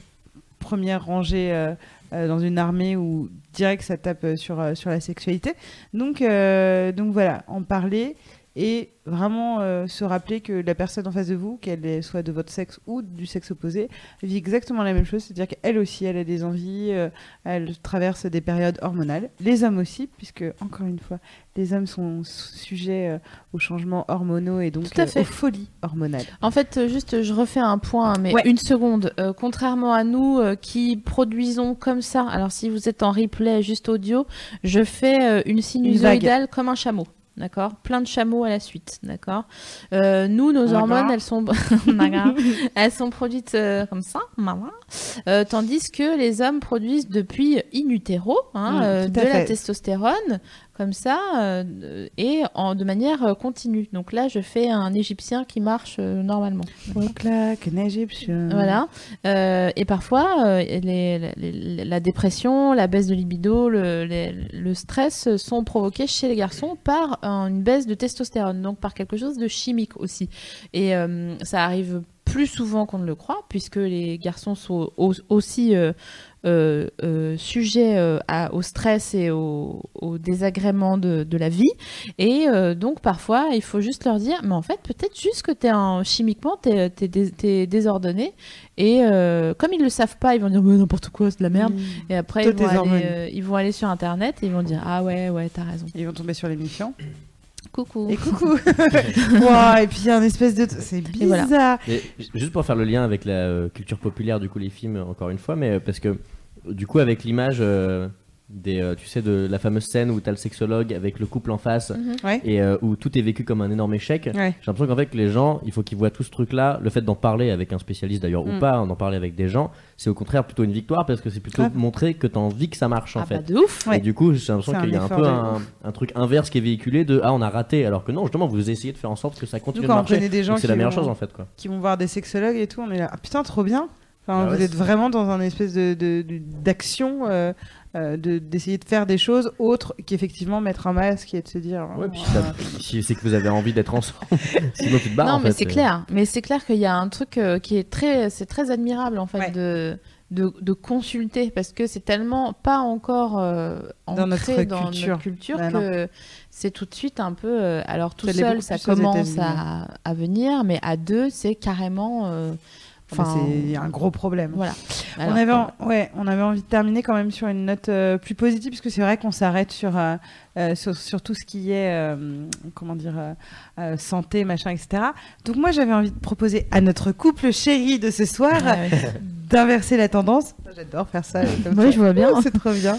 première rangée euh, euh, dans une armée où direct ça tape euh, sur, euh, sur la sexualité. Donc, euh, donc voilà, en parler et vraiment euh, se rappeler que la personne en face de vous, qu'elle soit de votre sexe ou du sexe opposé, vit exactement la même chose, c'est-à-dire qu'elle aussi, elle a des envies, euh, elle traverse des périodes hormonales. Les hommes aussi, puisque encore une fois, les hommes sont sujets euh, aux changements hormonaux et donc Tout à fait. aux folies hormonales. En fait, juste, je refais un point, mais Ouais. une seconde. Contrairement à nous qui produisons comme ça, alors si vous êtes en replay juste audio, je fais une sinusoïdale comme un chameau. D'accord? Plein de chameaux à la suite. D'accord? Euh, Nous, nos hormones, elles sont, elles sont produites euh, comme ça. Euh, tandis que les hommes produisent depuis in utero hein, Mm, de la testostérone, comme ça, euh, et en, de manière euh, continue. Donc là, je fais un égyptien qui marche euh, normalement. Donc là, qu'un égyptien. Voilà. Euh, et parfois, les- les- la dépression, la baisse de libido, le, stress sont provoqués chez les garçons par une baisse de testostérone, donc par quelque chose de chimique aussi. Et ça arrive plus souvent qu'on ne le croit, puisque les garçons sont au- aussi euh, euh, euh, sujets euh, à- au stress et au, au désagrément de, de la vie. Et donc parfois, il faut juste leur dire, mais en fait, peut-être juste que es un, chimiquement, tu es, désordonné. Et comme ils le savent pas, ils vont dire, mais n'importe quoi, c'est de la merde. Mm. Et après, ils vont, aller, hormones. ils vont aller sur Internet et ils vont dire, ah ouais, ouais, t'as raison. Ils vont tomber sur l'émission. Coucou. Et coucou Et puis il y a un espèce de... C'est voilà. bizarre Et juste pour faire le lien avec la euh, culture populaire, du coup, les films, encore une fois, mais euh, parce que, du coup, avec l'image euh, des, euh, tu sais, de la fameuse scène où t'as le sexologue avec le couple en face Mhm. Ouais. et euh, où tout est vécu comme un énorme échec, Ouais. j'ai l'impression qu'en fait, que les gens, il faut qu'ils voient tout ce truc-là, le fait d'en parler avec un spécialiste d'ailleurs ou Mm. pas, d'en parler avec des gens, c'est au contraire plutôt une victoire parce que c'est plutôt montrer que t'as envie que ça marche en Ah fait. bah de ouf. Ouais. Et du coup, j'ai l'impression qu'il y a un peu de un, un truc inverse qui est véhiculé de ah on a raté alors que non justement vous essayez de faire en sorte que ça continue Nous, de quand on marcher. des gens c'est la meilleure vont- chose en fait quoi. qui vont voir des sexologues et tout, on est là, ah putain, trop bien. Enfin, Ah vous ouais, êtes vraiment dans un espèce de de- de- d'action, euh, euh, de d'essayer de faire des choses autres qu'effectivement mettre un masque et de se dire. Ouais, euh, puis ça- si c'est que vous avez envie d'être ensemble, sinon tu te barres. non, en mais c'est clair. Mais c'est clair qu'il y a un truc euh, qui est très, c'est très admirable en fait Ouais. de, de de consulter parce que c'est tellement pas encore euh, Dans notre ancré dans culture. notre culture Ouais, que c'est tout de suite un peu. euh, alors tout seul, ça commence à, à venir, mais à deux, c'est carrément. Euh, Enfin, Enfin, c'est un gros problème. Voilà. on, avait, en- ouais, on avait envie de terminer quand même sur une note euh, plus positive, parce que c'est vrai qu'on s'arrête sur, euh, euh, sur, sur tout ce qui est euh, comment dire, euh, euh, santé, machin, etc. Donc moi, j'avais envie de proposer à notre couple chéri de ce soir Ah ouais. d'inverser la tendance. J'adore faire ça. euh, comme Oui, ça. je vois bien. C'est trop bien.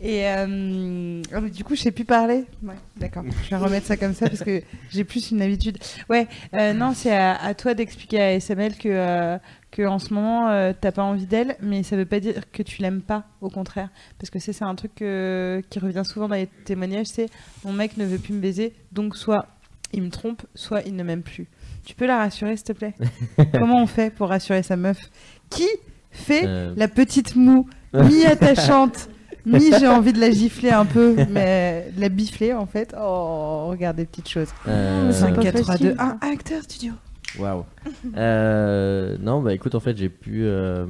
Et euh, mais du coup, je sais plus parler. Ouais, d'accord. Je vais remettre ça comme ça parce que j'ai plus une habitude. Ouais, euh, non, c'est à, à toi d'expliquer à SML que, euh, que en ce moment, t'as pas envie d'elle, mais ça veut pas dire que tu l'aimes pas, au contraire. Parce que c'est un truc qui revient souvent dans les témoignages c'est mon mec ne veut plus me baiser, donc soit il me trompe, soit il ne m'aime plus. Tu peux la rassurer, s'il te plaît? Comment on fait pour rassurer sa meuf? Qui fait la petite moue, mi-attachante, mi j'ai envie de la gifler un peu, mais de la bifler en fait. Oh, regarde des petites choses. euh, 5, pas 4, 3, facile, 2, 1, acteur studio. Waouh. Euh, non, bah écoute, en fait, j'ai pu. euh,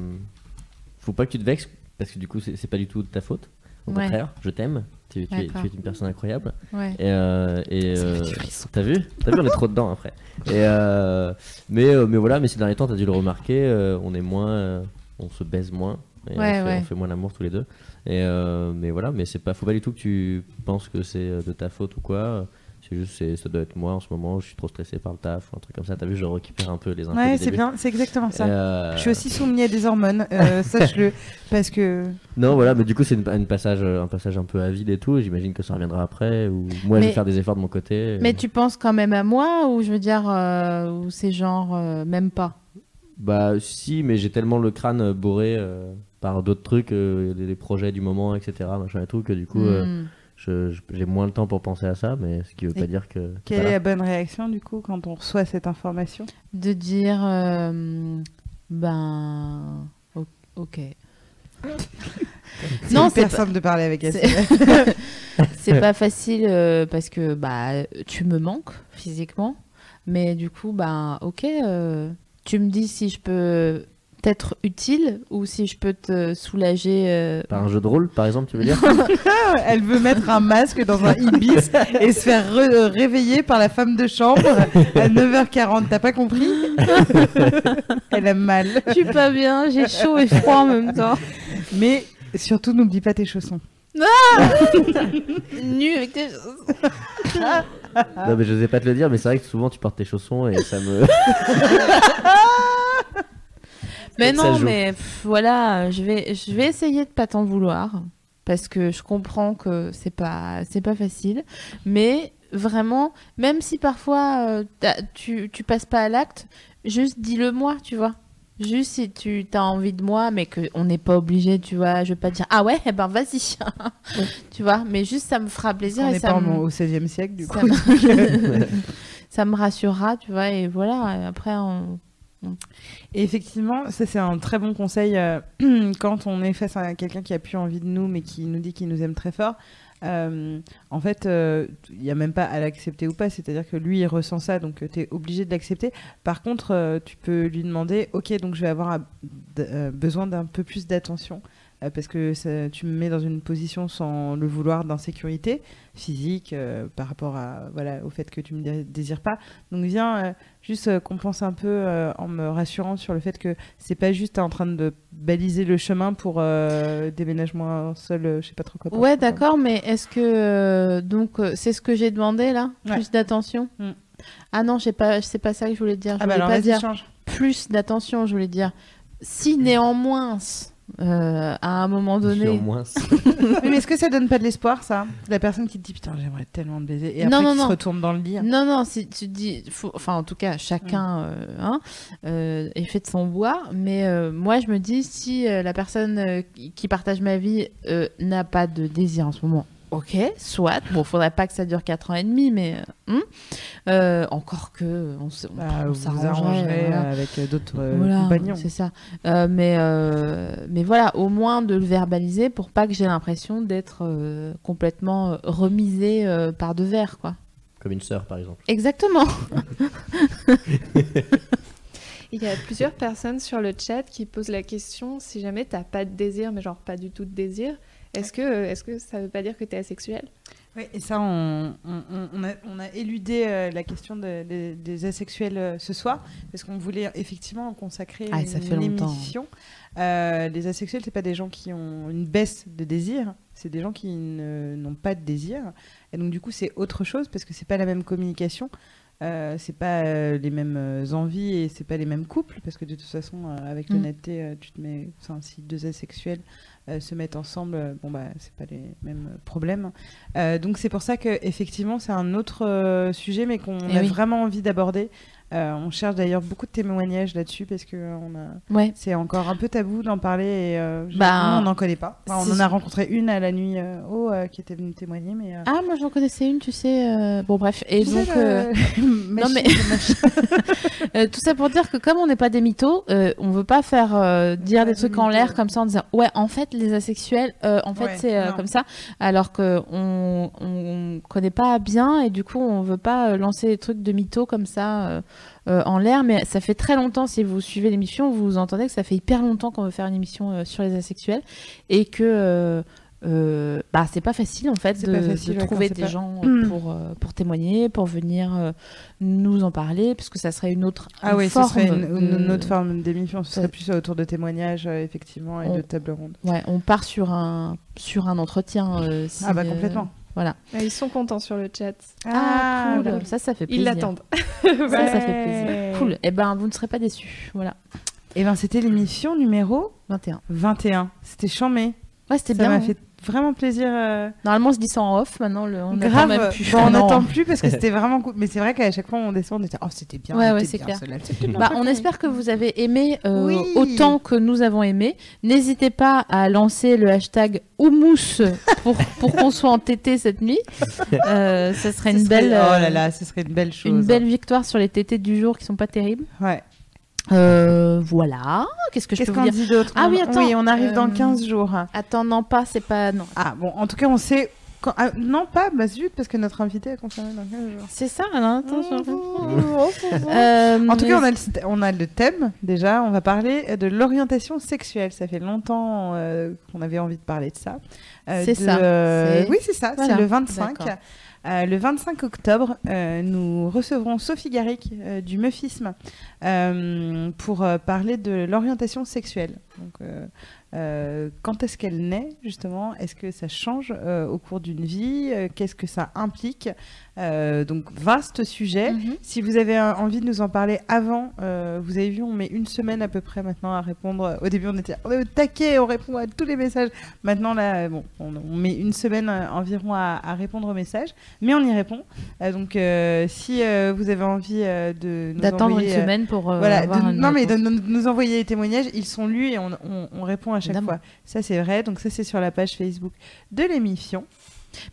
Faut pas que tu te vexes parce que du coup, c'est pas du tout de ta faute. Au Ouais. contraire, je t'aime. Tu, tu es, D'accord. tu es une personne incroyable. Ouais. Et, euh, et euh, fait t'as vu? T'as vu, on est trop dedans après. Et euh, mais, mais voilà, mais ces derniers temps, t'as dû le remarquer, on est moins. on se baise moins. Et on, Ouais, fait, ouais. on fait moins l'amour tous les deux. Et euh, mais voilà, mais c'est pas, faut pas du tout que tu penses que c'est euh, de ta faute ou quoi. C'est juste, ça doit être moi en ce moment, je suis trop stressé par le taf ou un truc comme ça. T'as vu, je récupère un peu les infos. Ouais, c'est bien, c'est exactement ça. Euh, Je suis aussi soumis à des hormones, euh, sache-le, parce que Non, voilà, mais du coup, c'est une, une passage, un passage un peu avide et tout. J'imagine que ça reviendra après. Ou moi, je vais faire des efforts de mon côté. Mais tu penses quand même à moi ou je veux dire, ou c'est genre même pas? Bah, si, mais j'ai tellement le crâne bourré euh, par d'autres trucs, euh, les, les projets du moment, etc. Machin et tout, que du coup, euh, Hmm. j'ai moins le temps pour penser à ça. Mais ce qui veut Et pas dire que. quelle est la bonne réaction du coup quand on reçoit cette information? De dire, euh, ben, ok. C'est Non, c'est pas- simple de parler avec elle. c'est- c'est pas facile euh, parce que bah tu me manques physiquement, mais du coup bah ok, euh, tu me dis si je peux t'être utile ou si je peux te soulager. euh, Par un jeu de rôle, par exemple, tu veux dire Elle veut mettre un masque dans un ibis et se faire re- euh, réveiller par la femme de chambre à 9h40. T'as pas compris Elle a mal. Je suis pas bien, j'ai chaud et froid en même temps. Mais surtout, n'oublie pas tes chaussons. Nu avec tes. Non, mais je sais pas te le dire, mais c'est vrai que souvent tu portes tes chaussons et ça me. Mais non, mais pff, voilà, je vais, je vais essayer de pas t'en vouloir parce que je comprends que c'est pas, c'est pas facile. Mais vraiment, même si parfois euh, tu, tu passes pas à l'acte, juste dis-le moi, tu vois. Juste si tu as envie de moi, mais qu'on n'est pas obligé, tu vois. Je vais pas dire ah ouais, eh ben vas-y, tu vois. Mais juste ça me fera plaisir On et ça pas me- au 16e siècle, du ça coup. me- ça me rassurera, tu vois. Et voilà. et Après, on... Et effectivement, ça c'est un très bon conseil euh, quand on est face à quelqu'un qui a plus envie de nous mais qui nous dit qu'il nous aime très fort. Euh, en fait, euh, il n'y a même pas à l'accepter ou pas, c'est-à-dire que lui il ressent ça donc tu es obligé de l'accepter. Par contre, euh, tu peux lui demander Ok, donc je vais avoir euh, besoin d'un peu plus d'attention euh, parce que tu me mets dans une position sans le vouloir d'insécurité physique euh, par rapport à, voilà, au fait que tu me dé- désires pas. Donc viens euh, juste euh, qu'on pense un peu euh, en me rassurant sur le fait que c'est pas juste en train de baliser le chemin pour euh, déménagement seul, je sais pas trop quoi. Ouais, d'accord, mais est-ce que donc c'est ce que j'ai demandé là, Ouais. plus d'attention Mm. Ah non, j'ai pas, c'est pas ça que je voulais dire. Je Ah bah voulais alors pas dire change. plus d'attention. Je voulais dire si néanmoins euh, à un moment donné. moins. Mais est-ce que ça donne pas de l'espoir ça? La personne qui te dit putain j'aimerais tellement te baiser et Non, après non, qui non. se retourne dans le lit. Non, non, si tu dis, faut- enfin en tout cas, chacun euh, hein, euh, est fait de son bois, mais euh, moi je me dis, si euh, la personne euh, qui, qui partage ma vie euh, n'a pas de désir en ce moment, ok, soit, bon, faudrait pas que ça dure 4 ans et demi, mais euh, hum, euh, encore que on, se- on- Bah, on vous s'arrangerait, arrangerez voilà. avec d'autres Voilà, compagnons. c'est ça. Euh, mais, euh, mais voilà, au moins de le verbaliser pour pas que j'ai l'impression d'être euh, complètement remisée euh, par deux verres, quoi. Comme une sœur, par exemple. Exactement. Il y a plusieurs personnes sur le chat qui posent la question si jamais t'as pas de désir, mais genre pas du tout de désir, est-ce que, est-ce que ça veut pas dire que t'es asexuel? Oui, et ça, on, on- on- on a, on a éludé euh, la question de- de- des asexuels euh, ce soir, parce qu'on voulait effectivement consacrer Ah, une, fait longtemps. émission. Euh, les asexuels, c'est pas des gens qui ont une baisse de désir, c'est des gens qui ne- n'ont pas de désir. Et donc, du coup, c'est autre chose, parce que c'est pas la même communication. Euh, c'est pas euh, les mêmes envies et c'est pas les mêmes couples parce que de toute façon euh, avec Mm. l'honnêteté euh, tu te mets enfin, si deux asexuels euh, se mettent ensemble euh, bon bah c'est pas les mêmes euh, problèmes euh, donc c'est pour ça que effectivement c'est un autre euh, sujet, mais qu'on Eh a oui. vraiment envie d'aborder. Euh, on cherche d'ailleurs beaucoup de témoignages là-dessus parce que euh, on a, Ouais. c'est encore un peu tabou d'en parler et euh, Bah, on n'en connaît pas. Enfin, on en a rencontré une à la nuit oh, qui était venue témoigner, mais Ah, moi j'en connaissais une, tu sais. Bon, bref. Et tu donc. sais, non, mais- tout ça pour dire que comme on n'est pas des mythos, on veut pas faire dire des des trucs en l'air comme ça en disant ouais en fait les asexuels en fait Ouais, c'est comme ça alors que on, on connaît pas bien et du coup on veut pas lancer des trucs de mythos comme ça euh, en l'air mais ça fait très longtemps si vous suivez l'émission vous entendez que ça fait hyper longtemps qu'on veut faire une émission euh, sur les asexuels et que euh, euh, bah c'est pas facile en fait C'est de, pas facile, de ouais, trouver des pas- gens Mm. pour euh, pour témoigner pour venir euh, nous en parler parce que ça serait une autre Ah une oui, ce forme serait une, une- une de- autre forme d'émission. Ce serait plus autour de témoignages, euh, effectivement, et On- de table ronde. Ouais, on part sur un sur un entretien. euh, si, Ah bah euh, complètement. Voilà. Ah, Ils sont contents sur le chat. Ah, cool. voilà. Ça, ça fait Ils plaisir. l'attendent. Ça, ça fait Ouais. plaisir. Cool. Eh ben, vous ne serez pas déçus. Voilà. Et ben c'était l'émission numéro 21. 21. C'était chambé. Ouais, c'était Ça bien. m'a hein. fait vraiment plaisir. euh, Normalement, on se dit ça en off. Maintenant, le, on attend Grave. même plus. Bon, on Non. n'attend plus parce que c'était vraiment cool. Mais c'est vrai qu'à chaque fois on descend, on était oh c'était bien. Ouais, ouais, bien, clair. Bah, on espère que vous avez aimé euh, Oui. autant que nous avons aimé. N'hésitez pas à lancer le hashtag Houmous pour, pour qu'on soit entêté cette nuit. Euh, ça serait Ce une serait- belle, Oh là là, ce serait une belle chose. une belle victoire sur les tétés du jour qui sont pas terribles. Ouais. Euh, voilà. Qu'est-ce que je Qu'est-ce peux vous qu'on dire dit d'autre Ah On- oui, attends, Oui, on arrive dans euh, 15 jours. Attends, non pas, c'est pas non. Ah bon, en tout cas, on sait. quand- ah, non, pas, bah zut, parce que notre invité a confirmé dans 15 jours. C'est ça, non Attends, je- en Euh, tout cas, on a, le, on a le thème déjà. On va parler de l'orientation sexuelle. Ça fait longtemps euh, qu'on avait envie de parler de ça. Euh, C'est de- ça, c'est- Oui, c'est ça. Voilà, C'est le 25. d'accord. Euh, le 25 octobre, euh, nous recevrons Sophie Garrick euh, du Meufisme pour parler de l'orientation sexuelle. Quand est-ce qu'elle naît, justement? Est-ce que ça change au cours d'une vie? Qu'est-ce que ça implique? Euh, Donc, vaste sujet. Mhm. Si vous avez envie de nous en parler avant, euh, vous avez vu, on met une semaine à peu près maintenant à répondre. Au début, on était on est au taquet, on répond à tous les messages. Maintenant, là, bon, on, on met une semaine euh, environ à, à répondre aux messages, mais on y répond. Euh, donc, si vous avez envie de nous D'attendre une envoyer, semaine pour voilà, avoir de- une non mais de nous, envoyer les témoignages, ils sont lus et on, on- on répond à chaque fois. Ça c'est vrai, donc ça c'est sur la page Facebook de l'émission.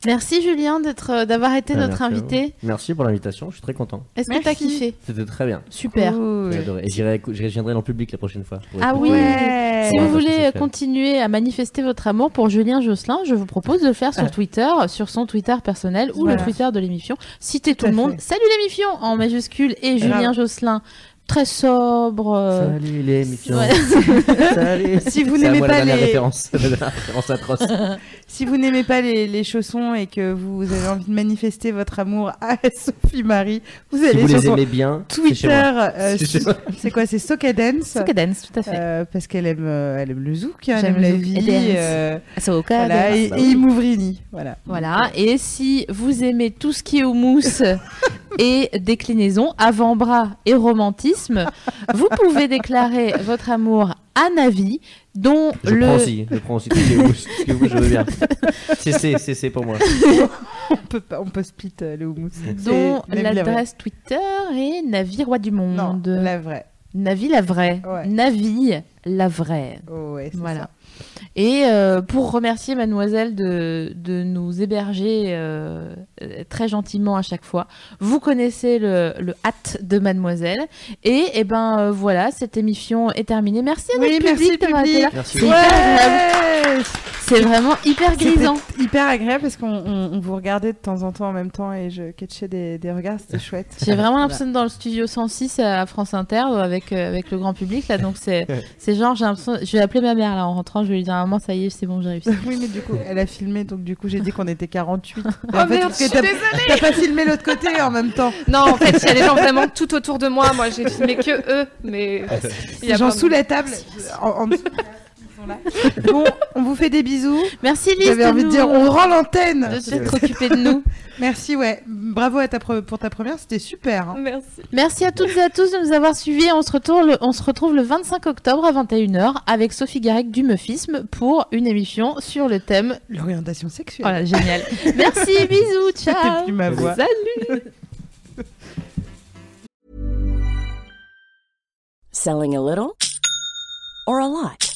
Merci Julien d'être euh, d'avoir été Ah, notre merci invité. Merci pour l'invitation, je suis très content. Est-ce que t'as kiffé? C'était très bien. Super. Cool. J'ai adoré. Et j'irai écou- je viendrai dans le public la prochaine fois. pour Ah oui. Ouais. Si Ouais, vous voulez continuer à manifester votre amour pour Julien Josselin, je vous propose de le faire sur Ah. Twitter, sur son Twitter personnel ou Voilà. le Twitter de l'émission. Citez tout le monde. fait. Salut l'émission en majuscule et Julien. Josselin très sobre. euh, Salut les. Salut. Si vous n'aimez pas les- référence atroce. Si vous n'aimez pas les, les chaussons et que vous avez envie de manifester votre amour à Sophie Marie, vous Si allez vous sur les aimez bien, Twitter. euh, C'est quoi C'est Socadance. Soca Dance, tout à fait. Euh, parce qu'elle aime, elle aime le zouk, hein, elle aime la vie. euh, voilà, et, bah et oui. Imouvrini, voilà. Voilà, et si vous aimez tout ce qui est houmous et déclinaison, avant-bras et romantisme, vous pouvez déclarer votre amour à Navi, dont Je le... prends aussi, je prends aussi tout ce est houmous, je veux bien. C'est c'est c'est c'est pour moi. On peut, pas- on peut split euh, le houmous. dont l'adresse Twitter est Navi Roi du Non, Monde. la vraie. Navi la vraie. Ouais. Navi la vraie. Oh, ouais, c'est Voilà. ça. Et euh, pour remercier mademoiselle de, de nous héberger euh, très gentiment à chaque fois, vous connaissez le, le hâte de mademoiselle. Et, et ben euh, voilà, cette émission est terminée. Merci à notre Oui, public merci, d'avoir été là. Merci. C'est. Ouais vraiment hyper grisant. hyper agréable parce qu'on on- on vous regardait de temps en temps en même temps et je catchais des, des regards, c'était chouette. J'ai vraiment l'impression d'être dans le studio 106 à France Inter avec, avec le grand public là, donc c'est c'est genre j'ai l'impression je vais appeler ma mère là en rentrant, je je vais lui dire à maman, ça y est, c'est bon, j'ai réussi. Oui, mais du coup, elle a filmé, donc du coup, j'ai dit qu'on était 48. Et Oh en fait, merde, je suis t'as- désolée. T'as pas filmé l'autre côté en même temps. Non, en fait, il y a des gens vraiment tout autour de moi. Moi, j'ai filmé que eux, mais il y a gens de- sous la table. En, en dessous. Là. Bon, on vous fait des bisous. Merci Lise. J'avais envie de dire, on rend l'antenne. de t'être occupée de nous. Merci, ouais. Bravo à ta pre- pour ta première, c'était super. hein. Merci. Merci à toutes et à tous de nous avoir suivis. On se retrouve le, on se retrouve le 25 octobre à 21h avec Sophie Garec du Meufisme pour une émission sur le thème. L'orientation sexuelle. Voilà, génial. Merci, bisous, ciao. plus ma voix. Salut. Selling a little or a lot?